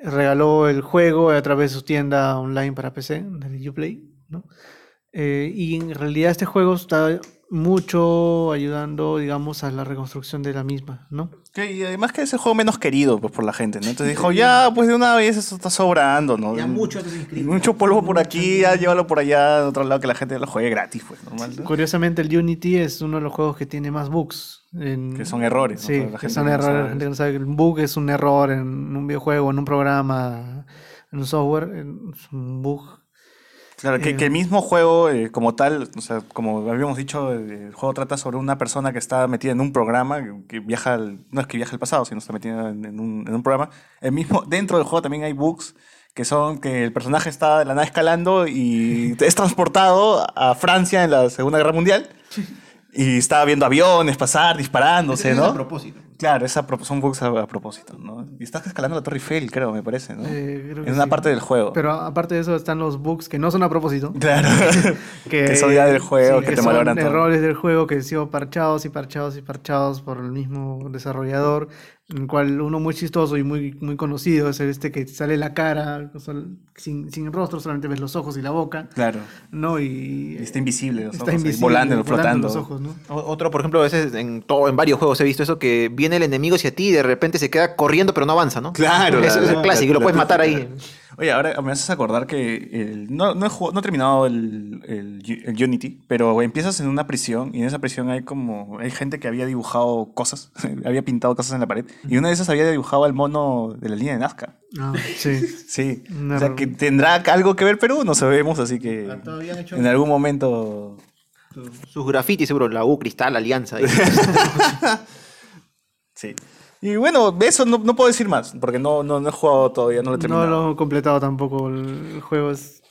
Regaló el juego a través de su tienda online para PC, del Uplay, ¿no? Eh, y en realidad este juego está mucho ayudando, digamos, a la reconstrucción de la misma, ¿no? Que- y además que es el juego menos querido pues, por la gente, ¿no? Entonces dijo, ya, pues de una vez eso está sobrando, ¿no? Ya mucho. Mucho polvo por aquí, ya llévalo por allá, de otro lado, que la gente lo juegue gratis, pues, normal. ¿no? Curiosamente el Unity es uno de los juegos que tiene más bugs. en- Que son errores, ¿no? Sí, Para la que son no errores. sabe. La gente que no sabe que el bug es un error en un videojuego, en un programa, en un software. Es un bug. Claro, que, Eh, que el mismo juego eh, como tal, o sea, como habíamos dicho, eh, el juego trata sobre una persona que está metida en un programa, que, viaja, al- no es que viaja al pasado, sino está metida en, en un, en un programa. El mismo, dentro del juego también hay bugs que son que el personaje está de la nada escalando y es transportado a Francia en la Segunda Guerra Mundial y está viendo aviones pasar, disparándose, ¿no? a propósito. Claro, esa son bugs a, a propósito, ¿no? Y estás escalando la Torre Eiffel, creo, me parece, ¿no? Eh, creo que en una sí. parte del juego. Pero aparte de eso están los bugs que no son a propósito. Claro. que son ya del juego, que te son malogran todo. errores del juego que han sido parchados y parchados y parchados por el mismo desarrollador, en el cual uno muy chistoso y muy, muy conocido es este que sale la cara sol- sin, sin rostro, solamente ves los ojos y la boca, Claro. ¿no? Y, Y está invisible los está ojos, ahí invisible, volando, flotando. los ojos, ¿no? Otro, por ejemplo, a veces en, todo, en varios juegos he visto eso que viene el enemigo hacia ti y de repente se queda corriendo pero no avanza, ¿no? Claro, Eso es el clásico, la- lo puedes la- matar ahí. Oye, ahora me haces acordar que el- no, no, he jugado- no he terminado el, el Unity, pero empiezas en una prisión y en esa prisión hay como hay gente que había dibujado cosas, había pintado cosas en la pared y una de esas había dibujado al mono de la línea de Nazca. Ah, sí. Sí, o sea que tendrá algo que ver Perú, no sabemos, así que Ah, hecho- en algún momento Sus grafitis, seguro, la U, Cristal, Alianza. sí. Y bueno, eso no, no puedo decir más, porque no, no, no he jugado todavía, no lo he No terminado. lo he completado tampoco el juego. Es...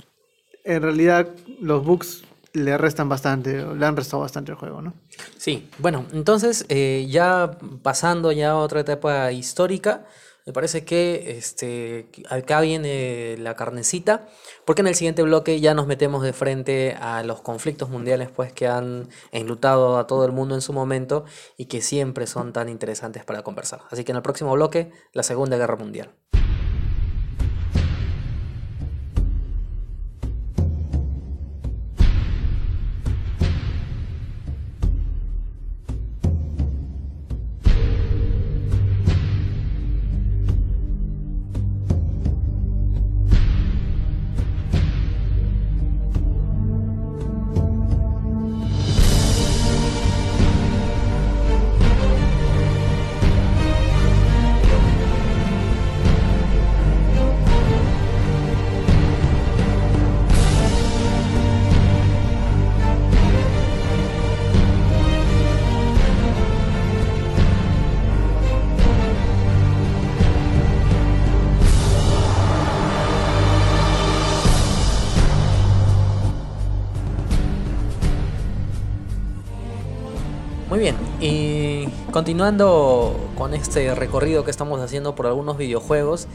En realidad, los bugs le restan bastante, le han restado bastante al juego, ¿no? Sí, bueno, entonces eh, ya pasando ya a otra etapa histórica, me parece que este, acá viene la carnecita, porque en el siguiente bloque ya nos metemos de frente a los conflictos mundiales pues, que han enlutado a todo el mundo en su momento y que siempre son tan interesantes para conversar. Así que en el próximo bloque, la Segunda Guerra Mundial. Continuando con este recorrido que estamos haciendo por algunos videojuegos,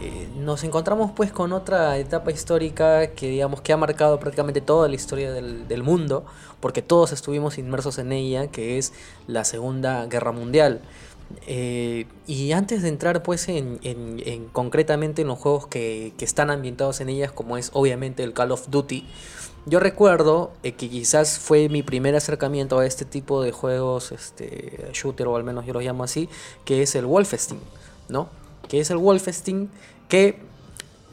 eh, nos encontramos pues con otra etapa histórica que digamos que ha marcado prácticamente toda la historia del, mundo, porque todos estuvimos inmersos en ella, que es la Segunda Guerra Mundial. Eh, y antes de entrar pues en concretamente en los juegos que, que están ambientados en ellas, como es obviamente el Call of Duty, yo recuerdo eh, que quizás fue mi primer acercamiento a este tipo de juegos, este, shooter o al menos yo los llamo así, que es el Wolfenstein, ¿no? Que es el Wolfenstein que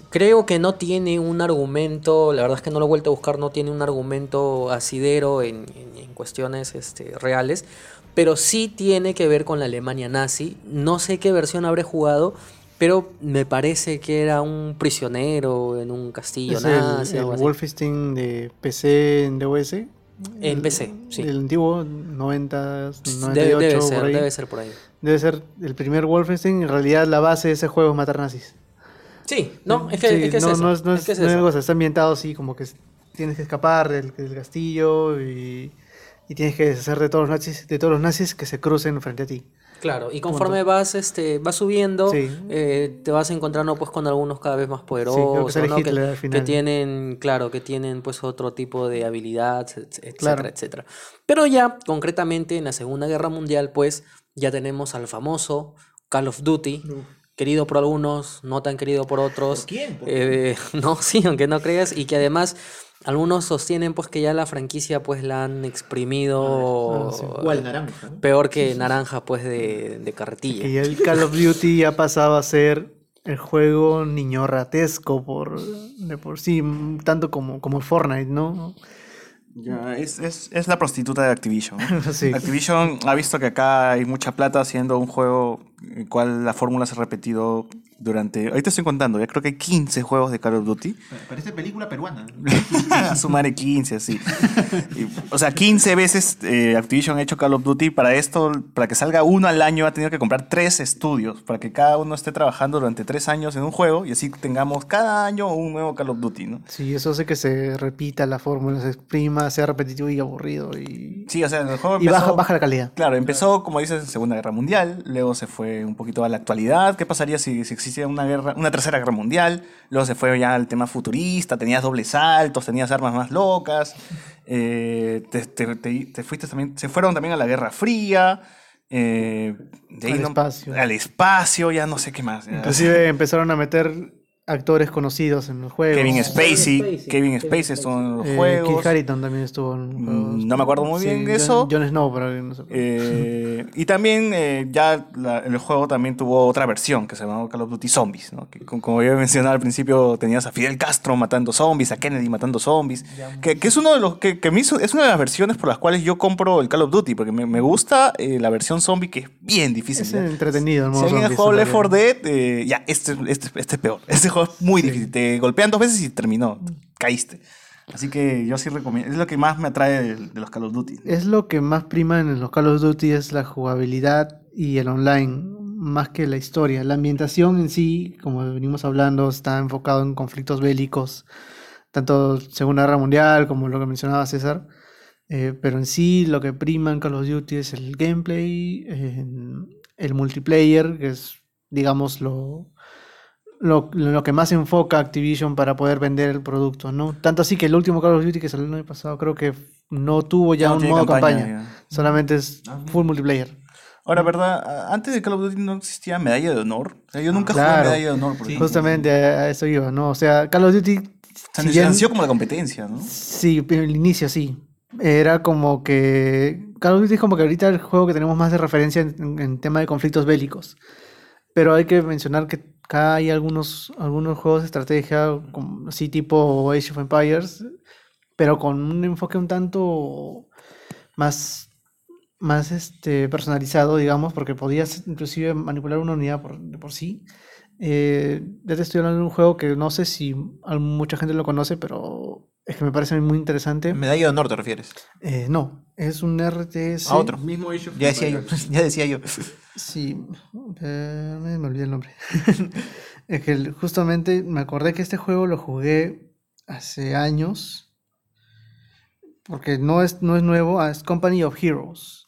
creo que no tiene un argumento, la verdad es que no lo he vuelto a buscar, no tiene un argumento asidero en, cuestiones este, reales, pero sí tiene que ver con la Alemania nazi. No sé qué versión habré jugado, pero me parece que era un prisionero en un castillo Es el, nazi. el algo así. Wolfenstein de PC en DOS. En PC, sí. El antiguo, 90, 98, Debe, debe por ser, ahí. debe ser por ahí. Debe ser el primer Wolfenstein. En realidad, la base de ese juego es matar nazis. Sí, no, es que, Sí, es, que es no, eso, no es, no es es- que es no es eso. sea, está ambientado así, como que es- tienes que escapar del, del castillo y, y tienes que deshacer de todos los nazis, de todos los nazis que se crucen frente a ti. Claro, y conforme vas, este, vas subiendo, Sí. eh, te vas encontrando pues con algunos cada vez más que poderosos, sale ¿no? que, Hitler que tienen, claro, que tienen pues otro tipo de habilidad, et- etcétera, Claro. etcétera. Pero ya, concretamente, en la Segunda Guerra Mundial, pues, ya tenemos al famoso Call of Duty, querido por algunos, no tan querido por otros. ¿Por quién? ¿Por Eh, no, sí, aunque no creas, y que además algunos sostienen pues que ya la franquicia pues la han exprimido Ah, sí. Igual naranja. ¿no? peor que naranja pues de, de carretilla. Que ya el Call of Duty ya pasaba a ser el juego niño ratesco por, de por sí, mm, tanto como, como el Fortnite, ¿no? Ya, es, es, es la prostituta de Activision. Sí. Activision ha visto que acá hay mucha plata haciendo un juego el cual la fórmula se ha repetido durante... Ahorita estoy contando, ya creo que hay 15 juegos de Call of Duty. Parece película peruana. Sumaré 15, así. Y, o sea, 15 veces eh, Activision ha hecho Call of Duty. Para esto, para que salga uno al año, ha tenido que comprar tres estudios. Para que cada uno esté trabajando durante tres años en un juego y así tengamos cada año un nuevo Call of Duty, ¿no? Sí, eso hace que se repita la fórmula, se exprima, sea repetitivo y aburrido y, Sí, o sea, el juego y empezó- baja, baja la calidad. Claro, empezó, como dices, en Segunda Guerra Mundial, luego se fue un poquito a la actualidad, qué pasaría si, si existiera una guerra, una tercera guerra mundial, luego se fue ya al tema futurista, tenías dobles saltos, tenías armas más locas, eh, te, te- te- te fuiste también, se fueron también a la Guerra Fría, eh, de ahí Al no- espacio. al espacio, ya no sé qué más. Inclusive empezaron a meter actores conocidos en los juegos. Kevin Spacey, Spacey, Kevin Spacey estuvo en los Eh, juegos. Kit Harington también estuvo en los Mm, juegos. no me acuerdo muy bien John- eso. Jon Snow, pero no sé. Eh, y también eh, ya la- el juego también tuvo otra versión que se llamaba Call of Duty Zombies, ¿no? Que, como, había mencionado al principio, tenías a Fidel Castro matando zombies, a Kennedy matando zombies, que, que es uno de los que, que me hizo- es una de las versiones por las cuales yo compro el Call of Duty, porque me, me gusta eh, la versión zombie que es bien difícil. Es ¿ya? entretenido el Si modo alguien ha jugado Left 4 realidad. Dead, eh, ya, este, este, este es peor. Este juego es muy difícil. Te golpean dos veces y terminó. Caíste. Así que yo sí recomiendo. Es lo que más me atrae de, de los Call of Duty. Es lo que más prima en los Call of Duty es la jugabilidad y el online, más que la historia. La ambientación en sí, como venimos hablando, está enfocado en conflictos bélicos, tanto Segunda Guerra Mundial como lo que mencionaba César. Eh, pero en sí lo que prima en Call of Duty es el gameplay, eh, el multiplayer, que es, digamos, lo, lo, lo que más enfoca Activision para poder vender el producto, ¿no? Tanto así que el último Call of Duty que salió el año pasado creo que no tuvo ya No un modo campaña, campaña, solamente es Ah, full multiplayer. Ahora, ¿verdad? Antes de Call of Duty no existía medalla de honor. O sea, yo nunca Claro. jugué medalla de honor. Por Sí. Justamente a eso iba, ¿no? O sea, Call of Duty, O sea, si nació como la competencia, ¿no? sí, en el inicio sí. Era como que. Call of Duty es como que ahorita el juego que tenemos más de referencia en, en- en tema de conflictos bélicos. Pero hay que mencionar que acá hay algunos, algunos juegos de estrategia, así tipo Age of Empires, pero con un enfoque un tanto más, más este, personalizado, digamos, porque podías inclusive manipular una unidad por, de por sí. Eh, ya te estoy hablando de un juego que no sé si mucha gente lo conoce, pero es que me parece muy interesante. Medalla de honor te refieres. Eh, no, es un RTS. A otro. Mismo of Ya decía yo. Ya decía yo. Sí, eh, me olvidé el nombre. es que justamente me acordé que este juego lo jugué hace años, porque no es, no es nuevo, ah, es Company of Heroes.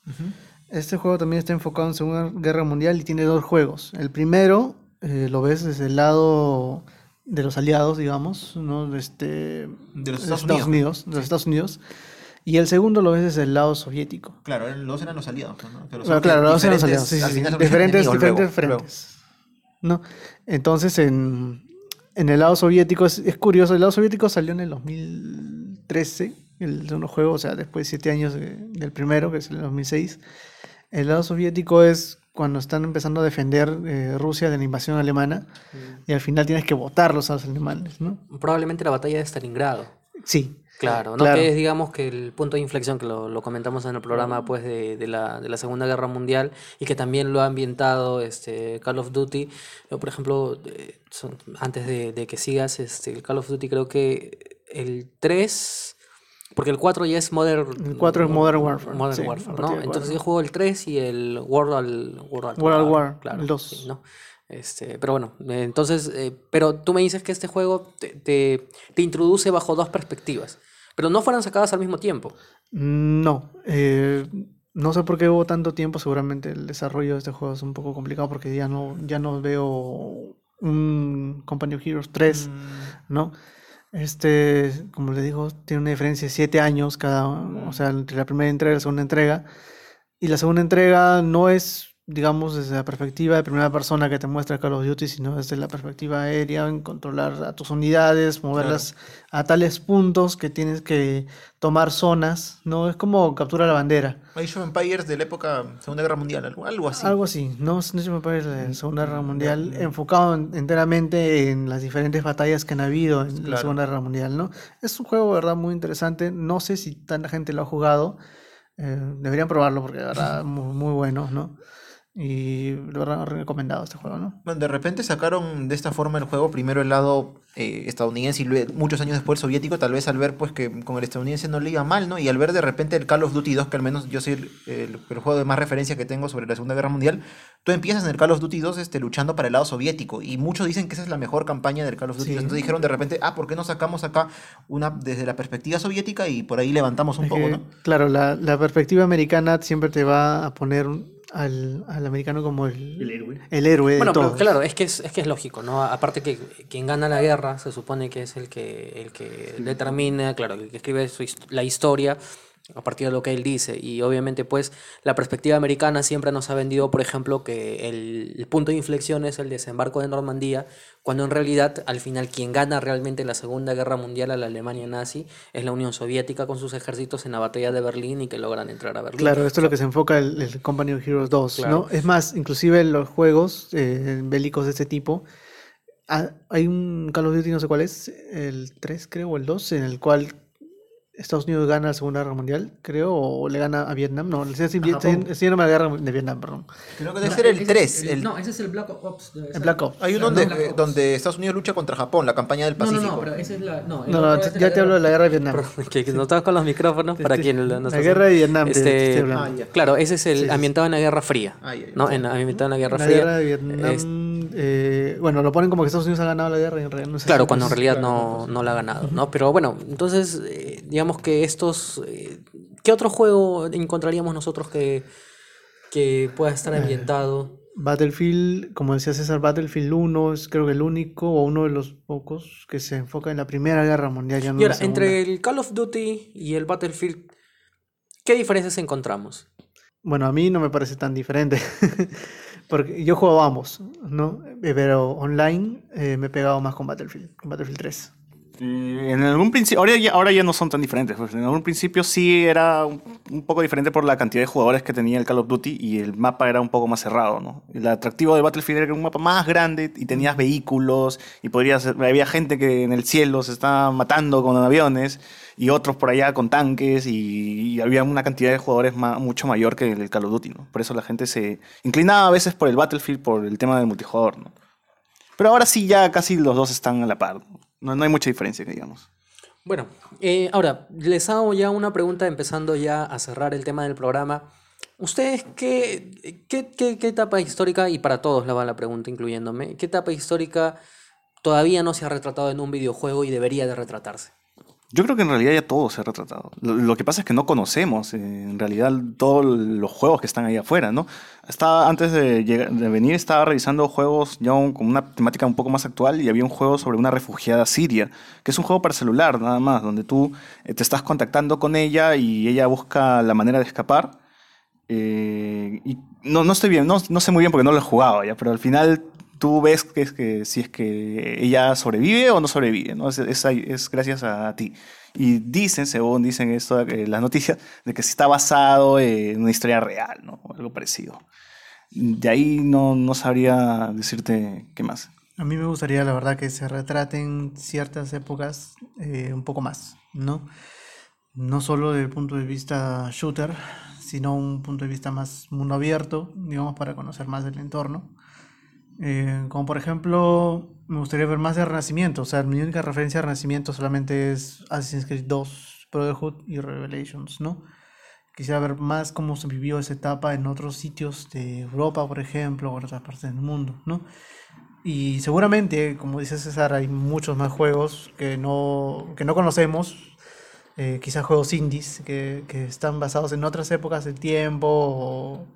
Este juego también está enfocado en Segunda Guerra Mundial y tiene dos juegos. El primero eh, lo ves desde el lado de los aliados, digamos, ¿no? Este, De los Estados Unidos, de los Estados Unidos. Y el segundo lo ves desde el lado soviético. Claro, los eran los aliados. ¿no? Pero Claro, son claro, los eran los aliados, sí, sí, final diferentes, enemigos diferentes luego, luego. frentes. ¿no? Entonces, en, en el lado soviético, es, es curioso, el lado soviético salió en el 2013, el segundo juego, o sea, después de siete años de- del primero, que es el 2006. El lado soviético es cuando están empezando a defender eh, Rusia de la invasión alemana y al final tienes que votarlos a los alemanes, ¿no? Probablemente la batalla de Stalingrado. Sí. Claro, ¿no? Claro. Que es, digamos, que el punto de inflexión, que lo, lo comentamos en el programa, pues, de, de la, de la Segunda Guerra Mundial, y que también lo ha ambientado este, Call of Duty. Yo, por ejemplo, eh, son- antes de, de que sigas, este, el Call of Duty creo que el 3, porque el 4 ya es Modern... El 4 es Modern Warfare, Modern sí, Warfare, ¿no? Entonces 4. yo juego el 3 y el World al World World at War, claro, el 2. sí, ¿no? Este, pero bueno, entonces, eh, pero tú me dices que este juego te, te, te introduce bajo dos perspectivas, pero no fueran sacadas al mismo tiempo. No, eh, no sé por qué hubo tanto tiempo, seguramente el desarrollo de este juego es un poco complicado porque ya no, ya no veo un Company of Heroes 3, ¿no? Este, como le digo, tiene una diferencia de 7 años cada, o sea, entre la primera entrega y la segunda entrega. Y la segunda entrega no es, digamos, desde la perspectiva de primera persona que te muestra Call of Duty, sino desde la perspectiva aérea, en controlar a tus unidades, moverlas a tales puntos que tienes que tomar zonas, ¿no? Es como captura la bandera. Age of Empires de la época Segunda Guerra Mundial, algo, algo así. Algo así, no es no se me parece la Segunda Guerra Mundial, enfocado en- enteramente en las diferentes batallas que han habido en la. Segunda Guerra Mundial, ¿no? Es un juego, de verdad, muy interesante. No sé si tanta gente lo ha jugado. eh, deberían probarlo porque, de verdad, muy, muy bueno, ¿no? Y, de verdad, recomendado este juego, ¿no? Bueno, de repente sacaron de esta forma el juego, primero el lado eh, estadounidense y luego, muchos años después el soviético, tal vez al ver pues que con el estadounidense no le iba mal, ¿no? Y al ver de repente el Call of Duty 2, que al menos yo soy el, el- el juego de más referencia que tengo sobre la Segunda Guerra Mundial, tú empiezas en el Call of Duty 2 este, luchando para el lado soviético y muchos dicen que esa es la mejor campaña del Call of Duty. Sí. Entonces dijeron de repente, ah, ¿por qué no sacamos acá una desde la perspectiva soviética y por ahí levantamos un Es poco, que, ¿no? Claro, la, la perspectiva americana siempre te va a poner un- al, al americano como el, El héroe. el héroe Bueno, de pero todos. claro, es que es, es que es lógico, ¿no? Aparte que quien gana la guerra se supone que es el que, el que determina, claro, el que escribe su la historia a partir de lo que él dice. Y obviamente, pues, la perspectiva americana siempre nos ha vendido, por ejemplo, que el, el punto de inflexión es el desembarco de Normandía, cuando en realidad, al final, quien gana realmente la Segunda Guerra Mundial a la Alemania nazi es la Unión Soviética con sus ejércitos en la batalla de Berlín y que logran entrar a Berlín. Claro, esto es lo que se enfoca el, el Company of Heroes 2, Claro. ¿no? Es más, inclusive en los juegos eh, bélicos de este tipo, ha- hay un Call of Duty, no sé cuál es, el 3 creo, o el 2, en el cual Estados Unidos gana la Segunda Guerra Mundial, creo, o le gana a Vietnam, no, estoy yéndome a la guerra de Vietnam, perdón. Creo que debe ser el 3. el- No, ese es el Black Ops. El Black Ops. Hay uno donde, eh, donde Estados Unidos lucha contra Japón, la campaña del No, no, Pacífico. no, pero esa es la. No, No, no, ya te hablo de la guerra de Vietnam. Que, que no estás con los micrófonos para Este, quien no la guerra de Vietnam te- te Este. Ah. Claro, ese es el Sí, ambientado en la Guerra Fría. Ah, ya, ya. ¿no? En, ambientado en la Guerra la Fría. guerra de Vietnam, es- eh, bueno, lo ponen como que Estados Unidos ha ganado la guerra y en realidad no es Claro, cuando en pues, realidad claro, no, no la ha ganado, ¿no? Pero bueno, entonces, eh, digamos que estos... eh, ¿Qué otro juego encontraríamos nosotros que, que pueda estar ambientado? Battlefield, como decía César, Battlefield 1 es creo que el único o uno de los pocos que se enfoca en la Primera Guerra Mundial. Ya no Y en ahora, entre el Call of Duty y el Battlefield, ¿qué diferencias encontramos? Bueno, a mí no me parece tan diferente. Porque yo juego ambos, ¿no? Eh, Pero online eh, me he pegado más con Battlefield, con Battlefield 3. Eh, En algún principio, ahora ya, ahora ya no son tan diferentes. pues, en algún principio sí era un, un poco diferente por la cantidad de jugadores que tenía el Call of Duty y el mapa era un poco más cerrado. ¿no? El atractivo de Battlefield era que era un mapa más grande y tenías vehículos y podrías, había gente que en el cielo se estaba matando con aviones y otros por allá con tanques y, había una cantidad de jugadores ma- mucho mayor que el Call of Duty. ¿no? Por eso la gente se inclinaba a veces por el Battlefield por el tema del multijugador. ¿no? Pero ahora sí ya casi los dos están a la par. No, no hay mucha diferencia, digamos. Bueno, eh, ahora, les hago ya una pregunta empezando ya a cerrar el tema del programa. ¿Ustedes qué, qué- qué etapa histórica, y para todos la va la pregunta incluyéndome, qué etapa histórica todavía no se ha retratado en un videojuego y debería de retratarse? Yo creo que en realidad ya todo se ha retratado. Lo, lo que pasa es que no conocemos eh, en realidad todos los juegos que están ahí afuera, ¿no? Estaba, antes de, llegar- de venir estaba revisando juegos ya un- con una temática un poco más actual y había un juego sobre una refugiada siria, que es un juego para celular nada más, donde tú eh, te estás contactando con ella y ella busca la manera de escapar. Eh, y no, no estoy bien, no, no sé muy bien porque no lo he jugado ya, pero al final tú ves que es que si es que ella sobrevive o no sobrevive, ¿no? Es, es, es gracias a ti. Y dicen, según dicen esto, eh, las noticias, de que está basado en una historia real, ¿no? O algo parecido. De ahí no, no sabría decirte qué más. A mí me gustaría, la verdad, que se retraten ciertas épocas eh, un poco más, ¿no? No solo desde el punto de vista shooter, sino un punto de vista más mundo abierto, digamos, para conocer más del entorno. Eh, como por ejemplo, me gustaría ver más de Renacimiento. O sea, mi única referencia a Renacimiento solamente es Assassin's Creed 2, Brotherhood y Revelations, ¿no? Quisiera ver más cómo se vivió esa etapa en otros sitios de Europa, por ejemplo, o en otras partes del mundo, ¿no? Y seguramente, como dice César, hay muchos más juegos que no, que no conocemos, eh, quizás juegos indies que, que están basados en otras épocas del tiempo o,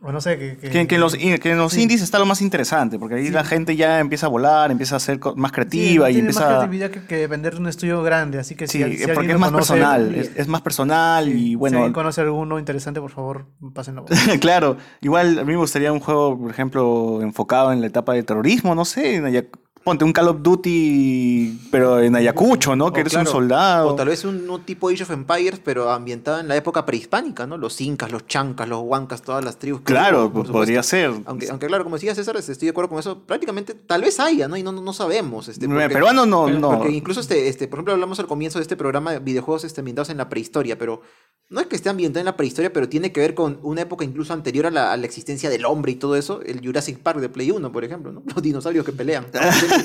o no sé, que, que- Que, que en los, que en los Sí. indies está lo más interesante, porque ahí Sí. la gente ya empieza a volar, empieza a ser más Sí, creativa no y tiene más empieza... creatividad que, que depender de un estudio grande, así que si, Sí, si porque es más conoce, personal, y- es, es más personal y si bueno... alguien conoce alguno interesante, por favor, pásenlo. claro, igual a mí me gustaría un juego, por ejemplo, enfocado en la etapa del terrorismo, no sé, en ponte un Call of Duty, pero en Ayacucho, ¿no? Que O eres claro, un soldado. O tal vez un, un tipo Age of Empires, pero ambientado en la época prehispánica, ¿no? Los incas, los chancas, los huancas, todas las tribus. Claro, pues, podría ser. Aunque, aunque claro, como decía César, este, estoy de acuerdo con eso. Prácticamente, tal vez haya, ¿no? Y no, no, no sabemos. Este, porque- Peruano no, pero- no. Porque incluso, este, este, por ejemplo, hablamos al comienzo de este programa de videojuegos este, ambientados en la prehistoria, pero no es que esté ambientado en la prehistoria, pero tiene que ver con una época incluso anterior a la, a la existencia del hombre y todo eso. El Jurassic Park de Play 1, por ejemplo, ¿no? Los dinosaurios que pelean.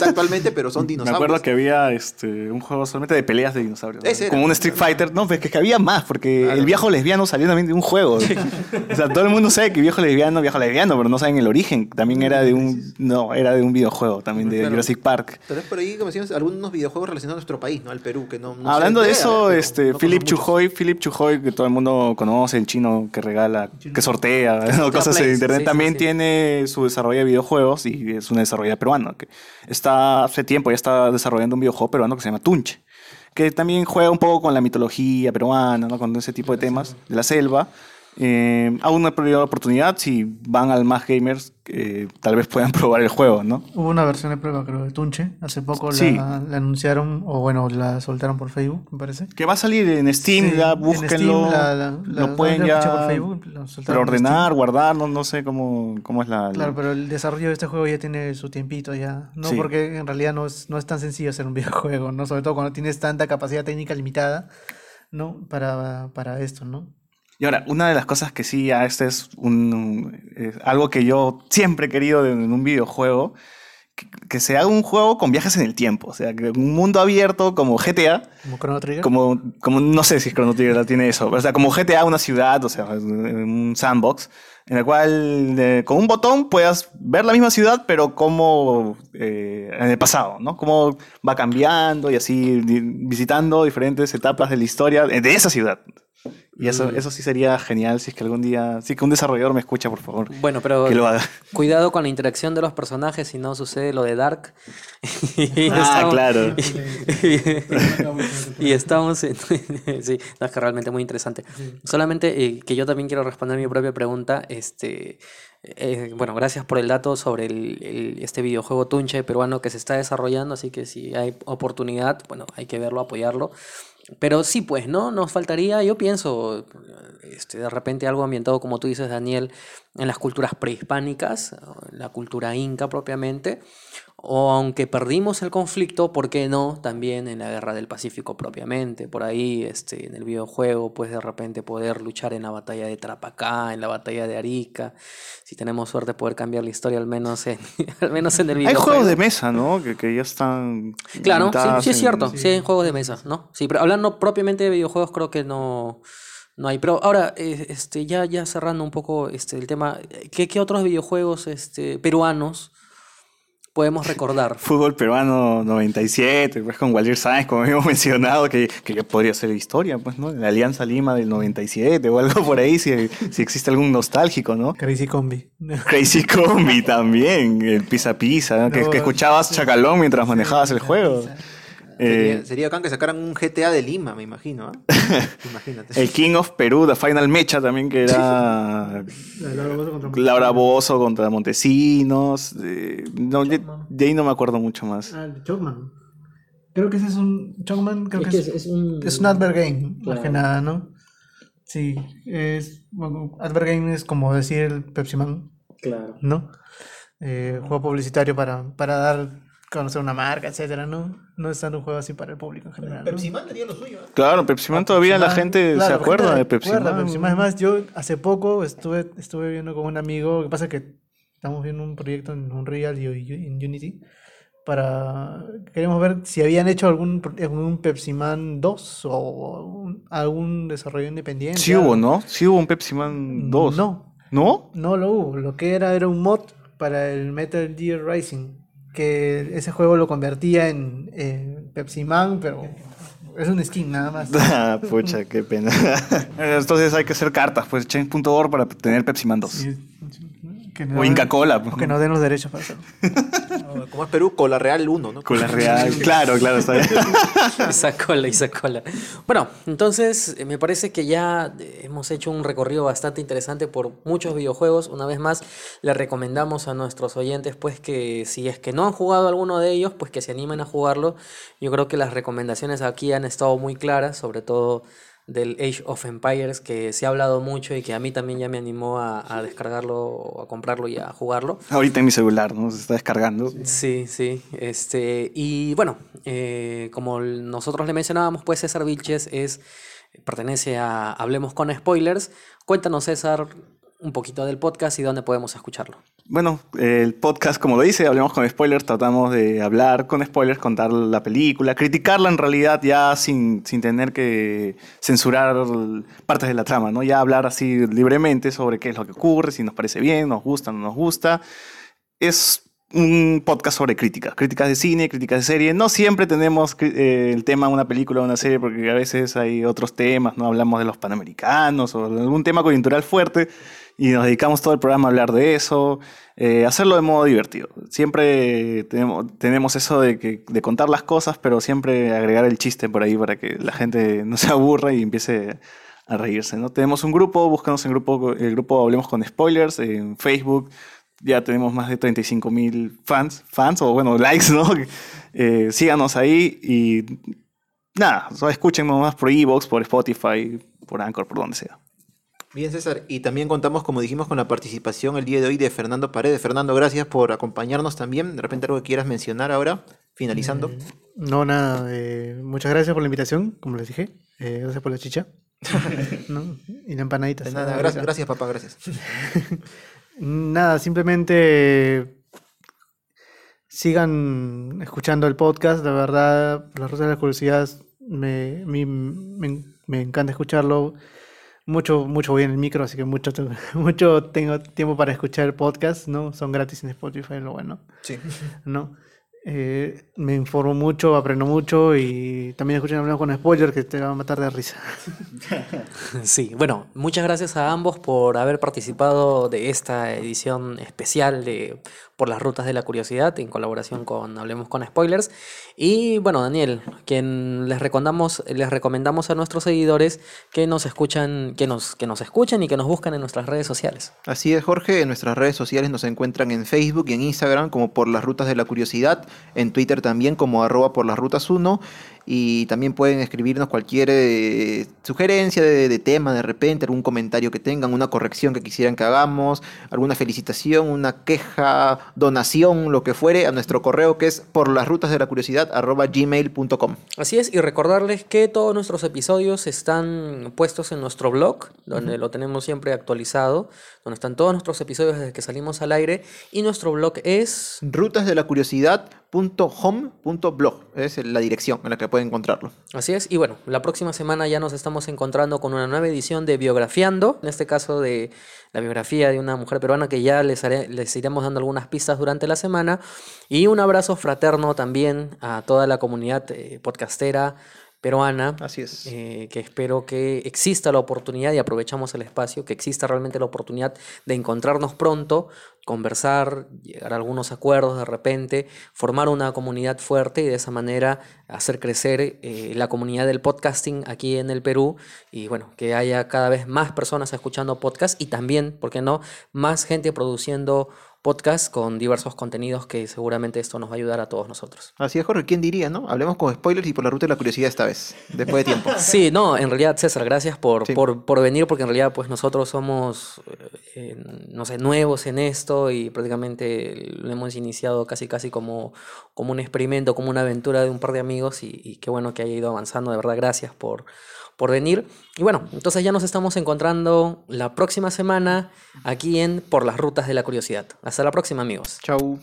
Actualmente, pero son Me dinosaurios. acuerdo que había este, un juego solamente de peleas de dinosaurios. Como un Street Fighter. No, pero es que había más, porque Claro. el viejo lesbiano salió también de un juego. o sea, todo el mundo sabe que viejo lesbiano, viejo lesbiano, pero no saben el origen. También era de un. No, era de un videojuego también de Claro. Jurassic Park. Tal vez por ahí, como decíamos, algunos videojuegos relacionados a nuestro país, ¿no? Al Perú, que no. Hablando de eso, este, no Philip. Chujoy, Philip Chujoy, que todo el mundo conoce, el chino que regala, que sortea, ¿no? cosas en internet, sí, también sí. tiene su desarrollo de videojuegos y es una desarrolladora peruana, que está hace tiempo ya está desarrollando un videojuego peruano que se llama Tunche, que también juega un poco con la mitología peruana, con ese tipo de temas de la selva. Eh, he perdido la oportunidad, si van al Más Gamers, eh, tal vez puedan probar el juego, ¿no? Hubo una versión de prueba, creo, de Tunche. Hace poco Sí. la, la anunciaron, o bueno, la soltaron por Facebook, me parece. Que va a salir en Steam, Sí, ya en búsquenlo. Steam la- la- la- lo pueden ya por Facebook, lo ordenar, guardar, no, no sé cómo, cómo es la... Claro, pero el desarrollo de este juego ya tiene su tiempito ya. No, Sí. porque en realidad no es, no es tan sencillo hacer un videojuego, ¿no? Sobre todo cuando tienes tanta capacidad técnica limitada, ¿no? Para, para esto, ¿no? Y ahora, una de las cosas que sí, ya este es un, es algo que yo siempre he querido en un videojuego, que, que se haga un juego con viajes en el tiempo. O sea, que un mundo abierto como GTA, Como Chrono Trigger. como, como no sé si Chrono Trigger tiene eso, o sea, como GTA, una ciudad, o sea, un sandbox, en el cual eh, con un botón puedas ver la misma ciudad, pero como eh, en el pasado, ¿no? Cómo va cambiando y así visitando diferentes etapas de la historia de esa ciudad. Y eso, eso sí sería genial si es que algún día, si que un desarrollador me escucha, por favor. Bueno, pero Que lo haga. cuidado con la interacción de los personajes si no sucede lo de Dark. Y Ah, estamos- claro. y estamos en... sí, no, es que realmente muy interesante. Solamente eh, que yo también quiero responder mi propia pregunta. Este, eh, bueno, gracias por el dato sobre el, el- este videojuego Tunche peruano que se está desarrollando, así que si hay oportunidad, bueno, hay que verlo, apoyarlo. Pero sí, pues, ¿no? Nos faltaría, yo pienso, este, de repente algo ambientado, como tú dices, Daniel, en las culturas prehispánicas, la cultura inca propiamente, o aunque perdimos el conflicto, ¿por qué no? También en la guerra del Pacífico propiamente, por ahí, este, en el videojuego, pues de repente poder luchar en la batalla de Trapacá, en la batalla de Arica, si tenemos suerte poder cambiar la historia al menos en, al menos en el Hay videojuego. juegos de mesa, ¿no? Que, que ya están... Claro, sí, es cierto, sí. sí, hay juegos de mesa, ¿no? Sí, pero hablando propiamente de videojuegos creo que no, no hay. Pero ahora, eh, este, ya, ya cerrando un poco este, el tema, ¿qué, qué otros videojuegos este, peruanos podemos recordar? Fútbol peruano 97, pues con Waldir Sáenz, como hemos mencionado, que, que ya podría ser historia, pues, ¿no? La Alianza Lima del 97 o algo por ahí, si, si existe algún nostálgico, ¿no? Crazy Combi. Crazy Combi también, el Pisa Pisa, ¿no? que, No, que escuchabas sí. Chacalón mientras manejabas el juego. Eh, sería acá que sacaran un GTA de Lima, me imagino. ¿ah? Imagínate. el King of Perú, The Final Mecha también, que era Laura Bozo contra Laura Bozo contra Montesinos. eh, no, de, de ahí no me acuerdo mucho más. Ah, el de Chocman. Creo que ese es un. Chocman, creo Es que, que es, un- es un advert game, más Claro. que nada, ¿no? Sí, es. Bueno, advert game es como decir el Pepsi Man, Claro. ¿no? Eh, juego publicitario para, para dar conocer una marca, etcétera, ¿no? No es tanto un juego así para el público en general. ¿no? Pepsi Man tenía lo suyo. ¿ah? Claro, Pepsi Man todavía la Pepsi Man, gente claro, se la acuerda gente de Pepsi Man. Pepsi Man. Es más, yo hace poco estuve, estuve viendo con un amigo, lo que pasa es que estamos viendo un proyecto en Unreal y y- en Unity para queremos ver si habían hecho algún algún Pepsi Man 2 o un- algún desarrollo independiente. Sí hubo, ¿no? Sí hubo un Pepsi Man 2. No, ¿No? no lo hubo. Lo que era era un mod para el Metal Gear Rising, que ese juego lo convertía en, en Pepsi Man, pero es un skin nada más. Ah, Pucha, qué pena. Entonces hay que hacer cartas, pues change.org para tener Pepsi Man 2. Y- que O Inca Cola. pues, o que ¿no? den los derechos para hacerlo. Como es Perú, Cola Real 1, ¿no? Cola Real. Claro, claro, está bien. Esa cola, esa cola. Bueno, entonces eh, me parece que ya eh, hemos hecho un recorrido bastante interesante por muchos videojuegos. Una vez más, le recomendamos a nuestros oyentes, pues, que si es que no han jugado alguno de ellos, pues que se animen a jugarlo. Yo creo que las recomendaciones aquí han estado muy claras, sobre todo del Age of Empires, que se ha hablado mucho y que a mí también ya me animó a, a descargarlo, a comprarlo y a jugarlo. Ahorita en mi celular, ¿no? Se está descargando. Sí, sí. Este, y bueno, eh, como nosotros le mencionábamos, pues César Vilches es, pertenece a Hablemos con Spoilers. Cuéntanos, César, un poquito del podcast y dónde podemos escucharlo. Bueno, el podcast, como lo dice, hablemos con spoilers, tratamos de hablar con spoilers, contar la película, criticarla en realidad ya sin, sin tener que censurar partes de la trama, ¿no? Ya hablar así libremente sobre qué es lo que ocurre, si nos parece bien, nos gusta, no nos gusta. Es un podcast sobre críticas, críticas de cine, críticas de serie. No siempre tenemos eh, el tema de una película o una serie, porque a veces hay otros temas, no hablamos de los panamericanos o de algún tema coyuntural fuerte y nos dedicamos todo el programa a hablar de eso, eh, hacerlo de modo divertido. Siempre tenemos, tenemos eso de, que, de contar las cosas, pero siempre agregar el chiste por ahí para que la gente no se aburra y empiece a reírse. ¿no? Tenemos un grupo, búscanos en grupo, el grupo Hablemos con Spoilers en Facebook. Ya tenemos más de 35 mil fans, fans o bueno, likes, ¿no? Eh, síganos ahí y nada, solo escúchenos más por Evox, por Spotify, por Anchor, por donde sea. Bien, César. Y también contamos, como dijimos, con la participación el día de hoy de Fernando Paredes. Fernando, gracias por acompañarnos también. De repente algo que quieras mencionar ahora, finalizando. No, nada. eh, muchas gracias por la invitación, como les dije. Eh, gracias por la chicha. ¿no? Y la empanadita. Nada, gracias, gracias, papá, gracias. Nada, simplemente sigan escuchando el podcast. La verdad, las rutas de la curiosidad, me, mi- me, me encanta escucharlo. Mucho, mucho voy en el micro, así que mucho, mucho tengo tiempo para escuchar el podcast, ¿no? Son gratis en Spotify, lo bueno. Sí. ¿no? Eh, me informo mucho, aprendo mucho y también escuchen hablando con spoiler que te va a matar de risa. Sí, bueno, muchas gracias a ambos por haber participado de esta edición especial de Por las Rutas de la Curiosidad en colaboración con Hablemos con Spoilers. Y bueno, Daniel, quien les recomendamos, les recomendamos a nuestros seguidores que nos escuchan, que nos, que nos escuchen y que nos buscan en nuestras redes sociales. Así es, Jorge. En nuestras redes sociales nos encuentran en Facebook y en Instagram como por las rutas de la curiosidad, en Twitter también como arroba por las rutas 1 y también pueden escribirnos cualquier eh, sugerencia de, de tema de repente, algún comentario que tengan, una corrección que quisieran que hagamos, alguna felicitación, una queja, donación, lo que fuere, a nuestro correo que es por las rutas de la curiosidad arroba gmail.com. Así es, y recordarles que todos nuestros episodios están puestos en nuestro blog, donde lo tenemos siempre actualizado, donde están todos nuestros episodios desde que salimos al aire, y nuestro blog es... Rutas podcast.home.blog. Es la dirección en la que pueden encontrarlo. Así es, y bueno, la próxima semana ya nos estamos encontrando con una nueva edición de Biografiando, en este caso de la biografía de una mujer peruana que ya les, haré- les iremos dando algunas pistas durante la semana, y un abrazo fraterno también a toda la comunidad eh, podcastera peruana. Así es. eh, que espero que exista la oportunidad y aprovechamos el espacio, que exista realmente la oportunidad de encontrarnos pronto, conversar, llegar a algunos acuerdos de repente, formar una comunidad fuerte y de esa manera hacer crecer eh, la comunidad del podcasting aquí en el Perú y bueno, que haya cada vez más personas escuchando podcast y también, ¿por qué no?, más gente produciendo podcast con diversos contenidos que seguramente esto nos va a ayudar a todos nosotros. Así es, Jorge. ¿Quién diría, no? Hablemos con spoilers y por la ruta de la curiosidad esta vez, después de tiempo. Sí, no, en realidad, César, gracias por, Sí. por, por venir, porque en realidad, pues nosotros somos, eh, eh, no sé, nuevos en esto y prácticamente lo hemos iniciado casi, casi como, como un experimento, como una aventura de un par de amigos y, y qué bueno que haya ido avanzando, de verdad, gracias por, por venir. Y bueno, entonces ya nos estamos encontrando la próxima semana aquí en Por las Rutas de la Curiosidad. Hasta la próxima, amigos. Chau.